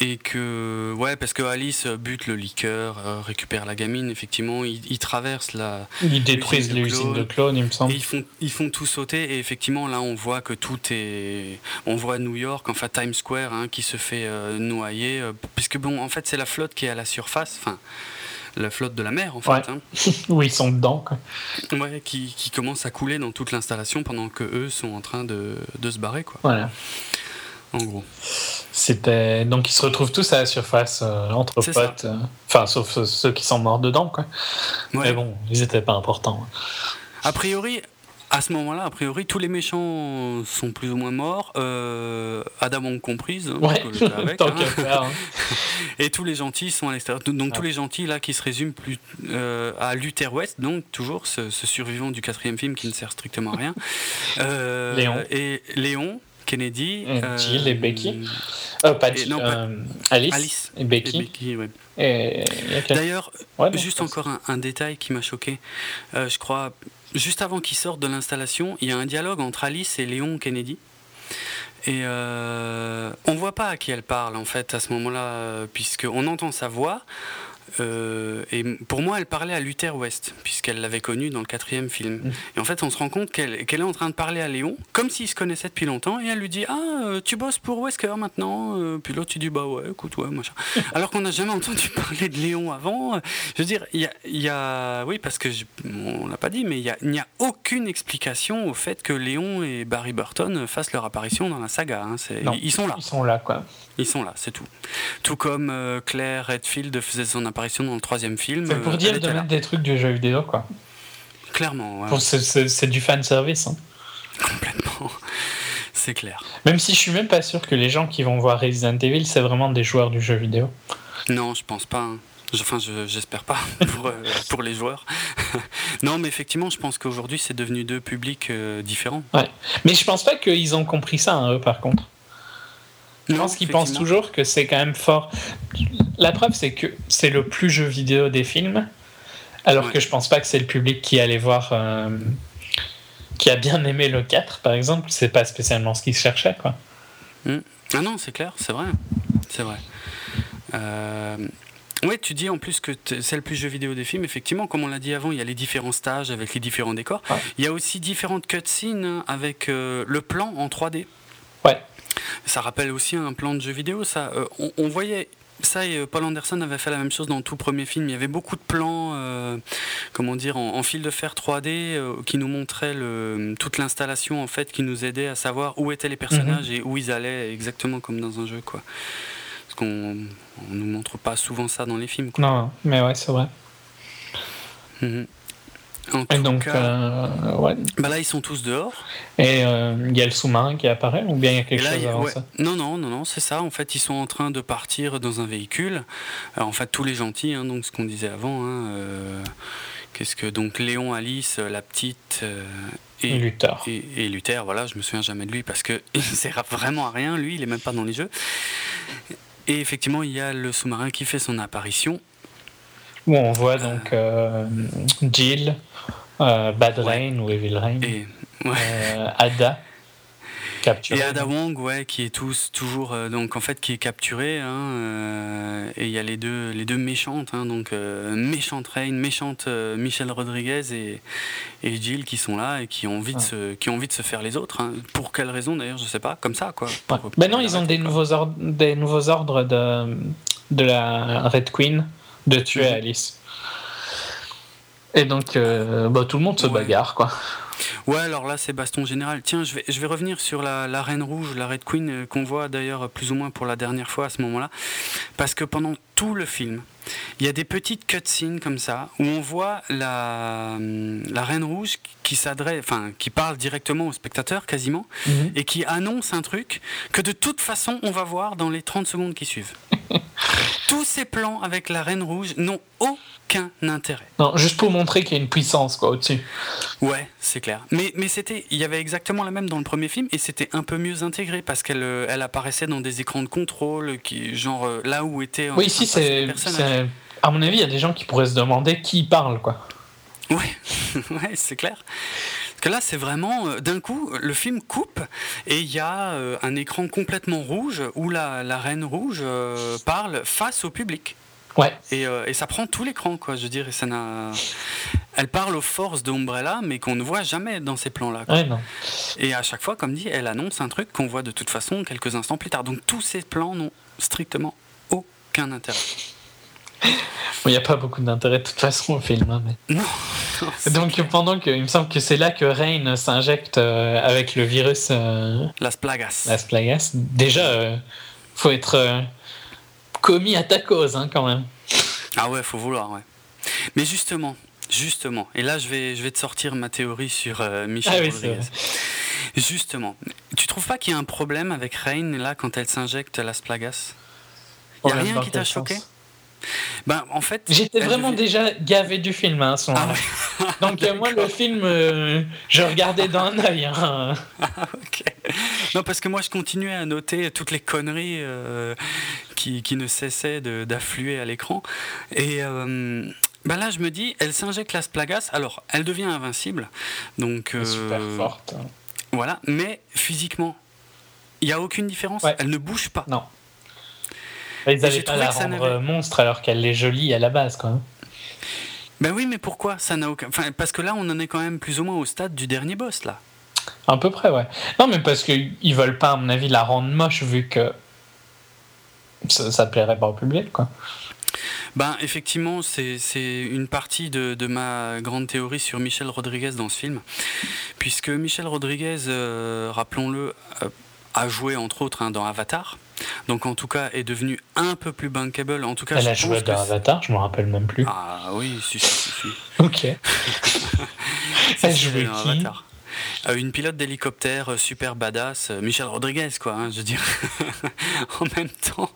Et que, ouais, parce que Alice bute le liqueur, euh, récupère la gamine, effectivement, ils, traversent la. Ils détruisent l'usine de clones, il me semble. Et ils font, ils font tout sauter, et effectivement, là, on voit que tout est. On voit New York, enfin Times Square, hein, qui se fait euh, noyer, puisque, bon, en fait, c'est la flotte qui est à la surface, enfin la flotte de la mer, en fait. Hein. oui, ils sont dedans. Quoi. Ouais, qui, qui, commence à couler dans toute l'installation pendant que eux sont en train de, de se barrer. Quoi. Voilà. En gros. C'était donc ils se retrouvent tous à la surface euh, entre potes, euh, enfin sauf ceux qui sont morts dedans quoi. Mais bon, ils n'étaient pas importants. A priori, à ce moment-là, a priori, tous les méchants sont plus ou moins morts, euh, Adam Wong comprise, hein, Ouais, que avec, hein. faire, hein. et tous les gentils sont à l'extérieur. Donc tous Ouais. les gentils là qui se résument plus euh, à Luther West, donc toujours ce, ce survivant du quatrième film qui ne sert strictement à rien. Euh, Léon. et Léon. Kennedy, Et euh, Jill et Becky. Euh, pas Jill, non, pas- euh, Alice, Alice et et Becky. Ouais. Et D'ailleurs, Ouais, Juste encore un, un détail qui m'a choqué. Je crois, juste avant qu'ils sortent de l'installation, il y a un dialogue entre Alice et Léon Kennedy. Et euh, on voit pas à qui elle parle en fait à ce moment-là, puisqu'on entend sa voix. Euh, et pour moi, elle parlait à Luther West, puisqu'elle l'avait connu dans le quatrième film. Mm. Et en fait, on se rend compte qu'elle est en train de parler à Léon, comme s'ils se connaissaient depuis longtemps, et elle lui dit Ah, euh, tu bosses pour Wesker maintenant? Euh, Puis l'autre, tu dis Bah ouais, écoute, ouais, machin. Alors qu'on n'a jamais entendu parler de Léon avant. Je veux dire, il y a, il y a- Oui, parce que je- on l'a pas dit, mais il a- n'y a, aucune explication au fait que Léon et Barry Burton fassent leur apparition dans la saga. hein. Ils sont là. Ils sont là, quoi. Ils sont là, c'est tout. Tout comme euh, Claire Redfield faisait son apparition dans le troisième film. C'est pour euh, dire de mettre des trucs du jeu vidéo, quoi. Clairement, ouais, c'est- du fan service. hein. complètement. C'est clair. Même si je suis même pas sûr que les gens qui vont voir Resident Evil, c'est vraiment des joueurs du jeu vidéo. Non, je pense pas. hein. Enfin, je- j'espère pas pour, euh, pour les joueurs. non, mais effectivement, je pense qu'aujourd'hui, c'est devenu deux publics euh, différents. Mais je pense pas qu'ils ont compris ça, hein, eux, par contre. Je pense qu'ils pensent toujours que c'est quand même fort. La preuve, c'est que c'est le plus jeu vidéo des films, alors Ouais. que je pense pas que c'est le public qui allait voir. euh, qui a bien aimé le 4, par exemple. C'est pas spécialement ce qu'ils cherchaient, quoi. Ah non, c'est clair, c'est vrai. C'est vrai. Euh... Ouais, tu dis en plus que c'est le plus jeu vidéo des films. Effectivement, comme on l'a dit avant, il y a les différents stages avec les différents décors. Ouais. Il y a aussi différentes cutscenes avec euh, le plan en 3D. Ouais. Ça rappelle aussi un plan de jeu vidéo. Ça, Euh, on, on voyait ça et euh, Paul Anderson avait fait la même chose dans le tout premier film. Il y avait beaucoup de plans, euh, comment dire, en, en fil de fer 3D euh, qui nous montraient le, toute l'installation en fait, qui nous aidait à savoir où étaient les personnages et où ils allaient exactement comme dans un jeu, quoi. Parce qu'on on nous montre pas souvent ça dans les films. Quoi. Non, mais ouais, c'est vrai. Mhm. En Et tout donc, cas, euh, ouais. bah là ils sont tous dehors. Et euh, il y a le sous-marin qui apparaît, ou bien il y a quelque là, chose a- avant ouais. ça? Non, non, non, non, c'est ça. En fait, ils sont en train de partir dans un véhicule. Alors, en fait, tous les gentils, hein, donc ce qu'on disait avant. hein, euh, Qu'est-ce que donc Léon, Alice, euh, la petite euh, Et et, Luthor. et, et Luther. Voilà, je me souviens jamais de lui parce que il sert vraiment à rien. Lui, il est même pas dans les jeux. Et effectivement, il y a le sous-marin qui fait son apparition. Où on voit donc euh, Jill, euh, Bad Ouais. Rain ou Evil Rain, Et, ouais. euh, Ada. Et Ada Wong, ouais, qui est tous, toujours, euh, donc en fait, qui est capturée, hein, et il y a les deux, les deux méchantes, hein, donc méchante Rain, méchante Michelle Rodriguez et, et Jill qui sont là et qui ont envie de, Ouais. se, qui ont envie de se faire les autres. hein. Pour quelle raison d'ailleurs, je sais pas, comme ça, quoi. Pour- Ben non, ils ont des quoi. nouveaux, ordres, des nouveaux ordres de, de la Red Queen de tuer. Alice. Et donc, euh, bah, tout le monde se Ouais. bagarre, quoi. Ouais, alors là, c'est baston général. Tiens, je vais, je vais revenir sur la, la Reine Rouge, la Red Queen, euh, qu'on voit d'ailleurs plus ou moins pour la dernière fois à ce moment-là. Parce que pendant tout le film, il y a des petites cutscenes comme ça, où on voit la, hum, la Reine Rouge qui s'adresse, enfin, qui parle directement au spectateur quasiment, et qui annonce un truc que de toute façon, on va voir dans les 30 secondes qui suivent. Tous ces plans avec la Reine Rouge n'ont aucun intérêt. Non, juste pour montrer qu'il y a une puissance, quoi, au-dessus. Ouais, c'est clair. Mais, mais c'était, il y avait exactement la même dans le premier film et c'était un peu mieux intégré parce qu'elle euh, elle apparaissait dans des écrans de contrôle, qui, genre euh, là où étaient. Oui, ici, c'est. c'est- À mon avis, il y a des gens qui pourraient se demander qui parle, quoi. Ouais, ouais, c'est clair. Parce que là, c'est vraiment, euh, d'un coup, le film coupe et il y a euh, un écran complètement rouge où la, la reine rouge euh, parle face au public. Ouais. Et, euh, et ça prend tout l'écran, quoi, je veux dire. Et ça n'a... Elle parle aux forces d'Umbrella, mais qu'on ne voit jamais dans ces plans-là. Ouais. Et à chaque fois, comme dit, elle annonce un truc qu'on voit de toute façon quelques instants plus tard. Donc tous ces plans n'ont strictement aucun intérêt. Il n'y a pas beaucoup d'intérêt de toute façon au film. hein, mais... Non. non, c'est Donc clair. pendant que, il me semble que c'est là que Rain s'injecte euh, avec le virus euh, Las Plagas. Las Plagas. Déjà, euh, faut être euh, commis à ta cause hein, quand même. Ah ouais, faut vouloir, ouais. Mais justement, Justement. Et là, je vais, je vais te sortir ma théorie sur euh, Michel Ah Rodriguez. Justement. Tu trouves pas qu'il y a un problème avec Rain, là, quand elle s'injecte Las Plagas? Il y a Problème rien qui t'a choqué? sens Ben, en fait. J'étais vraiment devait- déjà gavé du film hein, à ce Ah ouais. Donc euh, moi, le film, euh, je regardais d'un œil. hein. Ok. Non, parce que moi, je continuais à noter toutes les conneries euh, qui, qui ne cessaient d'affluer à l'écran. Et euh, ben là, je me dis, elle s'injecte Las Plagas. Alors, elle devient invincible. Donc, Super forte. Voilà. Mais physiquement, il n'y a aucune différence. Ouais. Elle ne bouge pas. Non. Ils j'ai n'allaient pas la rendre euh, monstre alors qu'elle est jolie à la base, quoi. Ben oui, mais pourquoi? Ça n'a aucun. Enfin, parce que là, on en est quand même plus ou moins au stade du dernier boss, là. À peu près, ouais. Non, mais parce qu'ils veulent pas, à mon avis, la rendre moche vu que ça, ça plairait pas au public, quoi. Ben, effectivement, c'est c'est une partie de, de ma grande théorie sur Michel Rodriguez dans ce film. Puisque Michel Rodriguez, euh, rappelons-le, euh, a joué entre autres hein, dans Avatar. Donc, en tout cas, est devenu un peu plus bankable. En tout cas, Elle a joué dans Avatar, je me rappelle même plus. Ah oui, si, si, si. Ok. Elle jouait dans qui Avatar. Euh, une pilote d'hélicoptère euh, super badass, euh, Michel Rodriguez, quoi, hein, je veux dire. en même temps,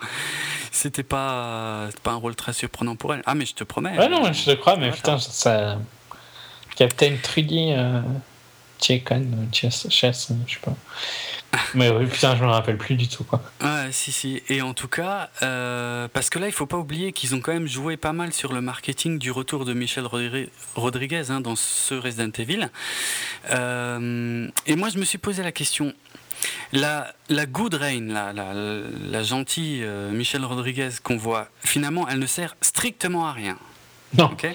c'était pas, pas un rôle très surprenant pour elle. Ah, mais je te promets. Ouais, non, je te crois, mais putain, ça. Captain Trudy, euh... Chekon, euh, Chess, euh, je sais pas. Mais oui, putain, je me rappelle plus du tout, quoi. Ouais, si, si. Et en tout cas, euh, parce que là, il faut pas oublier qu'ils ont quand même joué pas mal sur le marketing du retour de Michel Rodri- Rodriguez hein, dans ce Resident Evil. Euh, et moi, je me suis posé la question. La, la good rain, la, la, la gentille euh, Michel Rodriguez qu'on voit, finalement, elle ne sert strictement à rien. Non, ok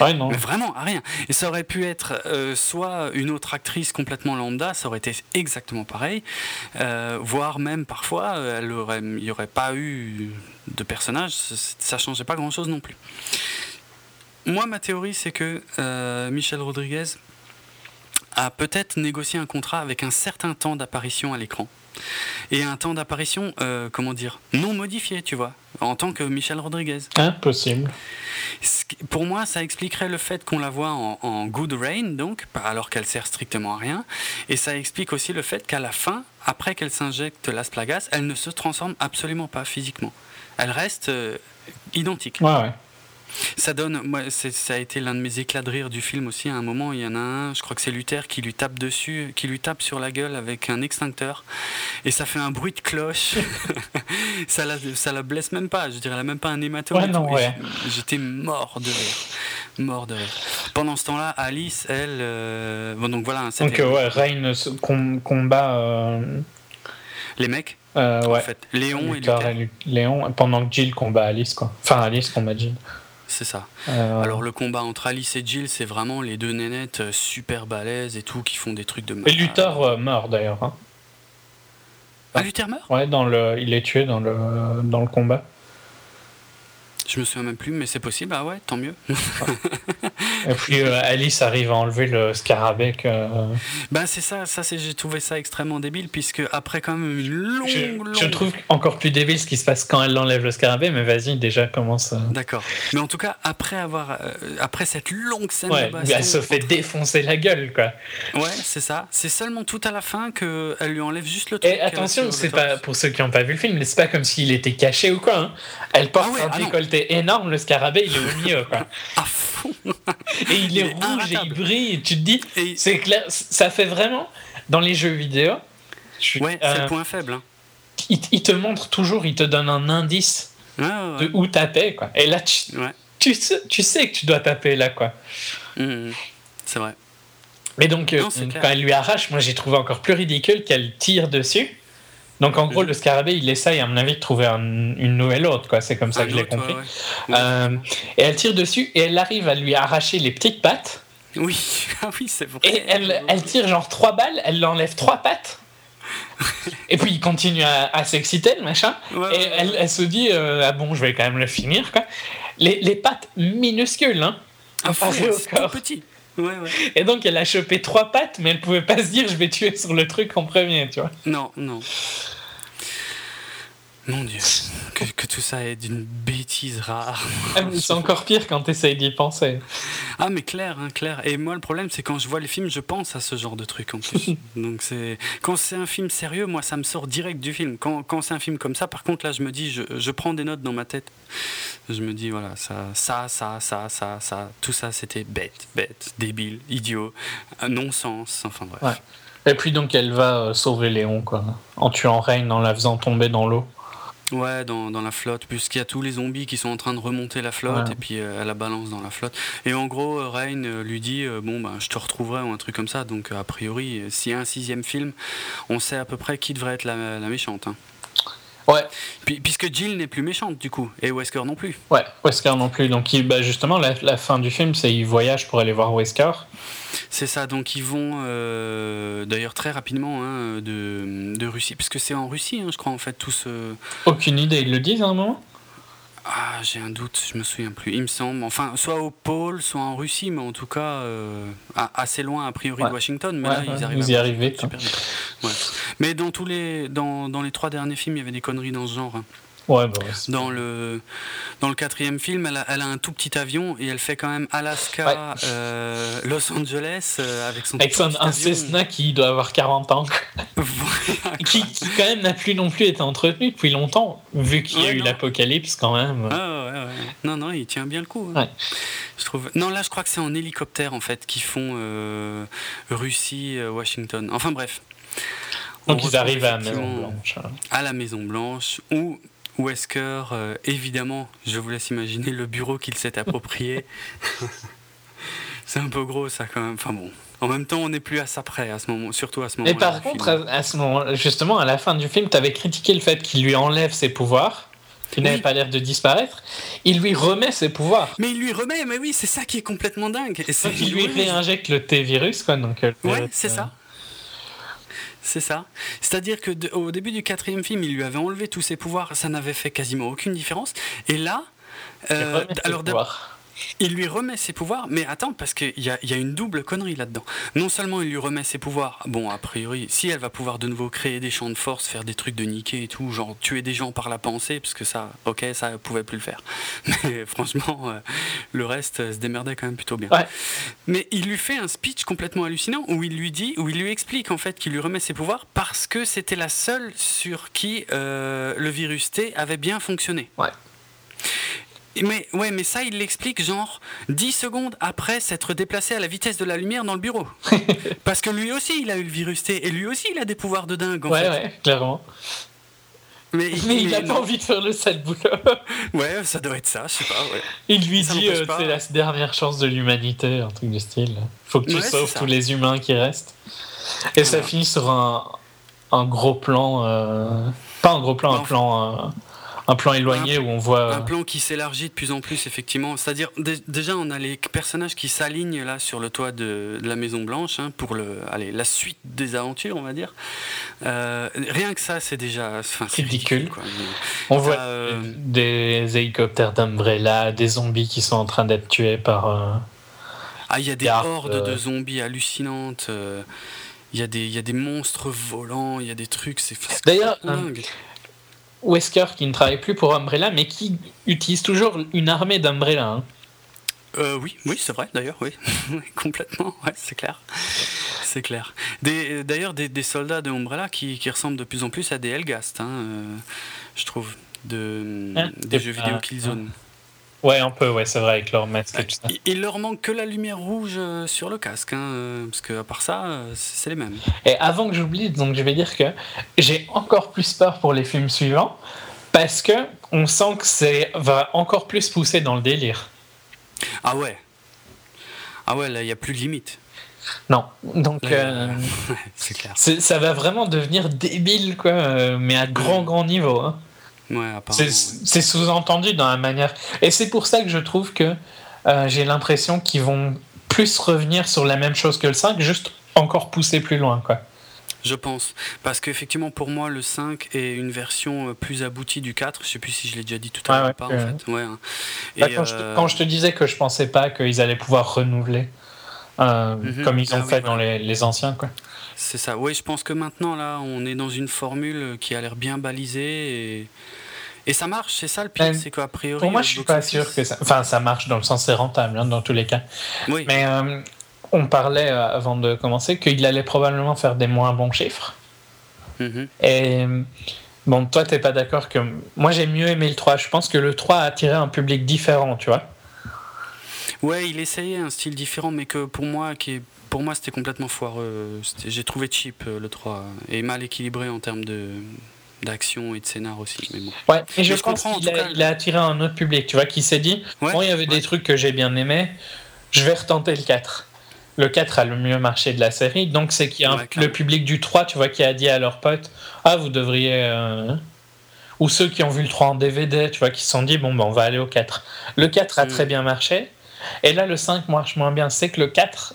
ouais, non. mais vraiment à rien. Et ça aurait pu être euh, soit une autre actrice complètement lambda, ça aurait été exactement pareil, euh, voire même parfois, euh, elle aurait, il n'y aurait pas eu de personnage, ça, ça changeait pas grand-chose non plus. Moi, ma théorie, c'est que euh, Michel Rodriguez a peut-être négocié un contrat avec un certain temps d'apparition à l'écran. Et un temps d'apparition, euh, comment dire, non modifié, tu vois, en tant que Michel Rodriguez. Impossible. Pour moi, ça expliquerait le fait qu'on la voit en, en good rain, donc, alors qu'elle sert strictement à rien. Et ça explique aussi le fait qu'à la fin, après qu'elle s'injecte Las Plagas, elle ne se transforme absolument pas physiquement. Elle reste euh, identique. Ouais, ouais. Ça donne, moi, ça a été l'un de mes éclats de rire du film aussi. À un moment, il y en a un, je crois que c'est Luther qui lui tape dessus, qui lui tape sur la gueule avec un extincteur, et ça fait un bruit de cloche. ça la, ça la blesse même pas. Je dirais, elle a même pas un hématome. Ouais, non, ouais. J'étais mort de rire, mort de rire. Pendant ce temps-là, Alice, elle, euh, bon, donc voilà, Donc, euh, ouais, Rain com- combat. Euh, les mecs, euh, ouais. en fait, Léon Luther, et Léon, pendant que Jill combat Alice, quoi. Enfin, Alice combat Jill. C'est ça. Euh, Alors le combat entre Alice et Jill, c'est vraiment les deux nénettes euh, super balèzes et tout qui font des trucs de Et Luthor euh, meurt d'ailleurs. hein. Ah, Luther meurt? Ouais, dans le, il est tué dans le, dans le combat. Je me souviens même plus, mais c'est possible. Ah ouais, tant mieux. Et puis euh, Alice arrive à enlever le scarabée. ben c'est ça, ça c'est j'ai trouvé ça extrêmement débile puisque après quand même une longue, Je, longue. je trouve encore plus débile ce qui se passe quand elle enlève le scarabée, mais vas-y, déjà commence. euh. D'accord. Mais en tout cas, après avoir, euh, après cette longue scène Ouais, de baston, elle se fait défoncer la gueule, quoi. Ouais, c'est ça. C'est seulement tout à la fin que elle lui enlève juste le truc. Et attention, c'est pas torse. pour ceux qui n'ont pas vu le film, c'est pas comme s'il était caché ou quoi. hein. Elle porte Ah ouais, un ah non. Décolleté énorme, le scarabée il est au milieu, quoi. À fond. Et il est, Il est rouge et il brille. Et tu te dis, Et c'est clair, ça fait vraiment dans les jeux vidéo. je suis- ouais, c'est euh, le point faible. Hein. il, il te montre toujours, il te donne un indice ouais, de où taper, quoi. Et là, tu, ouais. tu, sais, tu sais que tu dois taper là, quoi. Mhm. C'est vrai. Mais donc, euh, Non, c'est quand elle lui arrache, moi j'ai trouvé encore plus ridicule qu'elle tire dessus. Donc en gros, le scarabée, il essaye, à mon avis, de trouver un- une nouvelle hôte, quoi. C'est comme ça Un que je l'ai compris. ouais, ouais. Ouais. Euh, et elle tire dessus et elle arrive à lui arracher les petites pattes. Oui, ah oui, c'est vrai. Et elle, elle tire genre trois balles, elle l'enlève trois pattes. Et puis il continue à, à s'exciter, le machin. Ouais, Et elle, elle se dit euh, Ah bon, je vais quand même le finir, quoi. Les, les pattes minuscules, hein. Ah, tout corps. petit. Ouais, ouais. Et donc elle a chopé trois pattes, mais elle pouvait pas se dire Je vais tuer sur le truc en premier, tu vois. Non, non. Mon Dieu, que, que tout ça est d'une bêtise rare. Ah, c'est encore pire quand tu essayes d'y penser. Ah mais clair, hein, clair. Et moi le problème c'est quand je vois les films, je pense à ce genre de truc en plus. Donc c'est quand c'est un film sérieux, moi ça me sort direct du film. Quand, quand c'est un film comme ça, par contre là je me dis, je, je, prends des notes dans ma tête. Je me dis voilà ça, ça, ça, ça, ça, ça, tout ça c'était bête, bête, débile, idiot, non-sens. Enfin bref. Ouais. Et puis donc elle va euh, sauver Léon quoi, en tuant Reine en la faisant tomber dans l'eau. Ouais, dans, dans, la flotte, puisqu'il y a tous les zombies qui sont en train de remonter la flotte, ouais. et puis euh, elle la balance dans la flotte. Et en gros, euh, Rain euh, lui dit Bon, bah, je te retrouverai, ou un truc comme ça. Donc, a priori, s'il y a un sixième film, on sait à peu près qui devrait être la, la méchante. Hein. Ouais. Puis, puisque Jill n'est plus méchante, du coup, et Wesker non plus. Ouais, Wesker non plus. Donc, il, bah, justement, la, la, fin du film, c'est qu'il voyage pour aller voir Wesker. C'est ça, donc ils vont euh, d'ailleurs très rapidement hein, de, de, Russie, puisque c'est en Russie, hein, je crois, en fait, tout ce. Aucune idée, ils le disent à un moment? Ah, j'ai un doute, je me souviens plus. Il me semble, enfin, soit au pôle, soit en Russie, mais en tout cas euh, assez loin a priori ouais. de Washington. Mais ouais, là, ils arrivent. Vous y arrivez. Super vite. Ouais. Mais dans tous les, dans, dans, les trois derniers films, il y avait des conneries dans ce genre. Hein. Ouais, bah dans le dans le quatrième film, elle a, elle a, un tout petit avion et elle fait quand même Alaska, euh, Los Angeles euh, avec son avec son, un Cessna qui doit avoir 40 ans, qui, qui, quand même n'a plus non plus été entretenu depuis longtemps, vu qu'il y a eu l'apocalypse quand même. Ah. Non, non, il tient bien le coup. Hein. Je trouve. Non, là, je crois que c'est en hélicoptère en fait qui font euh, Russie, Washington. Enfin bref. Donc ils arrivent à la Maison Blanche. À la Maison Blanche où Wesker, euh, évidemment, je vous laisse imaginer le bureau qu'il s'est approprié. c'est un peu gros ça quand même. Enfin bon. En même temps, on n'est plus à ça près à ce moment, surtout à ce moment. Et par contre, à, à, ce moment, justement, à la fin du film, tu avais critiqué le fait qu'il lui enlève ses pouvoirs, qu'il oui. n'avait pas l'air de disparaître. Il lui remet ses pouvoirs. Mais il lui remet, mais oui, c'est ça qui est complètement dingue. Et il lui réinjecte le T-virus, quoi. Donc, ouais, c'est euh... ça. C'est ça. C'est-à-dire que de, au début du quatrième film, il lui avait enlevé tous ses pouvoirs, ça n'avait fait quasiment aucune différence. Et là, euh, alors il lui remet ses pouvoirs, mais attends, parce qu'il y a, y a, une double connerie là-dedans. Non seulement il lui remet ses pouvoirs, bon, a priori, si elle va pouvoir de nouveau créer des champs de force, faire des trucs de niquer et tout, genre tuer des gens par la pensée, parce que ça, ok, ça elle pouvait plus le faire. Mais franchement, euh, le reste euh, se démerdait quand même plutôt bien. Ouais. Mais il lui fait un speech complètement hallucinant où il lui dit, où il lui explique en fait qu'il lui remet ses pouvoirs parce que c'était la seule sur qui euh, le virus T avait bien fonctionné. Ouais. Mais, ouais, mais ça, il l'explique genre 10 secondes après s'être déplacé à la vitesse de la lumière dans le bureau. Parce que lui aussi, il a eu le virus T, et lui aussi, il a des pouvoirs de dingue. En ouais, fait. ouais, clairement. Mais, mais il n'a pas envie de faire le sale boulot. ouais, ça doit être ça, je sais pas. Ouais. Il lui ça dit euh, c'est la dernière chance de l'humanité, un truc du style. Faut que tu ouais, sauves tous les humains qui restent. Et ça finit sur un, un gros plan. Euh... Pas un gros plan, non, un plan. Euh un plan éloigné un, où on voit un plan qui s'élargit de plus en plus effectivement. C'est-à-dire déjà on a les personnages qui s'alignent là sur le toit de, de la Maison Blanche hein, pour le allez la suite des aventures on va dire. Euh, rien que ça c'est déjà enfin, c'est ridicule, ridicule on voit euh... des hélicoptères d'Umbrella des zombies qui sont en train d'être tués par euh, ah il y a des hordes de zombies hallucinantes il y, a des, il y a des monstres volants, il y a des trucs, c'est D'ailleurs, Wesker qui ne travaille plus pour Umbrella, mais qui utilise toujours une armée d'Umbrella. Hein. Euh, oui, oui, c'est vrai, d'ailleurs, oui. Complètement, ouais, c'est clair. C'est clair. D'ailleurs, des, des, soldats de Umbrella qui, qui, ressemblent de plus en plus à des Helgast, hein, euh, je trouve, de, hein des jeux vidéo Killzone. Ouais, un peu, ouais, c'est vrai, avec leur masque et tout ça. Il leur manque que la lumière rouge sur le casque, hein, parce que à part ça, c'est les mêmes. Et avant que j'oublie, donc je vais dire que j'ai encore plus peur pour les films suivants, parce que on sent que c'est va encore plus pousser dans le délire. Ah ouais. Ah ouais, là, il n'y a plus de limite. Non, donc là, euh, c'est clair. Ça va vraiment devenir débile, quoi, mais à grand, grand niveau. Hein. Ouais, c'est sous-entendu dans la manière. Et c'est pour ça que je trouve que euh, j'ai l'impression qu'ils vont plus revenir sur la même chose que le 5, juste encore pousser plus loin. Quoi. Je pense. Parce qu'effectivement, pour moi, le 5 est une version euh, plus aboutie du 4. Je sais plus si je l'ai déjà dit tout à l'heure ouais, pas, en fait. Ouais. Bah, Et quand, euh... je te, quand, je te, disais que je pensais pas qu'ils allaient pouvoir renouveler mhm. comme ils ont ah fait dans les, les, anciens. Quoi. C'est ça. Oui, je pense que maintenant, là, on est dans une formule qui a l'air bien balisée et, et ça marche. C'est ça le pire, c'est qu'a priori. Pour moi, je suis pas sûr que ça. Enfin, ça marche dans le sens c'est rentable, hein, dans tous les cas. Oui. Mais euh, on parlait euh, avant de commencer qu'il allait probablement faire des moins bons chiffres. Mhm. Et bon, toi, t'es pas d'accord que. Moi, j'ai mieux aimé le 3. Je pense que le 3 a attiré un public différent, tu vois. Ouais, il essayait un style différent, mais que pour moi, qui est pour moi, c'était complètement foireux. J'ai trouvé cheap euh, le 3 et mal équilibré en termes de d'action et de scénar aussi. Mais bon. Ouais, et je, pense qu'il a, attiré un autre public, tu vois, qui s'est dit, bon, il y avait des trucs que j'ai bien aimés, je vais retenter le 4. Le 4 a le mieux marché de la série, donc c'est qu'il y a le public du 3, tu vois, qui a dit à leurs potes, ah, vous devriez... Euh, ou ceux qui ont vu le 3 en DVD, tu vois, qui se sont dit, bon, ben, on va aller au 4. Le 4 a mm. très bien marché, et là, le 5 marche moins bien. C'est que le 4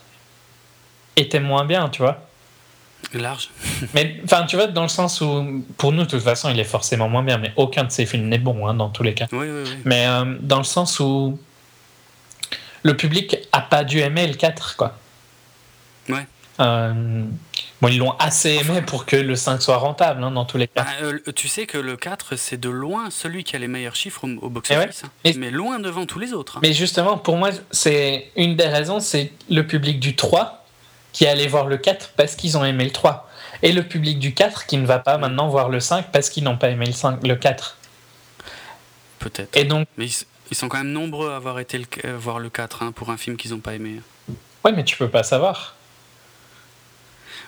était moins bien, tu vois. Large. mais enfin, tu vois, dans le sens où, pour nous, de toute façon, il est forcément moins bien, mais aucun de ces films n'est bon, hein, dans tous les cas. Oui, oui, oui. Mais euh, dans le sens où le public a pas dû aimer le 4, quoi. Ouais. Euh, bon, ils l'ont assez aimé pour que le 5 soit rentable, hein, dans tous les cas. Bah, euh, tu sais que le 4, c'est de loin celui qui a les meilleurs chiffres au, box-office. Hein. mais loin devant tous les autres. Mais justement, pour moi, c'est une des raisons, c'est le public du 3 qui est allé voir le 4 parce qu'ils ont aimé le 3. Et le public du 4 qui ne va pas maintenant voir le 5 parce qu'ils n'ont pas aimé le, 5, le 4. Peut-être. Et donc, mais ils, sont quand même nombreux à avoir été euh, voir le 4 hein, pour un film qu'ils n'ont pas aimé. Ouais, mais tu peux pas savoir.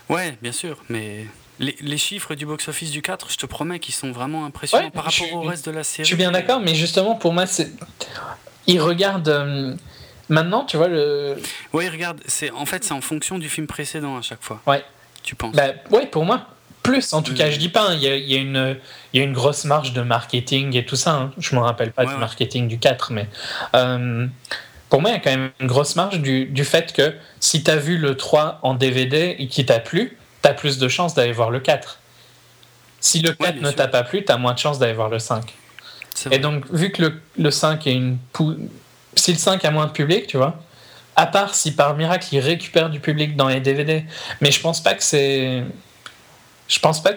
Ouais, bien sûr, mais les, chiffres du box-office du 4, je te promets qu'ils sont vraiment impressionnants par rapport au reste de la série. Je suis bien d'accord, mais justement, pour moi, c'est. Ils regardent. Maintenant, tu vois le. Oui, regarde, c'est en fait c'est en fonction du film précédent à chaque fois. Ouais. Tu penses bah, Oui, pour moi. Plus, en tout cas, mm. je dis pas, hein, il y, a, y, une, y a une grosse marge de marketing et tout ça. Hein. Je me rappelle pas du marketing du 4, mais euh, pour moi, il y a quand même une grosse marge du, du fait que si tu as vu le 3 en DVD et qui t'a plu, tu as plus de chances d'aller voir le 4. Si le 4 ne t'a pas plu, tu as moins de chances d'aller voir le 5. Et donc, vu que le, le 5 est une, si le 5 a moins de public, tu vois, à part si par miracle il récupère du public dans les DVD, mais je pense pas que c'est. Je pense pas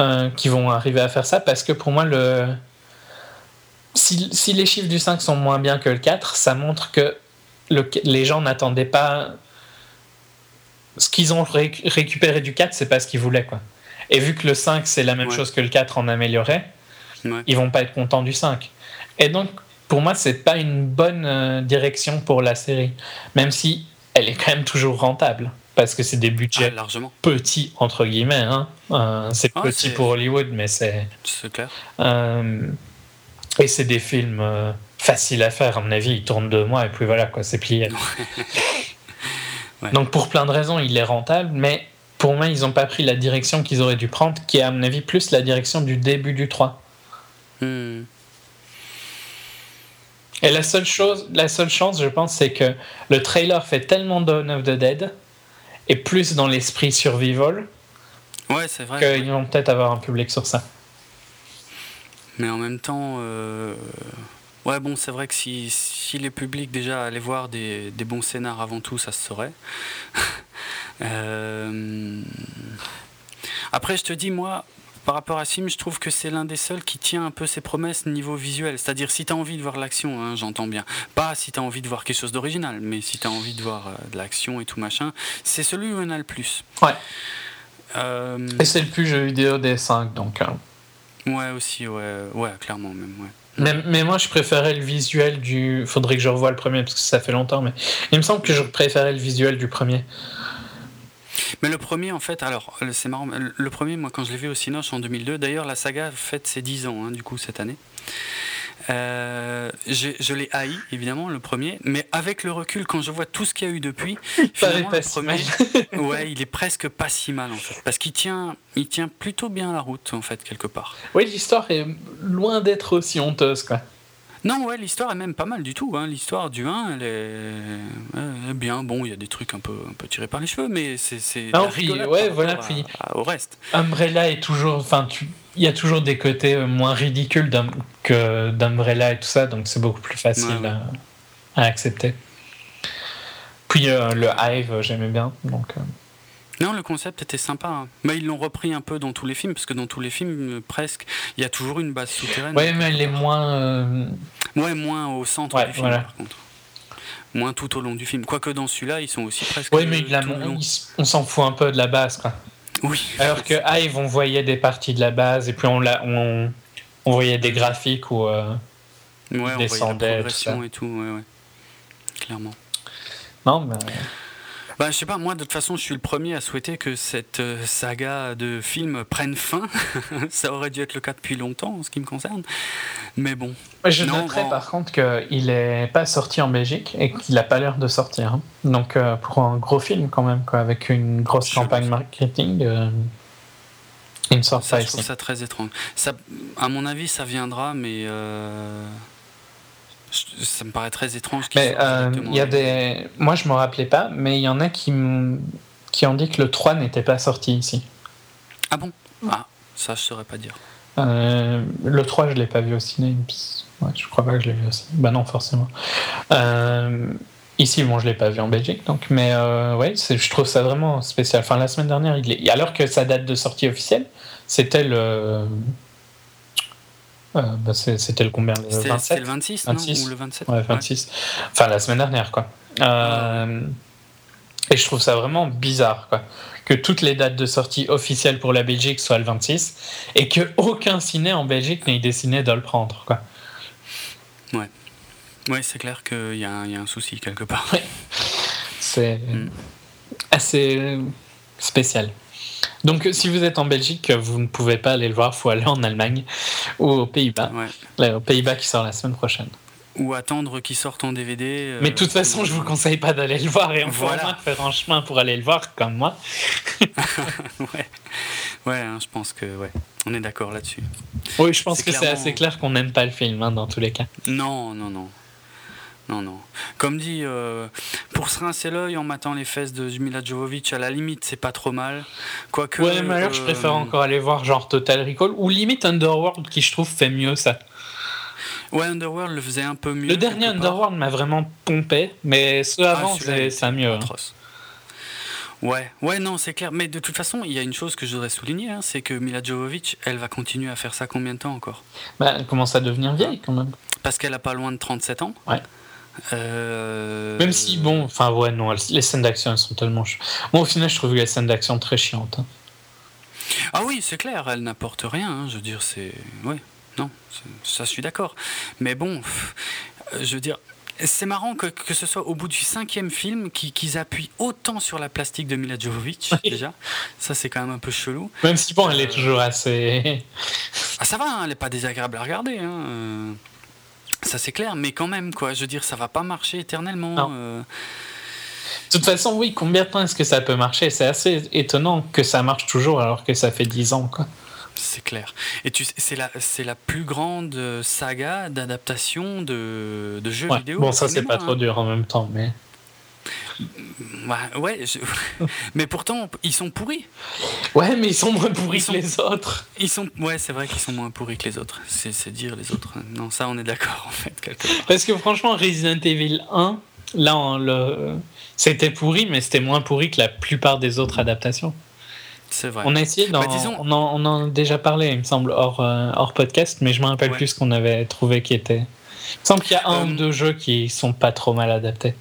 euh, qu'ils vont arriver à faire ça parce que pour moi, le. Si, si, les chiffres du 5 sont moins bien que le 4, ça montre que le, les gens n'attendaient pas. Ce qu'ils ont récupéré du 4, c'est pas ce qu'ils voulaient, quoi. Et vu que le 5, c'est la même chose que le 4 en amélioré, ils vont pas être contents du 5. Et donc, pour moi, c'est pas une bonne euh, direction pour la série, même si elle est quand même toujours rentable parce que c'est des budgets ah, largement. petits entre guillemets. Hein. Euh, c'est ah, petit pour Hollywood, mais c'est. C'est clair. Euh, et c'est des films faciles à faire, à mon avis. Ils tournent deux mois et puis voilà, quoi, c'est plié. Donc pour plein de raisons, il est rentable, mais pour moi, ils n'ont pas pris la direction qu'ils auraient dû prendre, qui est à mon avis plus la direction du début du 3. Hmm. Et la seule chose, la seule chance, je pense, c'est que le trailer fait tellement Dawn of the Dead et plus dans l'esprit survival. Ouais, c'est vrai. Qu'ils vont peut-être avoir un public sur ça. Mais en même temps, euh, ouais, bon, c'est vrai que si, si les publics déjà allaient voir des, des bons scénars avant tout, ça se saurait. euh... Après, je te dis, moi, par rapport à Sim, je trouve que c'est l'un des seuls qui tient un peu ses promesses niveau visuel. C'est-à-dire, si tu as envie de voir l'action, hein, j'entends bien. Pas si tu as envie de voir quelque chose d'original, mais si tu as envie de voir euh, de l'action et tout machin, c'est celui où on a le plus. Ouais. Euh, et c'est le plus jeu vidéo des 5, donc. Hein. Ouais, aussi, ouais, ouais, clairement même, ouais. Mais, mais, moi, je préférais le visuel du. Faudrait que je revoie le premier parce que ça fait longtemps, mais il me semble que je préférais le visuel du premier. Mais le premier, en fait, alors, c'est marrant, le premier, moi, quand je l'ai vu au Cinoche en 2002, d'ailleurs, la saga fête ses 10 ans, hein, du coup, cette année. Euh, je, l'ai haï, évidemment, le premier, mais avec le recul, quand je vois tout ce qu'il y a eu depuis, finalement, le premier, ouais, il est presque pas si mal, en fait, parce qu'il tient, il tient plutôt bien la route, en fait, quelque part. Oui, l'histoire est loin d'être aussi honteuse, quoi. Non, ouais, l'histoire est même pas mal du tout. Hein. L'histoire du 1, elle est... bien. Bon, il y a des trucs un peu, un peu tirés par les cheveux, mais c'est. Ah, ouais, voilà, au reste. Umbrella est toujours. Enfin, il y a toujours des côtés euh, moins ridicules que d'Umbrella et tout ça, donc c'est beaucoup plus facile À, accepter. Puis le Hive, j'aimais bien. Donc, non, le concept était sympa. Hein. Mais ils l'ont repris un peu dans tous les films, parce que dans tous les films, presque, il y a toujours une base souterraine. Ouais, mais elle est moins. Ouais, moins au centre du film, par contre moins tout au long du film. Quoique dans celui-là, ils sont aussi presque. Oui, mais on s'en fout un peu de la base. Quoi. Oui. Alors que Hive, on voyait des parties de la base et puis on, la, on, on voyait des graphiques où euh, ouais, on descendait. Voyait la et tout, ouais, ouais. Clairement. Non, mais. Bah, je sais pas, moi de toute façon, je suis le premier à souhaiter que cette euh, saga de films prenne fin. ça aurait dû être le cas depuis longtemps en ce qui me concerne. Mais bon. Je noterais par contre qu'il n'est pas sorti en Belgique et qu'il n'a pas l'air de sortir. Hein. Donc euh, pour un gros film quand même, quoi, avec une grosse campagne marketing. Euh, il ne sort ça, je trouve ça très étrange. Ça, à mon avis, ça viendra, mais ça me paraît très étrange. Mais euh, y a des... Moi, je ne me rappelais pas, mais il y en a qui, qui ont dit que le 3 n'était pas sorti ici. Ah bon? Ah, ça, je ne saurais pas dire. Euh, le 3, je ne l'ai pas vu au ciné. Ouais, je crois pas que je l'ai vu aussi. Bah non, forcément. Euh, ici, bon, je l'ai pas vu en Belgique, donc, mais ouais, je trouve ça vraiment spécial. Enfin, la semaine dernière, il est... alors que sa date de sortie officielle, c'était le euh, bah, c'était le combien le 27 le 26, 26 non Ou le 27 Ouais, 26. Enfin, la semaine dernière, quoi. Euh, et je trouve ça vraiment bizarre, quoi. Que toutes les dates de sortie officielles pour la Belgique soient le 26 et que aucun ciné en Belgique n'ait décidé de le prendre, quoi. Ouais. Ouais, c'est clair qu'il y, y, a un souci quelque part. C'est mm. assez spécial. Donc, si vous êtes en Belgique, vous ne pouvez pas aller le voir, il faut aller en Allemagne ou aux Pays-Bas. Ouais. Aux Pays-Bas qui sort la semaine prochaine. Ou attendre qu'il sorte en DVD. Euh, Mais de toute façon, je vous conseille pas d'aller le voir et on voilà. faire un chemin pour aller le voir comme moi. ouais, ouais hein, je pense que ouais, on est d'accord là-dessus. Oui, je pense que c'est assez clair qu'on n'aime pas le film hein, dans tous les cas. Non, non, non. Non, non. Comme dit, euh, pour se rincer l'œil en matant les fesses de Mila Jovovich, à la limite, c'est pas trop mal. Quoique. Ouais, mais alors, je préfère euh, encore aller voir genre Total Recall ou limite Underworld qui, je trouve, fait mieux ça. Ouais, Underworld le faisait un peu mieux. Le dernier Underworld m'a vraiment pompé, mais ceux ah, avant, c'est mieux. Hein. Ouais, ouais, non, c'est clair. Mais de toute façon, il y a une chose que je voudrais souligner, hein, c'est que Mila Jovovich, elle va continuer à faire ça combien de temps encore? Bah, Elle commence à devenir vieille quand même. Parce qu'elle a pas loin de 37 ans. Ouais. Euh, Même si, bon, enfin, ouais, non, les scènes d'action, elles sont tellement. Moi, au final, je trouve les scènes d'action très chiantes. Hein. Ah oui, c'est clair, elles n'apportent rien. Hein, je veux dire, c'est. Ouais, non, ça, je suis d'accord. Mais bon, je veux dire. C'est marrant que, que, ce soit au bout du cinquième film qu'ils appuient autant sur la plastique de Mila Jovovich, déjà. Ça, c'est quand même un peu chelou. Même si, bon, elle est toujours assez. Ah, ça va, hein, elle n'est pas désagréable à regarder. Hein. Ça c'est clair, mais quand même, quoi. Je veux dire, ça va pas marcher éternellement. Euh. De toute façon, oui, combien de temps est-ce que ça peut marcher? C'est assez étonnant que ça marche toujours alors que ça fait 10 ans, quoi. C'est clair. Et tu c'est la, c'est la plus grande saga d'adaptation de, de jeux vidéo. Bon, ça, c'est pas trop hein. dur en même temps, mais. Ouais, mais pourtant, ils sont pourris. Ouais, mais ils sont moins pourris que les autres. Ils sont... Ouais, c'est vrai qu'ils sont moins pourris que les autres. C'est dire les autres. Non, ça, on est d'accord, en fait, Parce que franchement, Resident Evil 1, là, le... c'était pourri, mais c'était moins pourri que la plupart des autres adaptations. C'est vrai. On a essayé, bah, on, en, a déjà parlé, il me semble, hors, euh, hors podcast, mais je me rappelle plus ce qu'on avait trouvé qui était. Il me semble qu'il y a un ou euh, deux jeux qui sont pas trop mal adaptés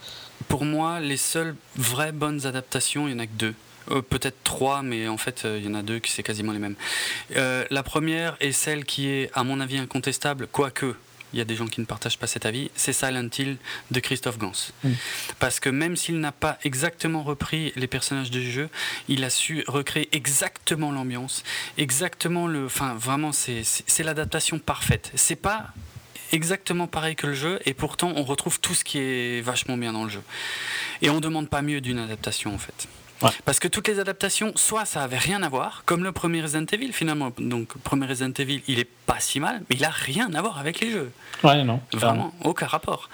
pour moi, les seules vraies bonnes adaptations, il y en a que deux. Euh, peut-être trois, mais en fait, euh, il y en a deux qui c'est quasiment les mêmes. Euh, la première est celle qui est, à mon avis, incontestable, quoique il y a des gens qui ne partagent pas cet avis, c'est Silent Hill de Christophe Gans. Mm. Parce que même s'il n'a pas exactement repris les personnages du jeu, il a su recréer exactement l'ambiance, exactement le. Enfin, vraiment, c'est l'adaptation parfaite. C'est pas exactement pareil que le jeu, et pourtant on retrouve tout ce qui est vachement bien dans le jeu. Et on demande pas mieux d'une adaptation en fait. Parce que toutes les adaptations, soit ça avait rien à voir, comme le premier Resident Evil finalement. Donc, le premier Resident Evil, il est pas si mal, mais il a rien à voir avec les jeux. Ouais, non. Vraiment, aucun rapport.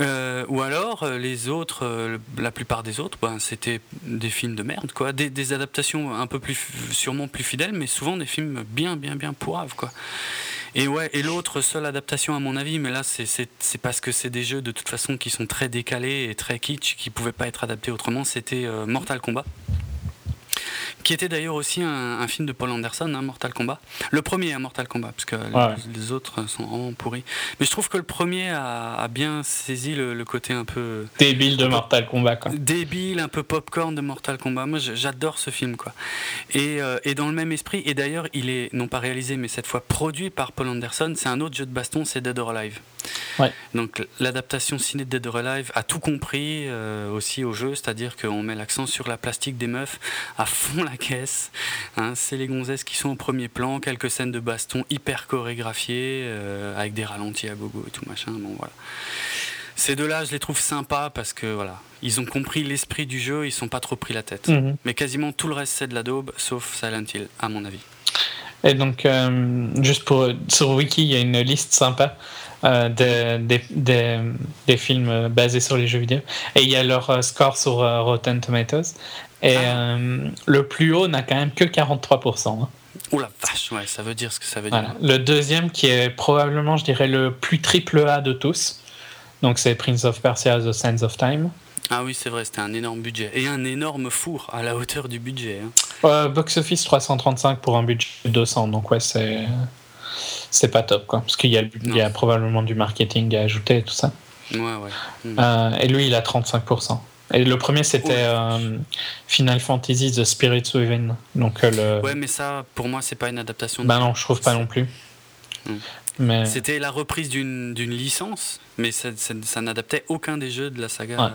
Euh, ou alors, euh, les autres, euh, la plupart des autres, ben, c'était des films de merde, quoi. Des, des, adaptations un peu plus, sûrement plus fidèles, mais souvent des films bien, bien, bien pourraves, quoi. Et ouais, et l'autre seule adaptation à mon avis, mais là c'est parce que c'est des jeux de toute façon qui sont très décalés et très kitsch, qui pouvaient pas être adaptés autrement, c'était euh, Mortal Kombat qui était d'ailleurs aussi un, film de Paul Anderson, hein, Mortal Kombat. Le premier, hein, Mortal Kombat, parce que les, autres sont vraiment pourris. Mais je trouve que le premier a, bien saisi le, côté un peu débile de Mortal Kombat. Quoi. Débile, un peu popcorn de Mortal Kombat. Moi, j'adore ce film, quoi. Et, euh, et, dans le même esprit, et d'ailleurs, il est non pas réalisé, mais cette fois produit par Paul Anderson. C'est un autre jeu de baston, c'est Dead or Alive. Ouais. Donc l'adaptation ciné de Dead or Alive a tout compris euh, aussi au jeu, c'est-à-dire qu'on met l'accent sur la plastique des meufs à fond la caisse. Hein. c'est les gonzesses qui sont au premier plan, quelques scènes de baston hyper chorégraphiées, euh, avec des ralentis à gogo et tout machin. Bon voilà. Ces deux-là, je les trouve sympas parce que voilà, ils ont compris l'esprit du jeu, ils sont pas trop pris la tête. Mhm. Mais quasiment tout le reste c'est de la daube, sauf Silent Hill, à mon avis. Et donc, euh, juste pour sur Wiki, il y a une liste sympa euh, des, des, des, films basés sur les jeux vidéo. Et il y a leur score sur Rotten Tomatoes. Et ah. le plus haut n'a quand même que 43%. Hein. La vache, ouais, ça veut dire ce que ça veut dire. Le deuxième, qui est probablement, je dirais, le plus triple A de tous, donc c'est Prince of Persia The Sands of Time. Ah oui, c'est vrai, c'était un énorme budget. Et un énorme four à la hauteur du budget. Hein. box office 335 pour un budget de 200, donc ouais, c'est. C'est pas top, quoi. Parce qu'il y, a, il y a probablement du marketing à ajouter et tout ça. Ouais, ouais. Hmm. Euh, et lui, il a 35%. Et le premier, c'était euh, Final Fantasy The Spirits Within. Donc, euh, le... Ouais, mais ça, pour moi, c'est pas une adaptation. Bah non, je trouve pas non plus. Mais... C'était la reprise d'une licence, mais ça, ça, n'adaptait aucun des jeux de la saga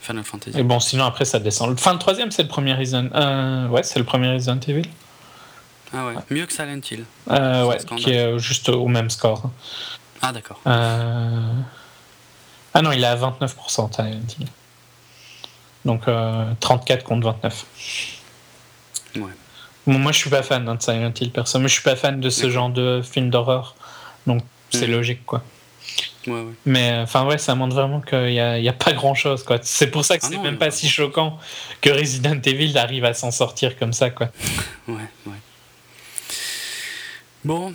Final Fantasy. Et bon, sinon après ça descend. Enfin, le troisième, c'est le premier Resident. Euh, ouais, c'est le premier Resident Evil. Ah ouais, mieux que Silent Hill. Euh, ouais, qui est juste au même score. Ah d'accord. Euh... Ah non, il est à 29% Silent Hill. Donc 34 contre 29. Ouais. Bon, moi, je suis pas fan hein, de Silent Hill, personne. Mais je suis pas fan de ce genre de film d'horreur. Donc c'est logique, quoi. Mais enfin ouais, ça montre vraiment qu'il n'y a, y a, pas grand chose quoi. C'est pour ça que ah c'est même pas si choquant que Resident Evil arrive à s'en sortir comme ça quoi. ouais, ouais. Bon,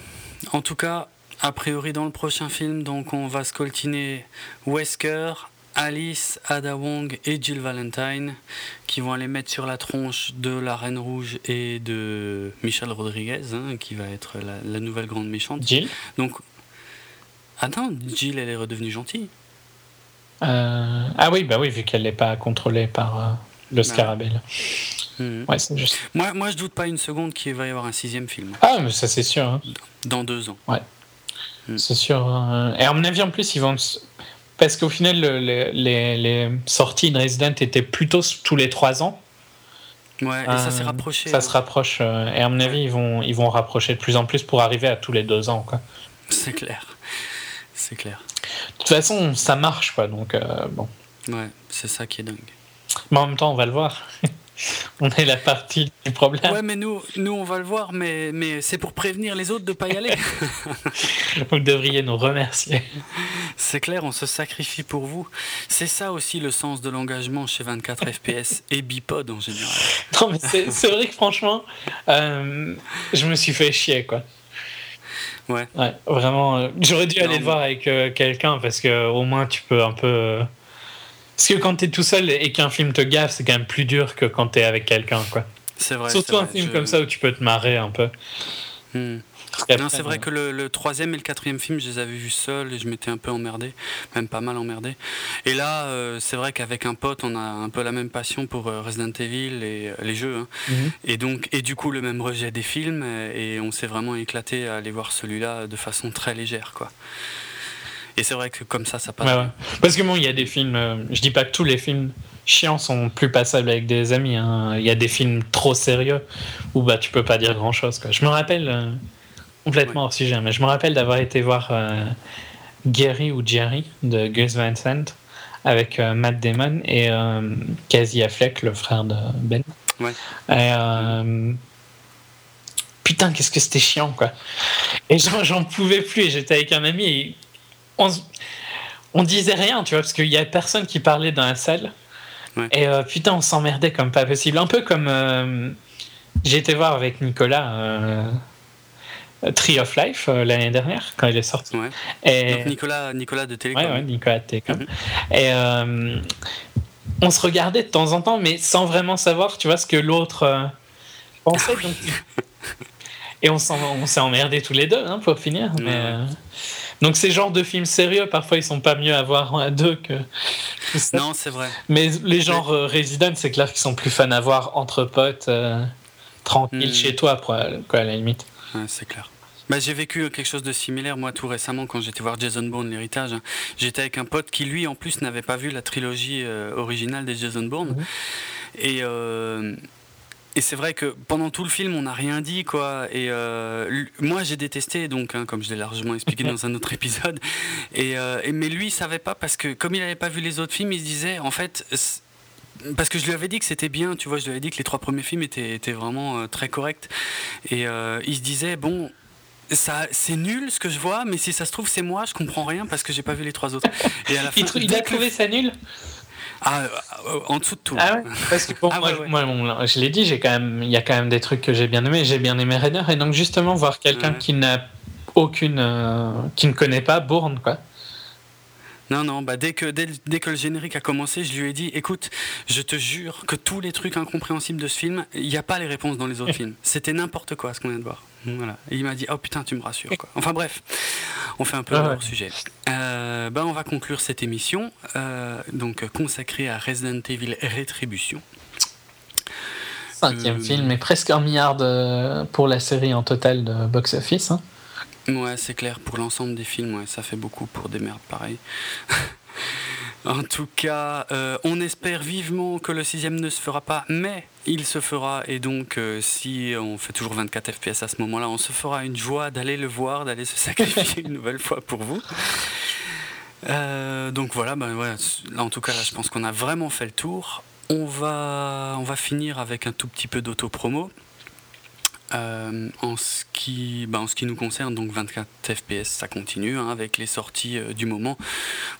en tout cas, a priori dans le prochain film, donc on va scoltiner Wesker, Alice, Ada Wong et Jill Valentine qui vont aller mettre sur la tronche de la Reine Rouge et de Michelle Rodriguez, hein, qui va être la, la, nouvelle grande méchante. Jill Donc ah non, Jill, elle est redevenue gentille. Euh, ah oui, bah oui, vu qu'elle n'est pas contrôlée par euh, le bah. Ouais, c'est juste. Moi, moi, je doute pas une seconde qu'il va y avoir un sixième film. Ah, mais ça, c'est sûr. Hein. Dans deux ans. Ouais. Mhm. C'est sûr. Hein. Et à mon avis, en plus, ils vont. Parce qu'au final, les, les, sorties de Resident étaient plutôt tous les trois ans. Ouais, et ça s'est euh, rapproché. Ça se rapproche. et à mon avis, ils vont, ils vont rapprocher de plus en plus pour arriver à tous les deux ans. Quoi. C'est clair c'est clair. De toute façon, ça marche, quoi, donc euh, bon. Ouais, c'est ça qui est dingue. Mais en même temps, on va le voir. on est la partie du problème. Ouais, mais nous, nous on va le voir, mais, mais c'est pour prévenir les autres de pas y aller. vous devriez nous remercier. C'est clair, on se sacrifie pour vous. C'est ça aussi le sens de l'engagement chez 24 FPS et Bipod en général. Non, mais c'est vrai que franchement, euh, je me suis fait chier, quoi. Ouais. vraiment. Euh, j'aurais dû aller le voir avec euh, quelqu'un parce que au moins tu peux un peu. Parce que quand t'es tout seul et qu'un film te gaffe, c'est quand même plus dur que quand t'es avec quelqu'un, quoi. C'est vrai. Surtout un film comme ça où tu peux te marrer un peu. Hmm. Non, c'est vrai que le, troisième et le quatrième film, je les avais vus seuls et je m'étais un peu emmerdé, même pas mal emmerdé. Et là, euh, c'est vrai qu'avec un pote, on a un peu la même passion pour euh, Resident Evil et euh, les jeux. Hein. Mhm. Et donc, et du coup, le même rejet des films. Et on s'est vraiment éclaté à aller voir celui-là de façon très légère, quoi. Et c'est vrai que comme ça, ça passe. Parce que bon, il y a des films. je dis pas que tous les films chiants sont plus passables avec des amis. Hein. Il y a des films trop sérieux où bah tu peux pas dire grand chose. Quoi. Je me rappelle complètement hors sujet, mais je me rappelle d'avoir été voir euh, Gary ou Jerry de Gus Van Sant avec euh, Matt Damon et euh, Casey Affleck, le frère de Ben. Et, putain, qu'est-ce que c'était chiant, quoi. Et j'en pouvais plus. Et j'étais avec un ami et on, on disait rien, tu vois, parce qu'il y a personne qui parlait dans la salle. Et putain, on s'emmerdait comme pas possible. Un peu comme j'ai été voir avec Nicolas Tree of Life l'année dernière quand il est sorti. Et... Nicolas, Nicolas de Télécom. Ouais, Nicolas de Télécom. Mhm. Et on se regardait de temps en temps, mais sans vraiment savoir, tu vois, ce que l'autre pensait. Et on s'est emmerdé tous les deux hein, pour finir. Mais, donc ces genres de films sérieux, parfois ils sont pas mieux à voir à deux que. Non, c'est vrai. Mais les genres euh, Resident, c'est clair qu'ils sont plus fun à voir entre potes, euh, tranquille hmm. chez toi, quoi, à la limite. c'est clair. Bah, j'ai vécu quelque chose de similaire moi tout récemment quand j'étais voir Jason Bourne l'héritage. J'étais avec un pote qui lui en plus n'avait pas vu la trilogie euh, originale des Jason Bourne. Mhm. Et et c'est vrai que pendant tout le film, on n'a rien dit, quoi. Et euh, moi, j'ai détesté, donc, hein, comme je l'ai largement expliqué dans un autre épisode. Euh, et, mais lui, il savait pas parce que, comme il n'avait pas vu les autres films, il se disait, en fait, parce que je lui avais dit que c'était bien, tu vois, je lui avais dit que les trois premiers films étaient, étaient vraiment euh, très corrects. Et il se disait, bon, ça, c'est nul ce que je vois, mais si ça se trouve, c'est moi, je comprends rien parce que j'ai pas vu les trois autres. Et à la fin, il, a trouvé ça nul ah, euh, en dessous de tout. Ah ouais Parce que ah moi, je l'ai dit, j'ai quand même, il y a quand même des trucs que j'ai bien aimé. J'ai bien aimé Rainer et donc justement voir quelqu'un qui n'a aucune, euh, qui ne connaît pas Bourne, quoi. Non, non, bah dès que, dès, dès, que le générique a commencé, je lui ai dit écoute, je te jure que tous les trucs incompréhensibles de ce film, il n'y a pas les réponses dans les autres films. C'était n'importe quoi ce qu'on vient de voir. Voilà. Et il m'a dit oh putain, tu me rassures. Quoi. Enfin bref, on fait un peu hors sujet. Euh, bah, on va conclure cette émission, euh, donc consacrée à Resident Evil Rétribution. Cinquième euh, film et presque un milliard de, pour la série en total de box-office. Hein. Ouais, c'est clair, pour l'ensemble des films, ouais, ça fait beaucoup pour des merdes pareilles. en tout cas, euh, on espère vivement que le sixième ne se fera pas, mais il se fera. Et donc, euh, si on fait toujours 24 FPS à ce moment-là, on se fera une joie d'aller le voir, d'aller se sacrifier une nouvelle fois pour vous. Euh, donc voilà, ben là, en tout cas, là, je pense qu'on a vraiment fait le tour. On va, on va finir avec un tout petit peu d'auto-promo. Euh, en, ce qui, bah, en ce qui nous concerne, donc 24 FPS, ça continue hein, avec les sorties euh, du moment.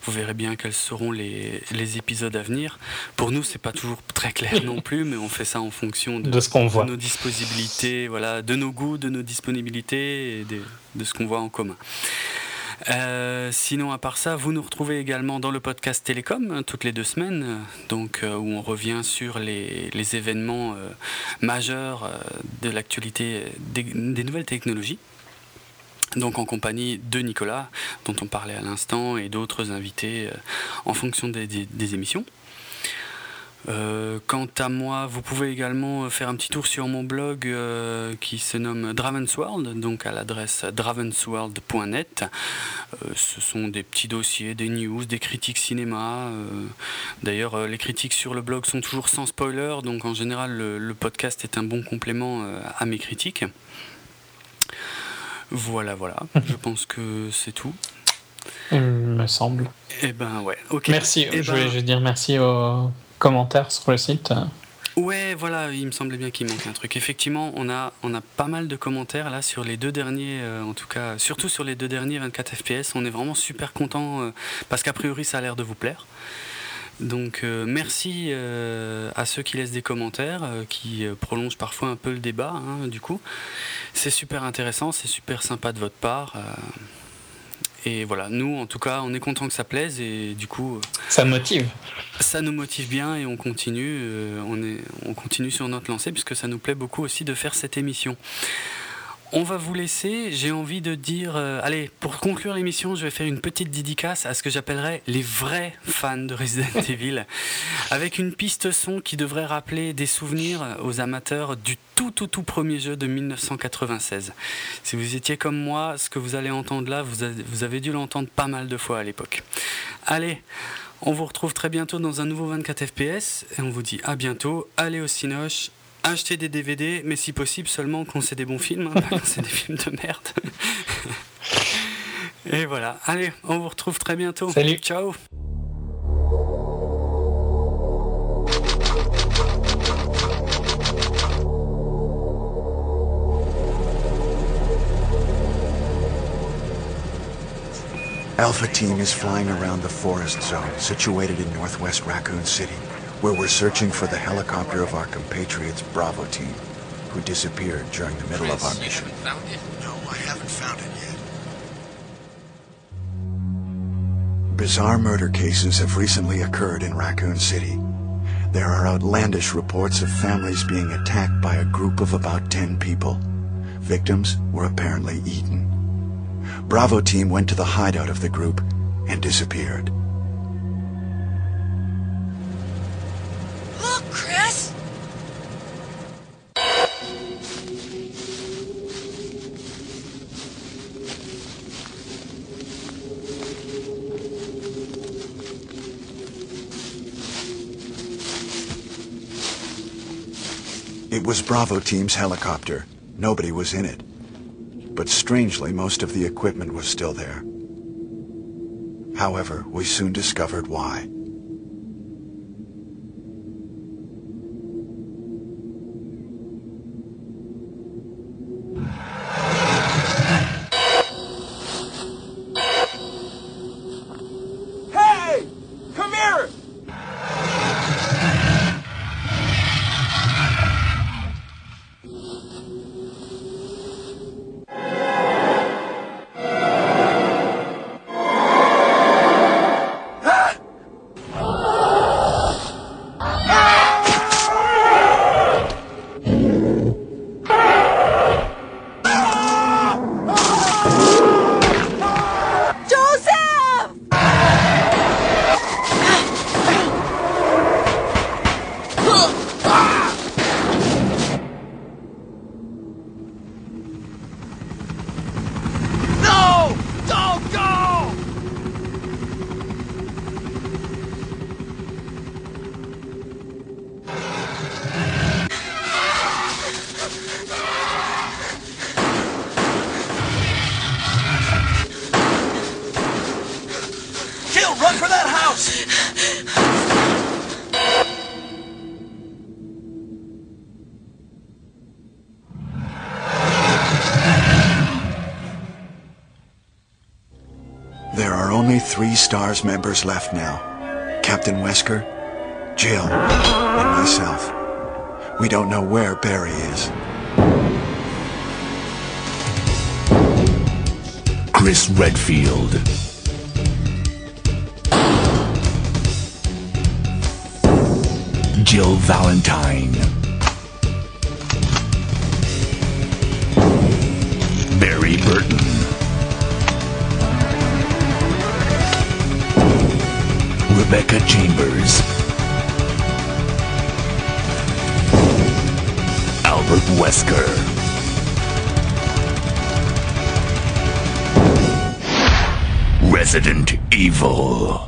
Vous verrez bien quels seront les, les épisodes à venir. Pour nous, c'est pas toujours très clair non plus, mais on fait ça en fonction de, ce qu'on voit, nos disponibilités, voilà, de nos goûts, de nos disponibilités et de, de ce qu'on voit en commun. Euh, sinon, à part ça, vous nous retrouvez également dans le podcast Télécom hein, toutes les deux semaines, euh, euh, où on revient sur les, événements majeurs de l'actualité des, nouvelles technologies. Donc en compagnie de Nicolas, dont on parlait à l'instant, et d'autres invités en fonction des émissions. Euh, quant à moi, vous pouvez également faire un petit tour sur mon blog euh, qui se nomme Dravensworld, donc à l'adresse dravensworld.net. Euh, ce sont des petits dossiers, des news, des critiques cinéma. D'ailleurs, les critiques sur le blog sont toujours sans spoiler, donc en général, le, podcast est un bon complément à mes critiques. Voilà, voilà. Je pense que c'est tout. Il me semble. Eh ben ouais, ok. Merci, eh je ben vais dire merci aux commentaires sur le site Ouais, voilà, il me semblait bien qu'il manque un truc. Effectivement, on a, on a pas mal de commentaires là sur les deux derniers, euh, en tout cas, surtout sur les deux derniers 24 FPS. On est vraiment super content euh, parce qu'a priori ça a l'air de vous plaire. Donc euh, merci à ceux qui laissent des commentaires, qui prolongent parfois un peu le débat. Hein, du coup, c'est super intéressant, c'est super sympa de votre part. Et voilà, nous, en tout cas, on est content que ça plaise et du coup. Ça motive. Ça nous motive bien et on continue, euh, on, est, on continue sur notre lancée puisque ça nous plaît beaucoup aussi de faire cette émission. On va vous laisser. J'ai envie de dire, euh, allez, pour conclure l'émission, je vais faire une petite dédicace à ce que j'appellerais les vrais fans de Resident Evil, avec une piste son qui devrait rappeler des souvenirs aux amateurs du tout tout tout premier jeu de 1996. Si vous étiez comme moi, ce que vous allez entendre là, vous avez, dû l'entendre pas mal de fois à l'époque. Allez. On vous retrouve très bientôt dans un nouveau 24 FPS et on vous dit à bientôt. Allez au Cinoche, acheter des DVD, mais si possible seulement quand c'est des bons films, hein, quand c'est des films de merde. Et voilà. Allez, on vous retrouve très bientôt. Salut. Ciao. Alpha Team is flying around the forest zone situated in northwest Raccoon City. Where we're searching for the helicopter of our compatriots Bravo team, who disappeared during the middle of our mission. haven't found it yet. Bizarre murder cases have recently occurred in Raccoon City. There are outlandish reports of families being attacked by a group of about 10 people. Victims were apparently eaten. Bravo team went to the hideout of the group and disappeared. It was Bravo team's helicopter. Nobody was in it. But strangely, most of the equipment was still there. However, we soon discovered why. STARS members left now. Captain Wesker, Jill, and myself. We don't know where Barry is. Chris Redfield. Jill Valentine. Barry Burton. Rebecca Chambers. Albert Wesker. Resident Evil.